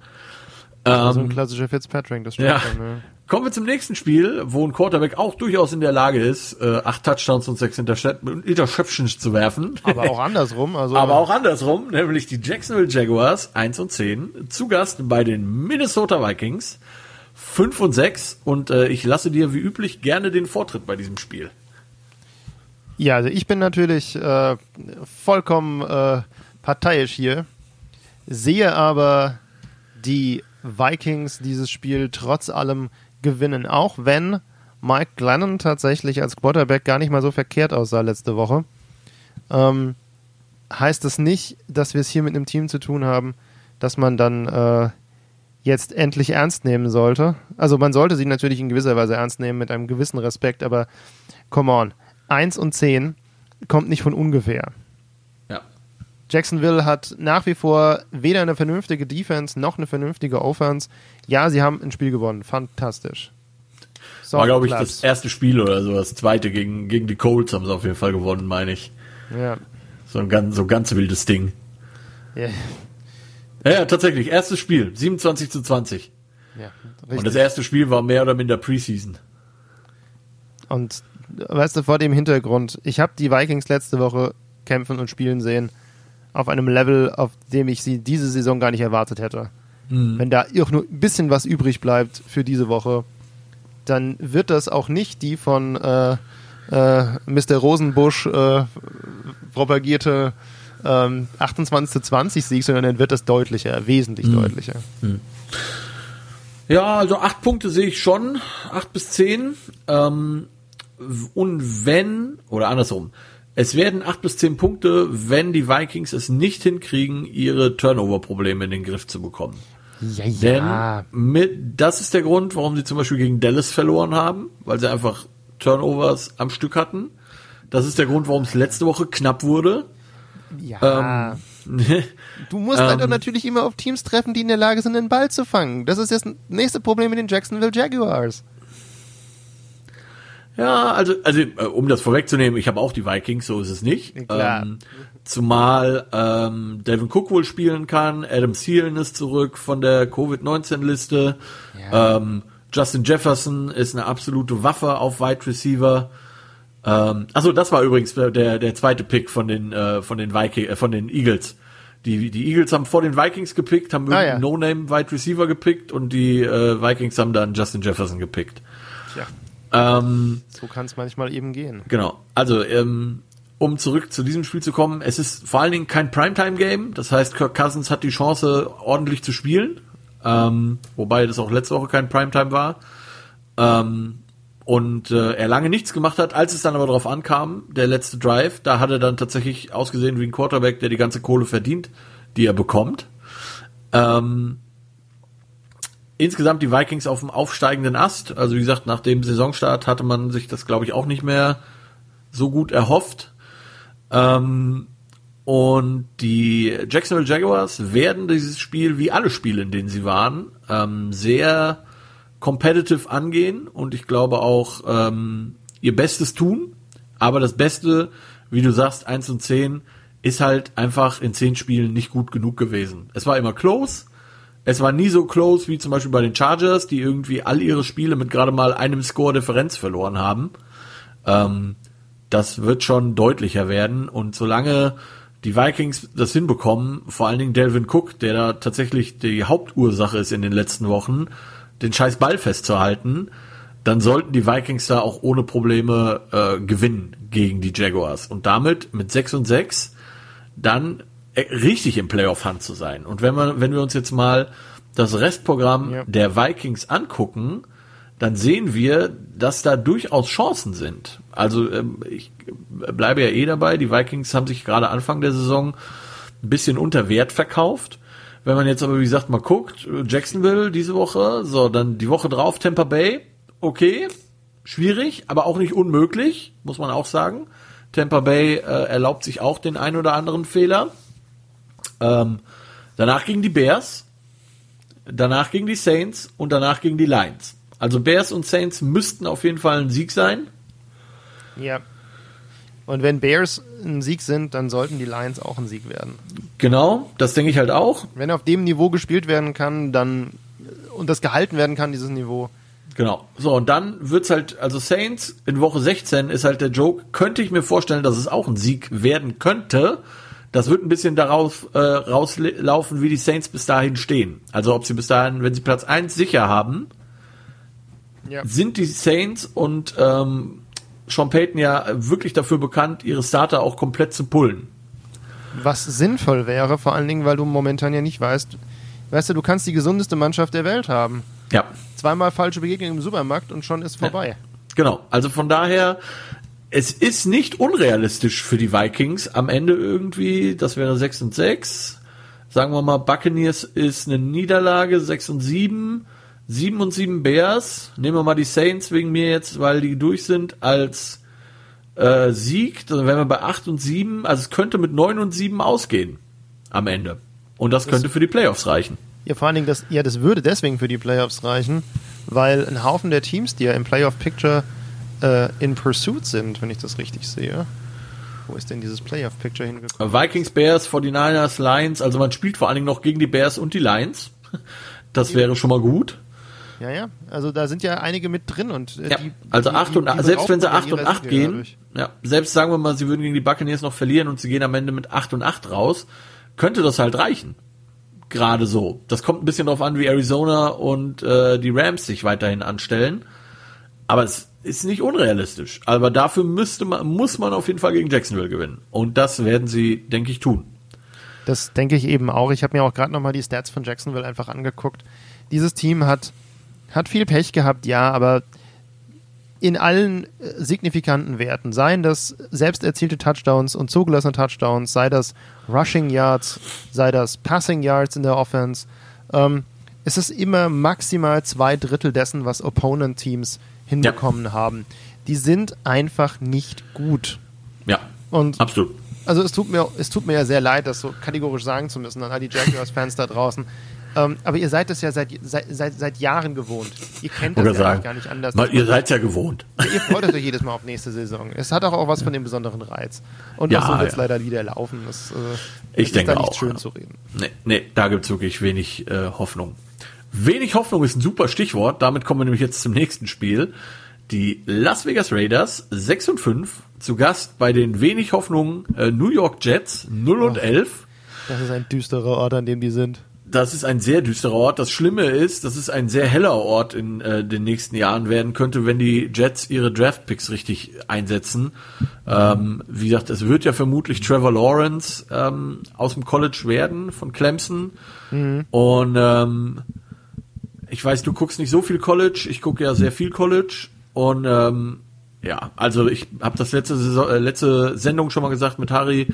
B: so ein klassischer Fitzpatrick, das stimmt
A: Ja.
B: schon, ne?
A: Kommen wir zum nächsten Spiel, wo ein Quarterback auch durchaus in der Lage ist, äh, 8 Touchdowns und 6 Intercep- Interceptions zu werfen.
B: Aber auch andersrum, also
A: Aber auch andersrum, nämlich die Jacksonville Jaguars 1 und 10, zu Gast bei den Minnesota Vikings 5 und 6 und äh, ich lasse dir wie üblich gerne den Vortritt bei diesem Spiel.
B: Ja, also ich bin natürlich äh, vollkommen äh, parteiisch hier. sehe aber die Vikings dieses Spiel trotz allem gewinnen, auch wenn Mike Glennon tatsächlich als Quarterback gar nicht mal so verkehrt aussah letzte Woche. Ähm, heißt das nicht, dass wir es hier mit einem Team zu tun haben, dass man dann äh, jetzt endlich ernst nehmen sollte. Also man sollte sie natürlich in gewisser Weise ernst nehmen mit einem gewissen Respekt, aber come on. 1 und 10 kommt nicht von ungefähr.
A: Ja.
B: Jacksonville hat nach wie vor weder eine vernünftige Defense noch eine vernünftige Offense. Ja, sie haben ein Spiel gewonnen. Fantastisch.
A: War, glaube ich, das erste Spiel oder so. Das zweite gegen, gegen die Colts haben sie auf jeden Fall gewonnen, meine ich.
B: Ja.
A: So ein ganz, so ein ganz wildes Ding.
B: Ja,
A: Ja, ja, tatsächlich. Erstes Spiel. 27 zu 20.
B: ja
A: Und das
B: richtig.
A: erste Spiel war mehr oder minder Preseason.
B: Und weißt du, vor dem Hintergrund, ich habe die Vikings letzte Woche kämpfen und spielen sehen auf einem Level, auf dem ich sie diese Saison gar nicht erwartet hätte. Wenn da auch nur ein bisschen was übrig bleibt für diese Woche, dann wird das auch nicht die von äh, äh, Mr. Rosenbusch äh, propagierte ähm, 28 zu 20 Sieg, sondern dann wird das deutlicher, wesentlich deutlicher.
A: Ja, also acht Punkte sehe ich schon. Acht bis zehn. Ähm, und wenn, oder andersrum, es werden acht bis zehn Punkte, wenn die Vikings es nicht hinkriegen, ihre Turnover-Probleme in den Griff zu bekommen.
B: Ja,
A: Denn mit, das ist der Grund, warum sie zum Beispiel gegen Dallas verloren haben, weil sie einfach Turnovers am Stück hatten. Das ist der Grund, warum es letzte Woche knapp wurde.
B: ja. Du musst
A: Ähm,
B: leider natürlich immer auf Teams treffen, die in der Lage sind, den Ball zu fangen. Das ist das nächste Problem mit den Jacksonville Jaguars.
A: Ja, also, also äh, um das vorwegzunehmen, ich habe auch die Vikings, so ist es nicht.
B: Klar.
A: Ähm, zumal ähm, Devin Cook wohl spielen kann, Adam Thielen ist zurück von der Covid-19-Liste.
B: Ja.
A: Ähm, Justin Jefferson ist eine absolute Waffe auf Wide Receiver. Ähm, achso, das war übrigens der, der zweite Pick von den äh, von den Viking, äh, von den Eagles. Die, die Eagles haben vor den Vikings gepickt, haben
B: Ah, ja.
A: No-Name Wide Receiver gepickt und die äh, Vikings haben dann Justin Jefferson gepickt.
B: Tja,
A: Ähm,
B: so kann es manchmal eben gehen.
A: Genau. Also, ähm, um zurück zu diesem Spiel zu kommen, es ist vor allen Dingen kein Primetime-Game. Das heißt, Kirk Cousins hat die Chance, ordentlich zu spielen. Ähm, wobei das auch letzte Woche kein Primetime war. Ähm, und äh, er lange nichts gemacht hat. Als es dann aber darauf ankam, der letzte Drive, da hat er dann tatsächlich ausgesehen wie ein Quarterback, der die ganze Kohle verdient, die er bekommt. Ähm, insgesamt die Vikings auf dem aufsteigenden Ast. Also wie gesagt, nach dem Saisonstart hatte man sich das, glaube ich, auch nicht mehr so gut erhofft. Ähm, und die Jacksonville Jaguars werden dieses Spiel, wie alle Spiele, in denen sie waren, ähm, sehr competitive angehen und ich glaube auch ähm, ihr Bestes tun. Aber das Beste, wie du sagst, 1 und 10, ist halt einfach in 10 Spielen nicht gut genug gewesen. Es war immer close. Es war nie so close wie zum Beispiel bei den Chargers, die irgendwie all ihre Spiele mit gerade mal einem Score Differenz verloren haben. Ähm, das wird schon deutlicher werden und solange die Vikings das hinbekommen, vor allen Dingen Delvin Cook, der da tatsächlich die Hauptursache ist in den letzten Wochen, den scheiß Ball festzuhalten, dann sollten die Vikings da auch ohne Probleme äh, gewinnen gegen die Jaguars und damit mit 6 und 6 dann richtig im Playoff-Hand zu sein. Und wenn man, wenn wir uns jetzt mal das Restprogramm
B: Ja.
A: der Vikings angucken, dann sehen wir, dass da durchaus Chancen sind. Also ähm, ich bleibe ja eh dabei, die Vikings haben sich gerade Anfang der Saison ein bisschen unter Wert verkauft. Wenn man jetzt aber, wie gesagt, mal guckt, Jacksonville diese Woche, so, dann die Woche drauf Tampa Bay, okay, schwierig, aber auch nicht unmöglich, muss man auch sagen. Tampa Bay äh, erlaubt sich auch den ein oder anderen Fehler. Ähm, danach gegen die Bears, danach gegen die Saints und danach gegen die Lions. Also Bears und Saints müssten auf jeden Fall ein Sieg sein.
B: Ja. Und wenn Bears ein Sieg sind, dann sollten die Lions auch ein Sieg werden.
A: Genau, das denke ich halt auch.
B: Wenn auf dem Niveau gespielt werden kann, dann und das gehalten werden kann, dieses Niveau.
A: Genau. So, und dann wird's halt, also Saints in Woche 16 ist halt der Joke, könnte ich mir vorstellen, dass es auch ein Sieg werden könnte. Das wird ein bisschen darauf äh, rauslaufen, wie die Saints bis dahin stehen. Also ob sie bis dahin, wenn sie Platz 1 sicher haben,
B: Ja.
A: sind die Saints und ähm, Sean Payton ja wirklich dafür bekannt, ihre Starter auch komplett zu pullen.
B: was sinnvoll wäre, vor allen Dingen, weil du momentan ja nicht weißt, weißt du, du kannst die gesundeste Mannschaft der Welt haben.
A: Ja.
B: Zweimal falsche Begegnung im Supermarkt und schon ist vorbei. Ja.
A: Genau. Also von daher, es ist nicht unrealistisch für die Vikings am Ende irgendwie, das wäre 6 und 6. Sagen wir mal, Buccaneers ist eine Niederlage, 6 und 7. 7 und 7 Bears. Nehmen wir mal die Saints wegen mir jetzt, weil die durch sind, als äh, Sieg. Dann wären wir bei 8 und 7. Also es könnte mit 9 und 7 ausgehen am Ende. Und das, das könnte für die Playoffs reichen.
B: Ja, vor allen Dingen, das, ja, das würde deswegen für die Playoffs reichen, weil ein Haufen der Teams, die ja im Playoff-Picture äh, in Pursuit sind, wenn ich das richtig sehe. Wo ist denn dieses Playoff-Picture hingekommen?
A: Vikings, Bears, 49ers, Lions. Also man spielt vor allen Dingen noch gegen die Bears und die Lions. Das wäre schon mal gut.
B: Ja, ja. Also da sind ja einige mit drin und
A: äh, ja, die, also 8 und die selbst wenn sie 8 und 8 gehen, dadurch. ja, selbst sagen wir mal, sie würden gegen die Buccaneers noch verlieren und sie gehen am Ende mit 8 und 8 raus, könnte das halt reichen. Gerade so. Das kommt ein bisschen darauf an, wie Arizona und äh, die Rams sich weiterhin anstellen. Aber es ist nicht unrealistisch. Aber dafür müsste man, muss man auf jeden Fall gegen Jacksonville gewinnen. Und das werden sie, denke ich, tun.
B: Das denke ich eben auch. Ich habe mir auch gerade nochmal die Stats von Jacksonville einfach angeguckt. Dieses Team hat hat viel Pech gehabt, ja, aber in allen äh, signifikanten Werten, seien das selbst erzielte Touchdowns und zugelassene Touchdowns, sei das Rushing Yards, sei das Passing Yards in der Offense, ähm, es ist immer maximal zwei Drittel dessen, was Opponent-Teams hinbekommen ja. haben. Die sind einfach nicht gut.
A: Ja,
B: und
A: absolut.
B: Also es tut mir, es tut mir ja sehr leid, das so kategorisch sagen zu müssen an all die Jaguars-Fans da draußen. Ähm, aber ihr seid es ja seit, seit, seit, seit Jahren gewohnt. Ihr kennt das ja
A: sagen, gar nicht anders. Mal, ihr seid ja gewohnt.
B: ihr freut euch jedes Mal auf nächste Saison. Es hat auch, auch was von dem besonderen Reiz. Und ja, so wird es ja. leider wieder laufen. Das,
A: äh, ich denke da nicht auch, schön zu reden. Nee, nee da gibt es wirklich wenig äh, Hoffnung. Wenig Hoffnung ist ein super Stichwort. Damit kommen wir nämlich jetzt zum nächsten Spiel. Die Las Vegas Raiders 6 und 5 zu Gast bei den wenig Hoffnungen äh, New York Jets 0 und 11.
B: Das ist ein düsterer Ort, an dem die sind
A: das ist ein sehr düsterer Ort. Das Schlimme ist, dass es ein sehr heller Ort in äh, den nächsten Jahren werden könnte, wenn die Jets ihre Draftpicks richtig einsetzen. Ähm, wie gesagt, es wird ja vermutlich Trevor Lawrence ähm, aus dem College werden von Clemson. Mhm. Und ähm, ich weiß, du guckst nicht so viel College. Ich gucke ja sehr viel College. Und ähm, ja, also ich habe das letzte, Saison, äh, letzte Sendung schon mal gesagt mit Harry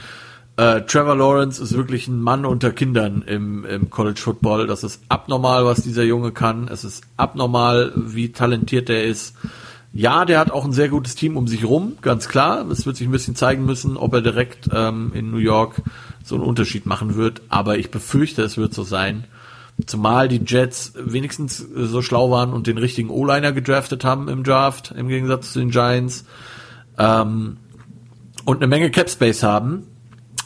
A: äh, Trevor Lawrence ist wirklich ein Mann unter Kindern im, im College Football. Das ist abnormal, was dieser Junge kann. Es ist abnormal, wie talentiert er ist. Ja, der hat auch ein sehr gutes Team um sich rum, ganz klar. Es wird sich ein bisschen zeigen müssen, ob er direkt ähm, in New York so einen Unterschied machen wird. Aber ich befürchte, es wird so sein. Zumal die Jets wenigstens so schlau waren und den richtigen O-Liner gedraftet haben im Draft, im Gegensatz zu den Giants. Ähm, und eine Menge Cap Space haben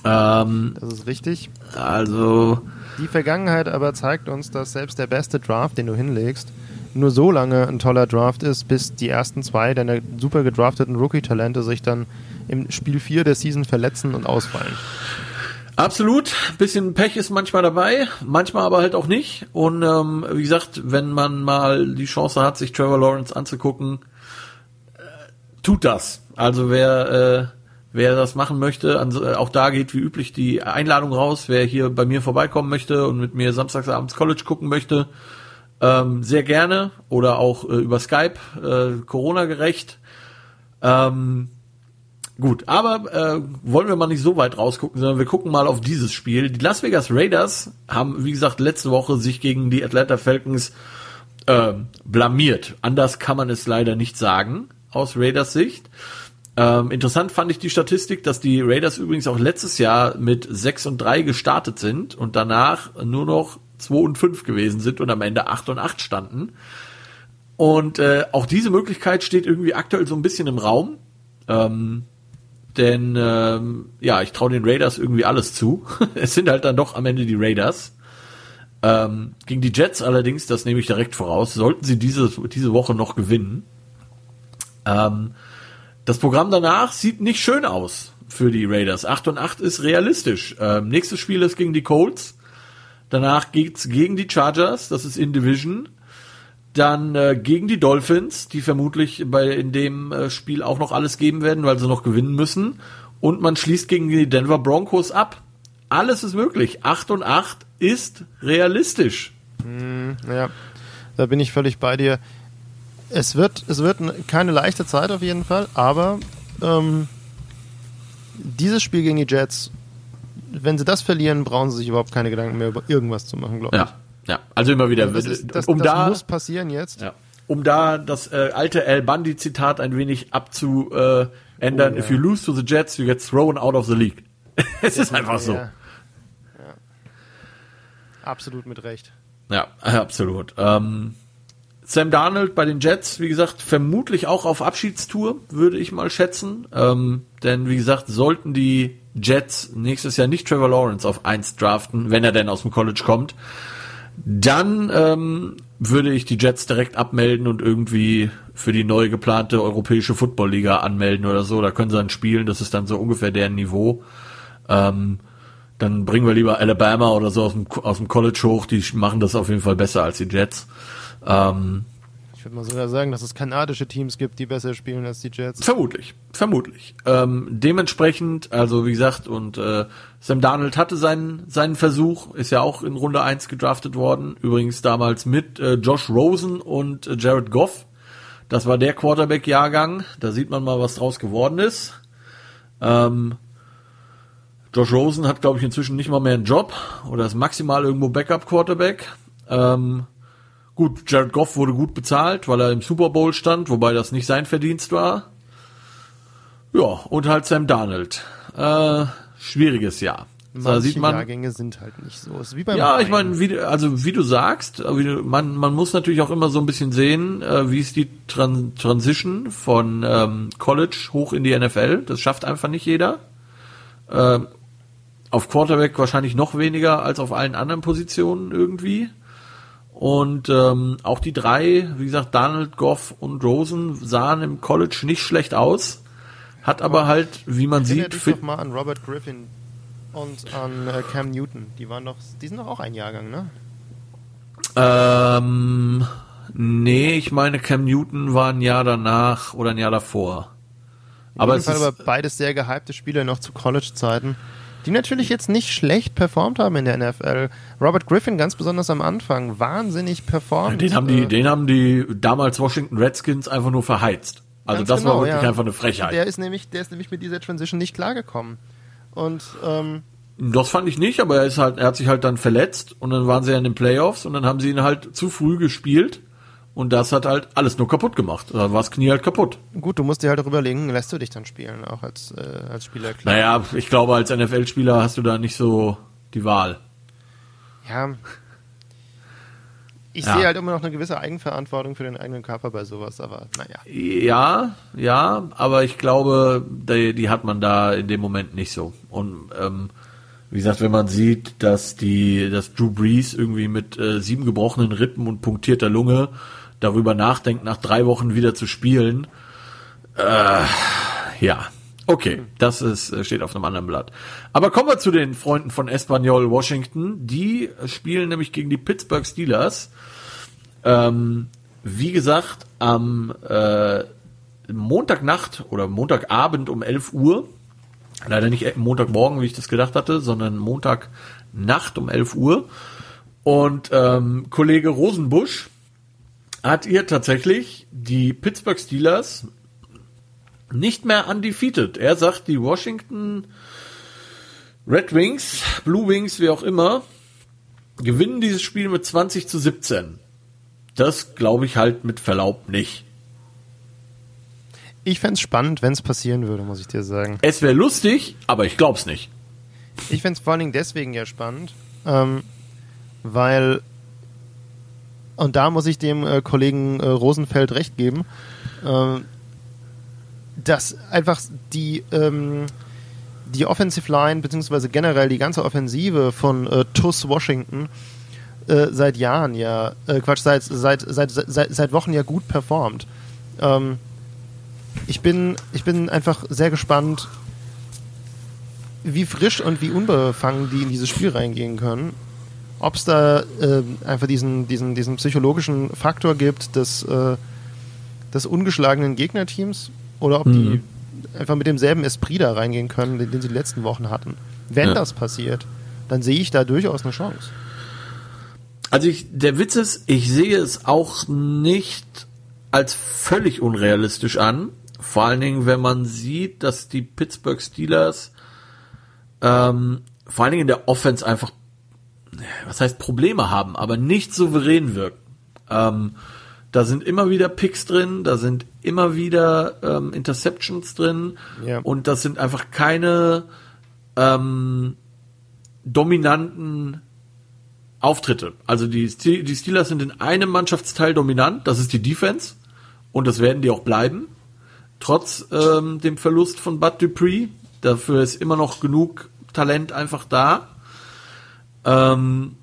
B: ähm, das ist richtig.
A: Also.
B: Die Vergangenheit aber zeigt uns, dass selbst der beste Draft, den du hinlegst, nur so lange ein toller Draft ist, bis die ersten zwei deiner super gedrafteten Rookie-Talente sich dann im Spiel 4 der Season verletzen und ausfallen.
A: Absolut. Bisschen Pech ist manchmal dabei, manchmal aber halt auch nicht. Und ähm, wie gesagt, wenn man mal die Chance hat, sich Trevor Lawrence anzugucken, äh, tut das. Also wer äh, Wer das machen möchte, äh, auch da geht wie üblich die Einladung raus. Wer hier bei mir vorbeikommen möchte und mit mir samstagsabends College gucken möchte, ähm, sehr gerne oder auch äh, über Skype, äh, Corona-gerecht. Ähm, gut, aber äh, wollen wir mal nicht so weit rausgucken, sondern wir gucken mal auf dieses Spiel. Die Las Vegas Raiders haben, wie gesagt, letzte Woche sich gegen die Atlanta Falcons äh, blamiert. Anders kann man es leider nicht sagen aus Raiders Sicht. Ähm, interessant fand ich die Statistik, dass die Raiders übrigens auch letztes Jahr mit 6 und 3 gestartet sind und danach nur noch 2 und 5 gewesen sind und am Ende 8 und 8 standen. Und äh, auch diese Möglichkeit steht irgendwie aktuell so ein bisschen im Raum. Ähm, denn ähm, ja, ich traue den Raiders irgendwie alles zu. es sind halt dann doch am Ende die Raiders. Ähm, gegen die Jets allerdings, das nehme ich direkt voraus, sollten sie diese, diese Woche noch gewinnen. Ähm, das Programm danach sieht nicht schön aus für die Raiders. 8 und 8 ist realistisch. Ähm, nächstes Spiel ist gegen die Colts. Danach geht's gegen die Chargers, das ist in Division. Dann äh, gegen die Dolphins, die vermutlich bei in dem äh, Spiel auch noch alles geben werden, weil sie noch gewinnen müssen. Und man schließt gegen die Denver Broncos ab. alles ist möglich. 8 und 8 ist realistisch.
B: Ja, da bin ich völlig bei dir. Es wird, es wird keine leichte Zeit auf jeden Fall, aber ähm, dieses Spiel gegen die Jets, wenn sie das verlieren, brauchen sie sich überhaupt keine Gedanken mehr über irgendwas zu machen, glaube ich.
A: Ja, ja. Also immer wieder.
B: Das, ist, das,
A: um
B: das
A: da,
B: muss passieren jetzt.
A: ja, um da das äh, alte El Bundy Zitat ein wenig abzuändern.
B: Oh, ja.
A: If you lose to the Jets, you get thrown out of the league. es ist einfach so.
B: Ja. Ja. Absolut mit Recht.
A: Ja, absolut. Ähm, Sam Darnold bei den Jets, wie gesagt, vermutlich auch auf Abschiedstour, würde ich mal schätzen. Ähm, denn wie gesagt, sollten die Jets nächstes Jahr nicht Trevor Lawrence auf 1 draften, wenn er denn aus dem College kommt, dann ähm, würde ich die Jets direkt abmelden und irgendwie für die neu geplante europäische Football-Liga anmelden oder so. Da können sie dann spielen, das ist dann so ungefähr deren Niveau. Ähm, dann bringen wir lieber Alabama oder so aus dem, aus dem College hoch, die machen das auf jeden Fall besser als die Jets. Ähm,
B: Ich würde mal sogar sagen, dass es kanadische Teams gibt, die besser spielen als die Jets.
A: Vermutlich, vermutlich. Ähm, dementsprechend, also wie gesagt, und äh, Sam Darnold hatte seinen, seinen Versuch, ist ja auch in Runde 1 gedraftet worden, übrigens damals mit äh, Josh Rosen und äh, Jared Goff. Das war der Quarterback-Jahrgang, da sieht man mal, was draus geworden ist. Ähm, Josh Rosen hat, glaube ich, inzwischen nicht mal mehr einen Job oder ist maximal irgendwo Backup-Quarterback. Ähm, Gut, Jared Goff wurde gut bezahlt, weil er im Super Bowl stand, wobei das nicht sein Verdienst war. Ja, und halt Sam Darnold. Äh, schwieriges Jahr. Da
B: Manche
A: sieht man,
B: Jahrgänge sind halt nicht so. Ist wie beim
A: ja, ich
B: Wein.
A: meine, wie, du- also wie du sagst, wie du- man, man muss natürlich auch immer so ein bisschen sehen, äh, wie ist die Tran Transition von ähm, College hoch in die NFL. Das schafft einfach nicht jeder. Ähm, auf Quarterback wahrscheinlich noch weniger als auf allen anderen Positionen irgendwie. Und ähm, auch die drei, wie gesagt, Donald, Goff und Rosen sahen im College nicht schlecht aus. Hat aber halt, wie man
B: Erinnere
A: sieht, fit,
B: doch mal an Robert Griffin und an äh, Cam Newton. Die waren doch, die sind doch auch ein Jahrgang, ne?
A: Ähm, nee, ich meine, Cam Newton war ein Jahr danach oder ein Jahr davor. Aber
B: Auf
A: es
B: Fall
A: ist,
B: aber beides sehr gehypte Spieler noch zu College-Zeiten, die natürlich jetzt nicht schlecht performt haben in der NFL. Robert Griffin ganz besonders am Anfang wahnsinnig performt.
A: den haben die,
B: Äh,
A: den haben die damals Washington Redskins einfach nur verheizt. Also
B: Ganz
A: das war
B: genau,
A: wirklich
B: ja.
A: einfach eine Frechheit.
B: Der ist nämlich, der ist nämlich mit dieser Transition nicht klargekommen. Und ähm,
A: Das fand ich nicht, aber er ist halt, er hat sich halt dann verletzt und dann waren sie ja in den Playoffs und dann haben sie ihn halt zu früh gespielt und das hat halt alles nur kaputt gemacht. Da war das Knie halt kaputt.
B: gut, du musst dir halt auch überlegen, lässt du dich dann spielen, auch als, äh, als Spieler. Klar.
A: Naja, ich glaube, als NFL-Spieler hast du da nicht so die Wahl.
B: Ja. Ich
A: Ja.
B: sehe halt immer noch eine gewisse Eigenverantwortung für den eigenen Körper bei sowas, aber naja.
A: Ja, ja, aber ich glaube, die, die hat man da in dem Moment nicht so. Und ähm, wie gesagt, wenn man sieht, dass die, dass Drew Brees irgendwie mit äh, sieben gebrochenen Rippen und punktierter Lunge darüber nachdenkt, nach drei Wochen wieder zu spielen, äh, ja. Okay, das ist, äh, steht auf einem anderen Blatt. Aber kommen wir zu den Freunden von Espanyol Washington. Die spielen nämlich gegen die Pittsburgh Steelers. Ähm, wie gesagt, am äh, Montagnacht oder Montagabend um 11 Uhr, leider nicht Montagmorgen, wie ich das gedacht hatte, sondern Montagnacht um 11 Uhr. Und ähm, Kollege Rosenbusch hat ihr tatsächlich die Pittsburgh Steelers nicht mehr undefeated. Er sagt, die Washington Red Wings, Blue Wings, wie auch immer, gewinnen dieses Spiel mit 20 zu 17. Das glaube ich halt mit Verlaub nicht.
B: Ich fänd's spannend, wenn es passieren würde, muss ich dir sagen.
A: Es wäre lustig, aber ich glaube es nicht.
B: Ich fänd's vor allen Dingen deswegen ja spannend, ähm, weil, und da muss ich dem äh, Kollegen äh, Rosenfeld recht geben, ähm, dass einfach die, ähm, die Offensive Line, beziehungsweise generell die ganze Offensive von äh, TUS Washington äh, seit Jahren ja, äh, Quatsch, seit, seit, seit, seit, seit Wochen ja gut performt. Ähm, ich bin, ich bin einfach sehr gespannt, wie frisch und wie unbefangen die in dieses Spiel reingehen können. Ob es da äh, einfach diesen, diesen, diesen psychologischen Faktor gibt des, äh, des ungeschlagenen Gegnerteams oder ob die einfach mit demselben Esprit da reingehen können, den, den sie die letzten Wochen hatten. Wenn
A: Ja.
B: das passiert, dann sehe ich da durchaus eine Chance.
A: Also ich, der Witz ist, ich sehe es auch nicht als völlig unrealistisch an. Vor allen Dingen, wenn man sieht, dass die Pittsburgh Steelers ähm, vor allen Dingen in der Offense einfach, was heißt Probleme haben, aber nicht souverän wirken. Ähm, da sind immer wieder Picks drin, da sind immer wieder ähm, Interceptions drin
B: Ja.
A: und das sind einfach keine ähm, dominanten Auftritte. Also die, die Steelers sind in einem Mannschaftsteil dominant, das ist die Defense und das werden die auch bleiben. Trotz ähm, dem Verlust von Bud Dupree. Dafür ist immer noch genug Talent einfach da. Ähm,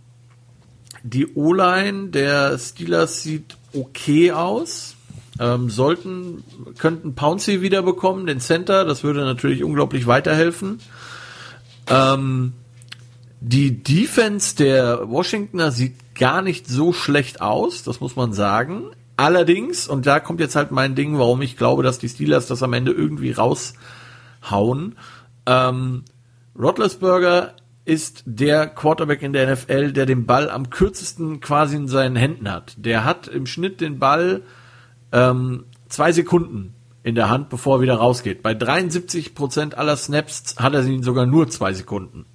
A: die O-Line der Steelers sieht okay aus. Ähm, sollten, könnten Pouncey wiederbekommen, den Center. Das würde natürlich unglaublich weiterhelfen. Ähm, die Defense der Washingtoner sieht gar nicht so schlecht aus, das muss man sagen. Allerdings, und da kommt jetzt halt mein Ding, warum ich glaube, dass die Steelers das am Ende irgendwie raushauen. Ähm, Roethlisberger ist der Quarterback in der NFL, der den Ball am kürzesten quasi in seinen Händen hat. Der hat im Schnitt den Ball ähm, zwei Sekunden in der Hand, bevor er wieder rausgeht. Bei 73% aller Snaps hat er ihn sogar nur zwei Sekunden.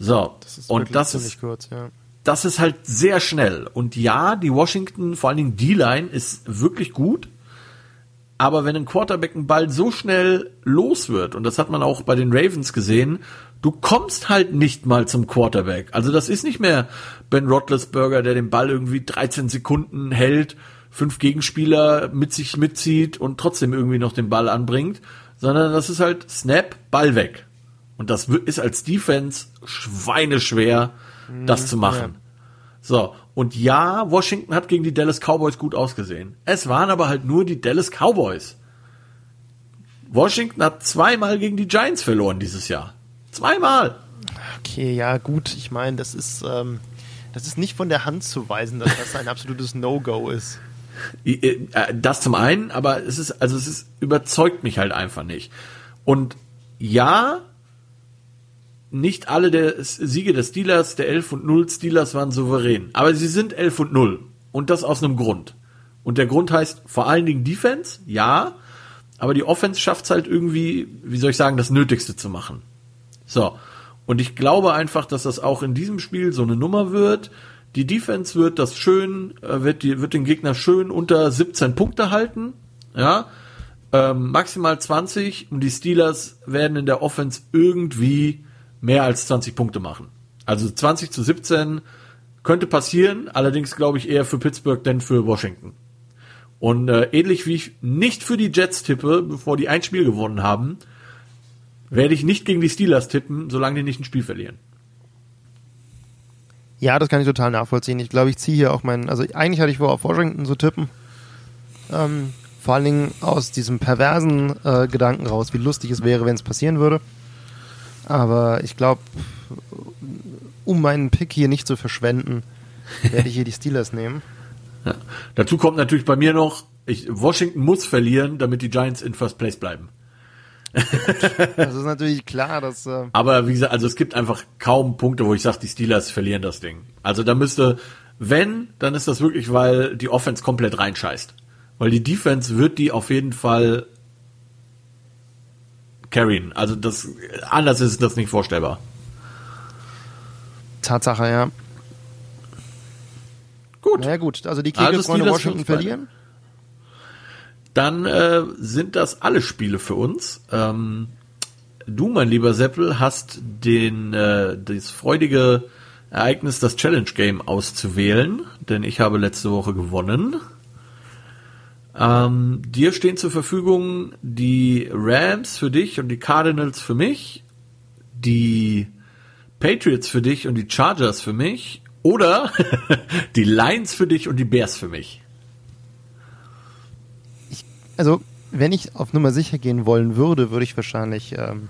A: So,
B: Das ist
A: und das ist,
B: kurz, ja.
A: das ist halt sehr schnell. Und ja, die Washington, vor allen Dingen D-Line, ist wirklich gut. Aber wenn ein Quarterback einen Ball so schnell los wird, und das hat man auch bei den Ravens gesehen, du kommst halt nicht mal zum Quarterback. Also das ist nicht mehr Ben Roethlisberger, der den Ball irgendwie 13 Sekunden hält, fünf Gegenspieler mit sich mitzieht und trotzdem irgendwie noch den Ball anbringt, sondern das ist halt Snap, Ball weg. Und das ist als Defense schweineschwer, das zu machen. So, und ja, Washington hat gegen die Dallas Cowboys gut ausgesehen. Es waren aber halt nur die Dallas Cowboys. Washington hat zweimal gegen die Giants verloren dieses Jahr. Zweimal.
B: Okay, ja, gut. Ich meine, das ist, ähm, das ist nicht von der Hand zu weisen, dass das ein absolutes No-Go ist.
A: Äh, Das zum einen, aber es ist, also es ist, überzeugt mich halt einfach nicht. Und ja, nicht alle der Siege der Steelers, der 11 und 0 Steelers waren souverän. Aber sie sind 11 und 0. Und das aus einem Grund. Und der Grund heißt vor allen Dingen Defense, ja. Aber die Offense schafft es halt irgendwie, wie soll ich sagen, das Nötigste zu machen. So. Und ich glaube einfach, dass das auch in diesem Spiel so eine Nummer wird. Die Defense wird das schön, äh, wird, die, wird den Gegner schön unter 17 Punkte halten. Ja. Ähm, maximal 20 und die Steelers werden in der Offense irgendwie mehr als 20 Punkte machen. Also 20 zu 17 könnte passieren, allerdings glaube ich eher für Pittsburgh denn für Washington. Und äh, ähnlich wie ich nicht für die Jets tippe, bevor die ein Spiel gewonnen haben, werde ich nicht gegen die Steelers tippen, solange die nicht ein Spiel verlieren.
B: Ja, das kann ich total nachvollziehen. Ich glaube, ich ziehe hier auch meinen, also eigentlich hatte ich vor, auf Washington zu tippen. Ähm, vor allen Dingen aus diesem perversen äh, Gedanken raus, wie lustig es wäre, wenn es passieren würde. Aber ich glaube, um meinen Pick hier nicht zu verschwenden, werde ich hier die Steelers nehmen.
A: Ja. Dazu kommt natürlich bei mir noch, ich, Washington muss verlieren, damit die Giants in First Place bleiben.
B: Das ist natürlich klar, dass äh,
A: Aber wie gesagt, also es gibt einfach kaum Punkte, wo ich sage, die Steelers verlieren das Ding. Also da müsste, wenn, dann ist das wirklich, weil die Offense komplett reinscheißt. Weil die Defense wird die auf jeden Fall carryen. Also das, anders ist das nicht vorstellbar.
B: Tatsache, ja.
A: Gut.
B: Naja gut, also die
A: Also
B: Kegelfreunde
A: Steelers für
B: Washington
A: uns beide. Dann äh, sind das alle Spiele für uns. Ähm, du, mein lieber Seppel, hast den äh, das freudige Ereignis, das Challenge Game auszuwählen, denn ich habe letzte Woche gewonnen. Ähm, dir stehen zur Verfügung die Rams für dich und die Cardinals für mich, die Patriots für dich und die Chargers für mich oder die Lions für dich und die Bears für mich.
B: Also, wenn ich auf Nummer sicher gehen wollen würde, würde ich wahrscheinlich ähm,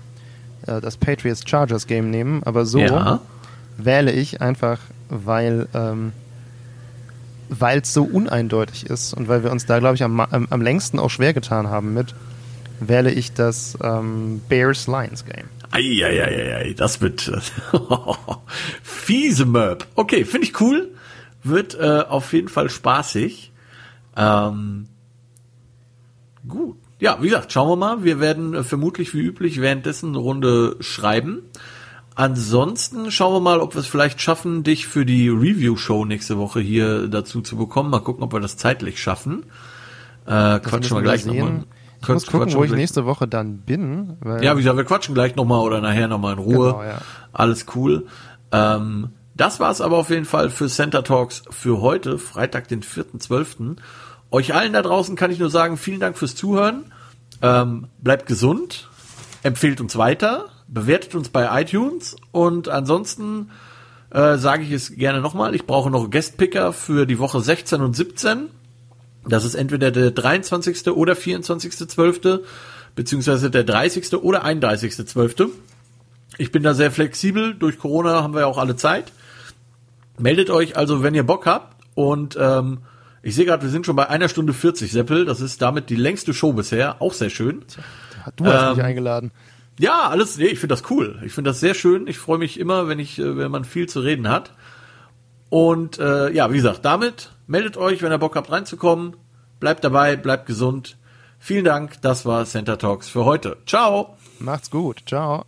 B: äh, das Patriots Chargers Game nehmen. Aber so
A: Ja.
B: wähle ich einfach, weil ähm, weil es so uneindeutig ist und weil wir uns da, glaube ich, am, am, am längsten auch schwer getan haben mit, wähle ich das ähm, Bears Lions Game.
A: Eieieiei, das wird fiese Möb. Okay, finde ich cool. Wird äh, auf jeden Fall spaßig. Ähm, gut. Ja, wie gesagt, schauen wir mal. Wir werden äh, vermutlich wie üblich währenddessen eine Runde schreiben. Ansonsten schauen wir mal, ob wir es vielleicht schaffen, dich für die Review-Show nächste Woche hier dazu zu bekommen. Mal gucken, ob wir das zeitlich schaffen. Äh, quatschen wir gleich nochmal.
B: Ich muss gucken, wo ich nächste Woche dann bin.
A: ja, wie gesagt, wir quatschen gleich nochmal oder nachher nochmal in Ruhe. Genau, ja. Alles cool. Ähm, das war's aber auf jeden Fall für Center Talks für heute, Freitag, den 4.12. Euch allen da draußen kann ich nur sagen, vielen Dank fürs Zuhören. Ähm, bleibt gesund, empfehlt uns weiter, bewertet uns bei iTunes und ansonsten äh, sage ich es gerne nochmal, ich brauche noch Guestpicker für die Woche 16 und 17. Das ist entweder der 23. oder 24.12. beziehungsweise der 30. oder 31.12. Ich bin da sehr flexibel. Durch Corona haben wir ja auch alle Zeit. Meldet euch also, wenn ihr Bock habt. Und ähm, ich sehe gerade, wir sind schon bei einer Stunde 40, Seppel. Das ist damit die längste Show bisher. Auch sehr schön.
B: Du hast ähm, mich eingeladen.
A: Ja, alles, nee, ich finde das cool. Ich finde das sehr schön. Ich freue mich immer, wenn ich, äh, wenn man viel zu reden hat. Und äh, ja, wie gesagt, damit meldet euch, wenn ihr Bock habt reinzukommen. Bleibt dabei, bleibt gesund. Vielen Dank, das war Center Talks für heute. Ciao.
B: Macht's gut. Ciao.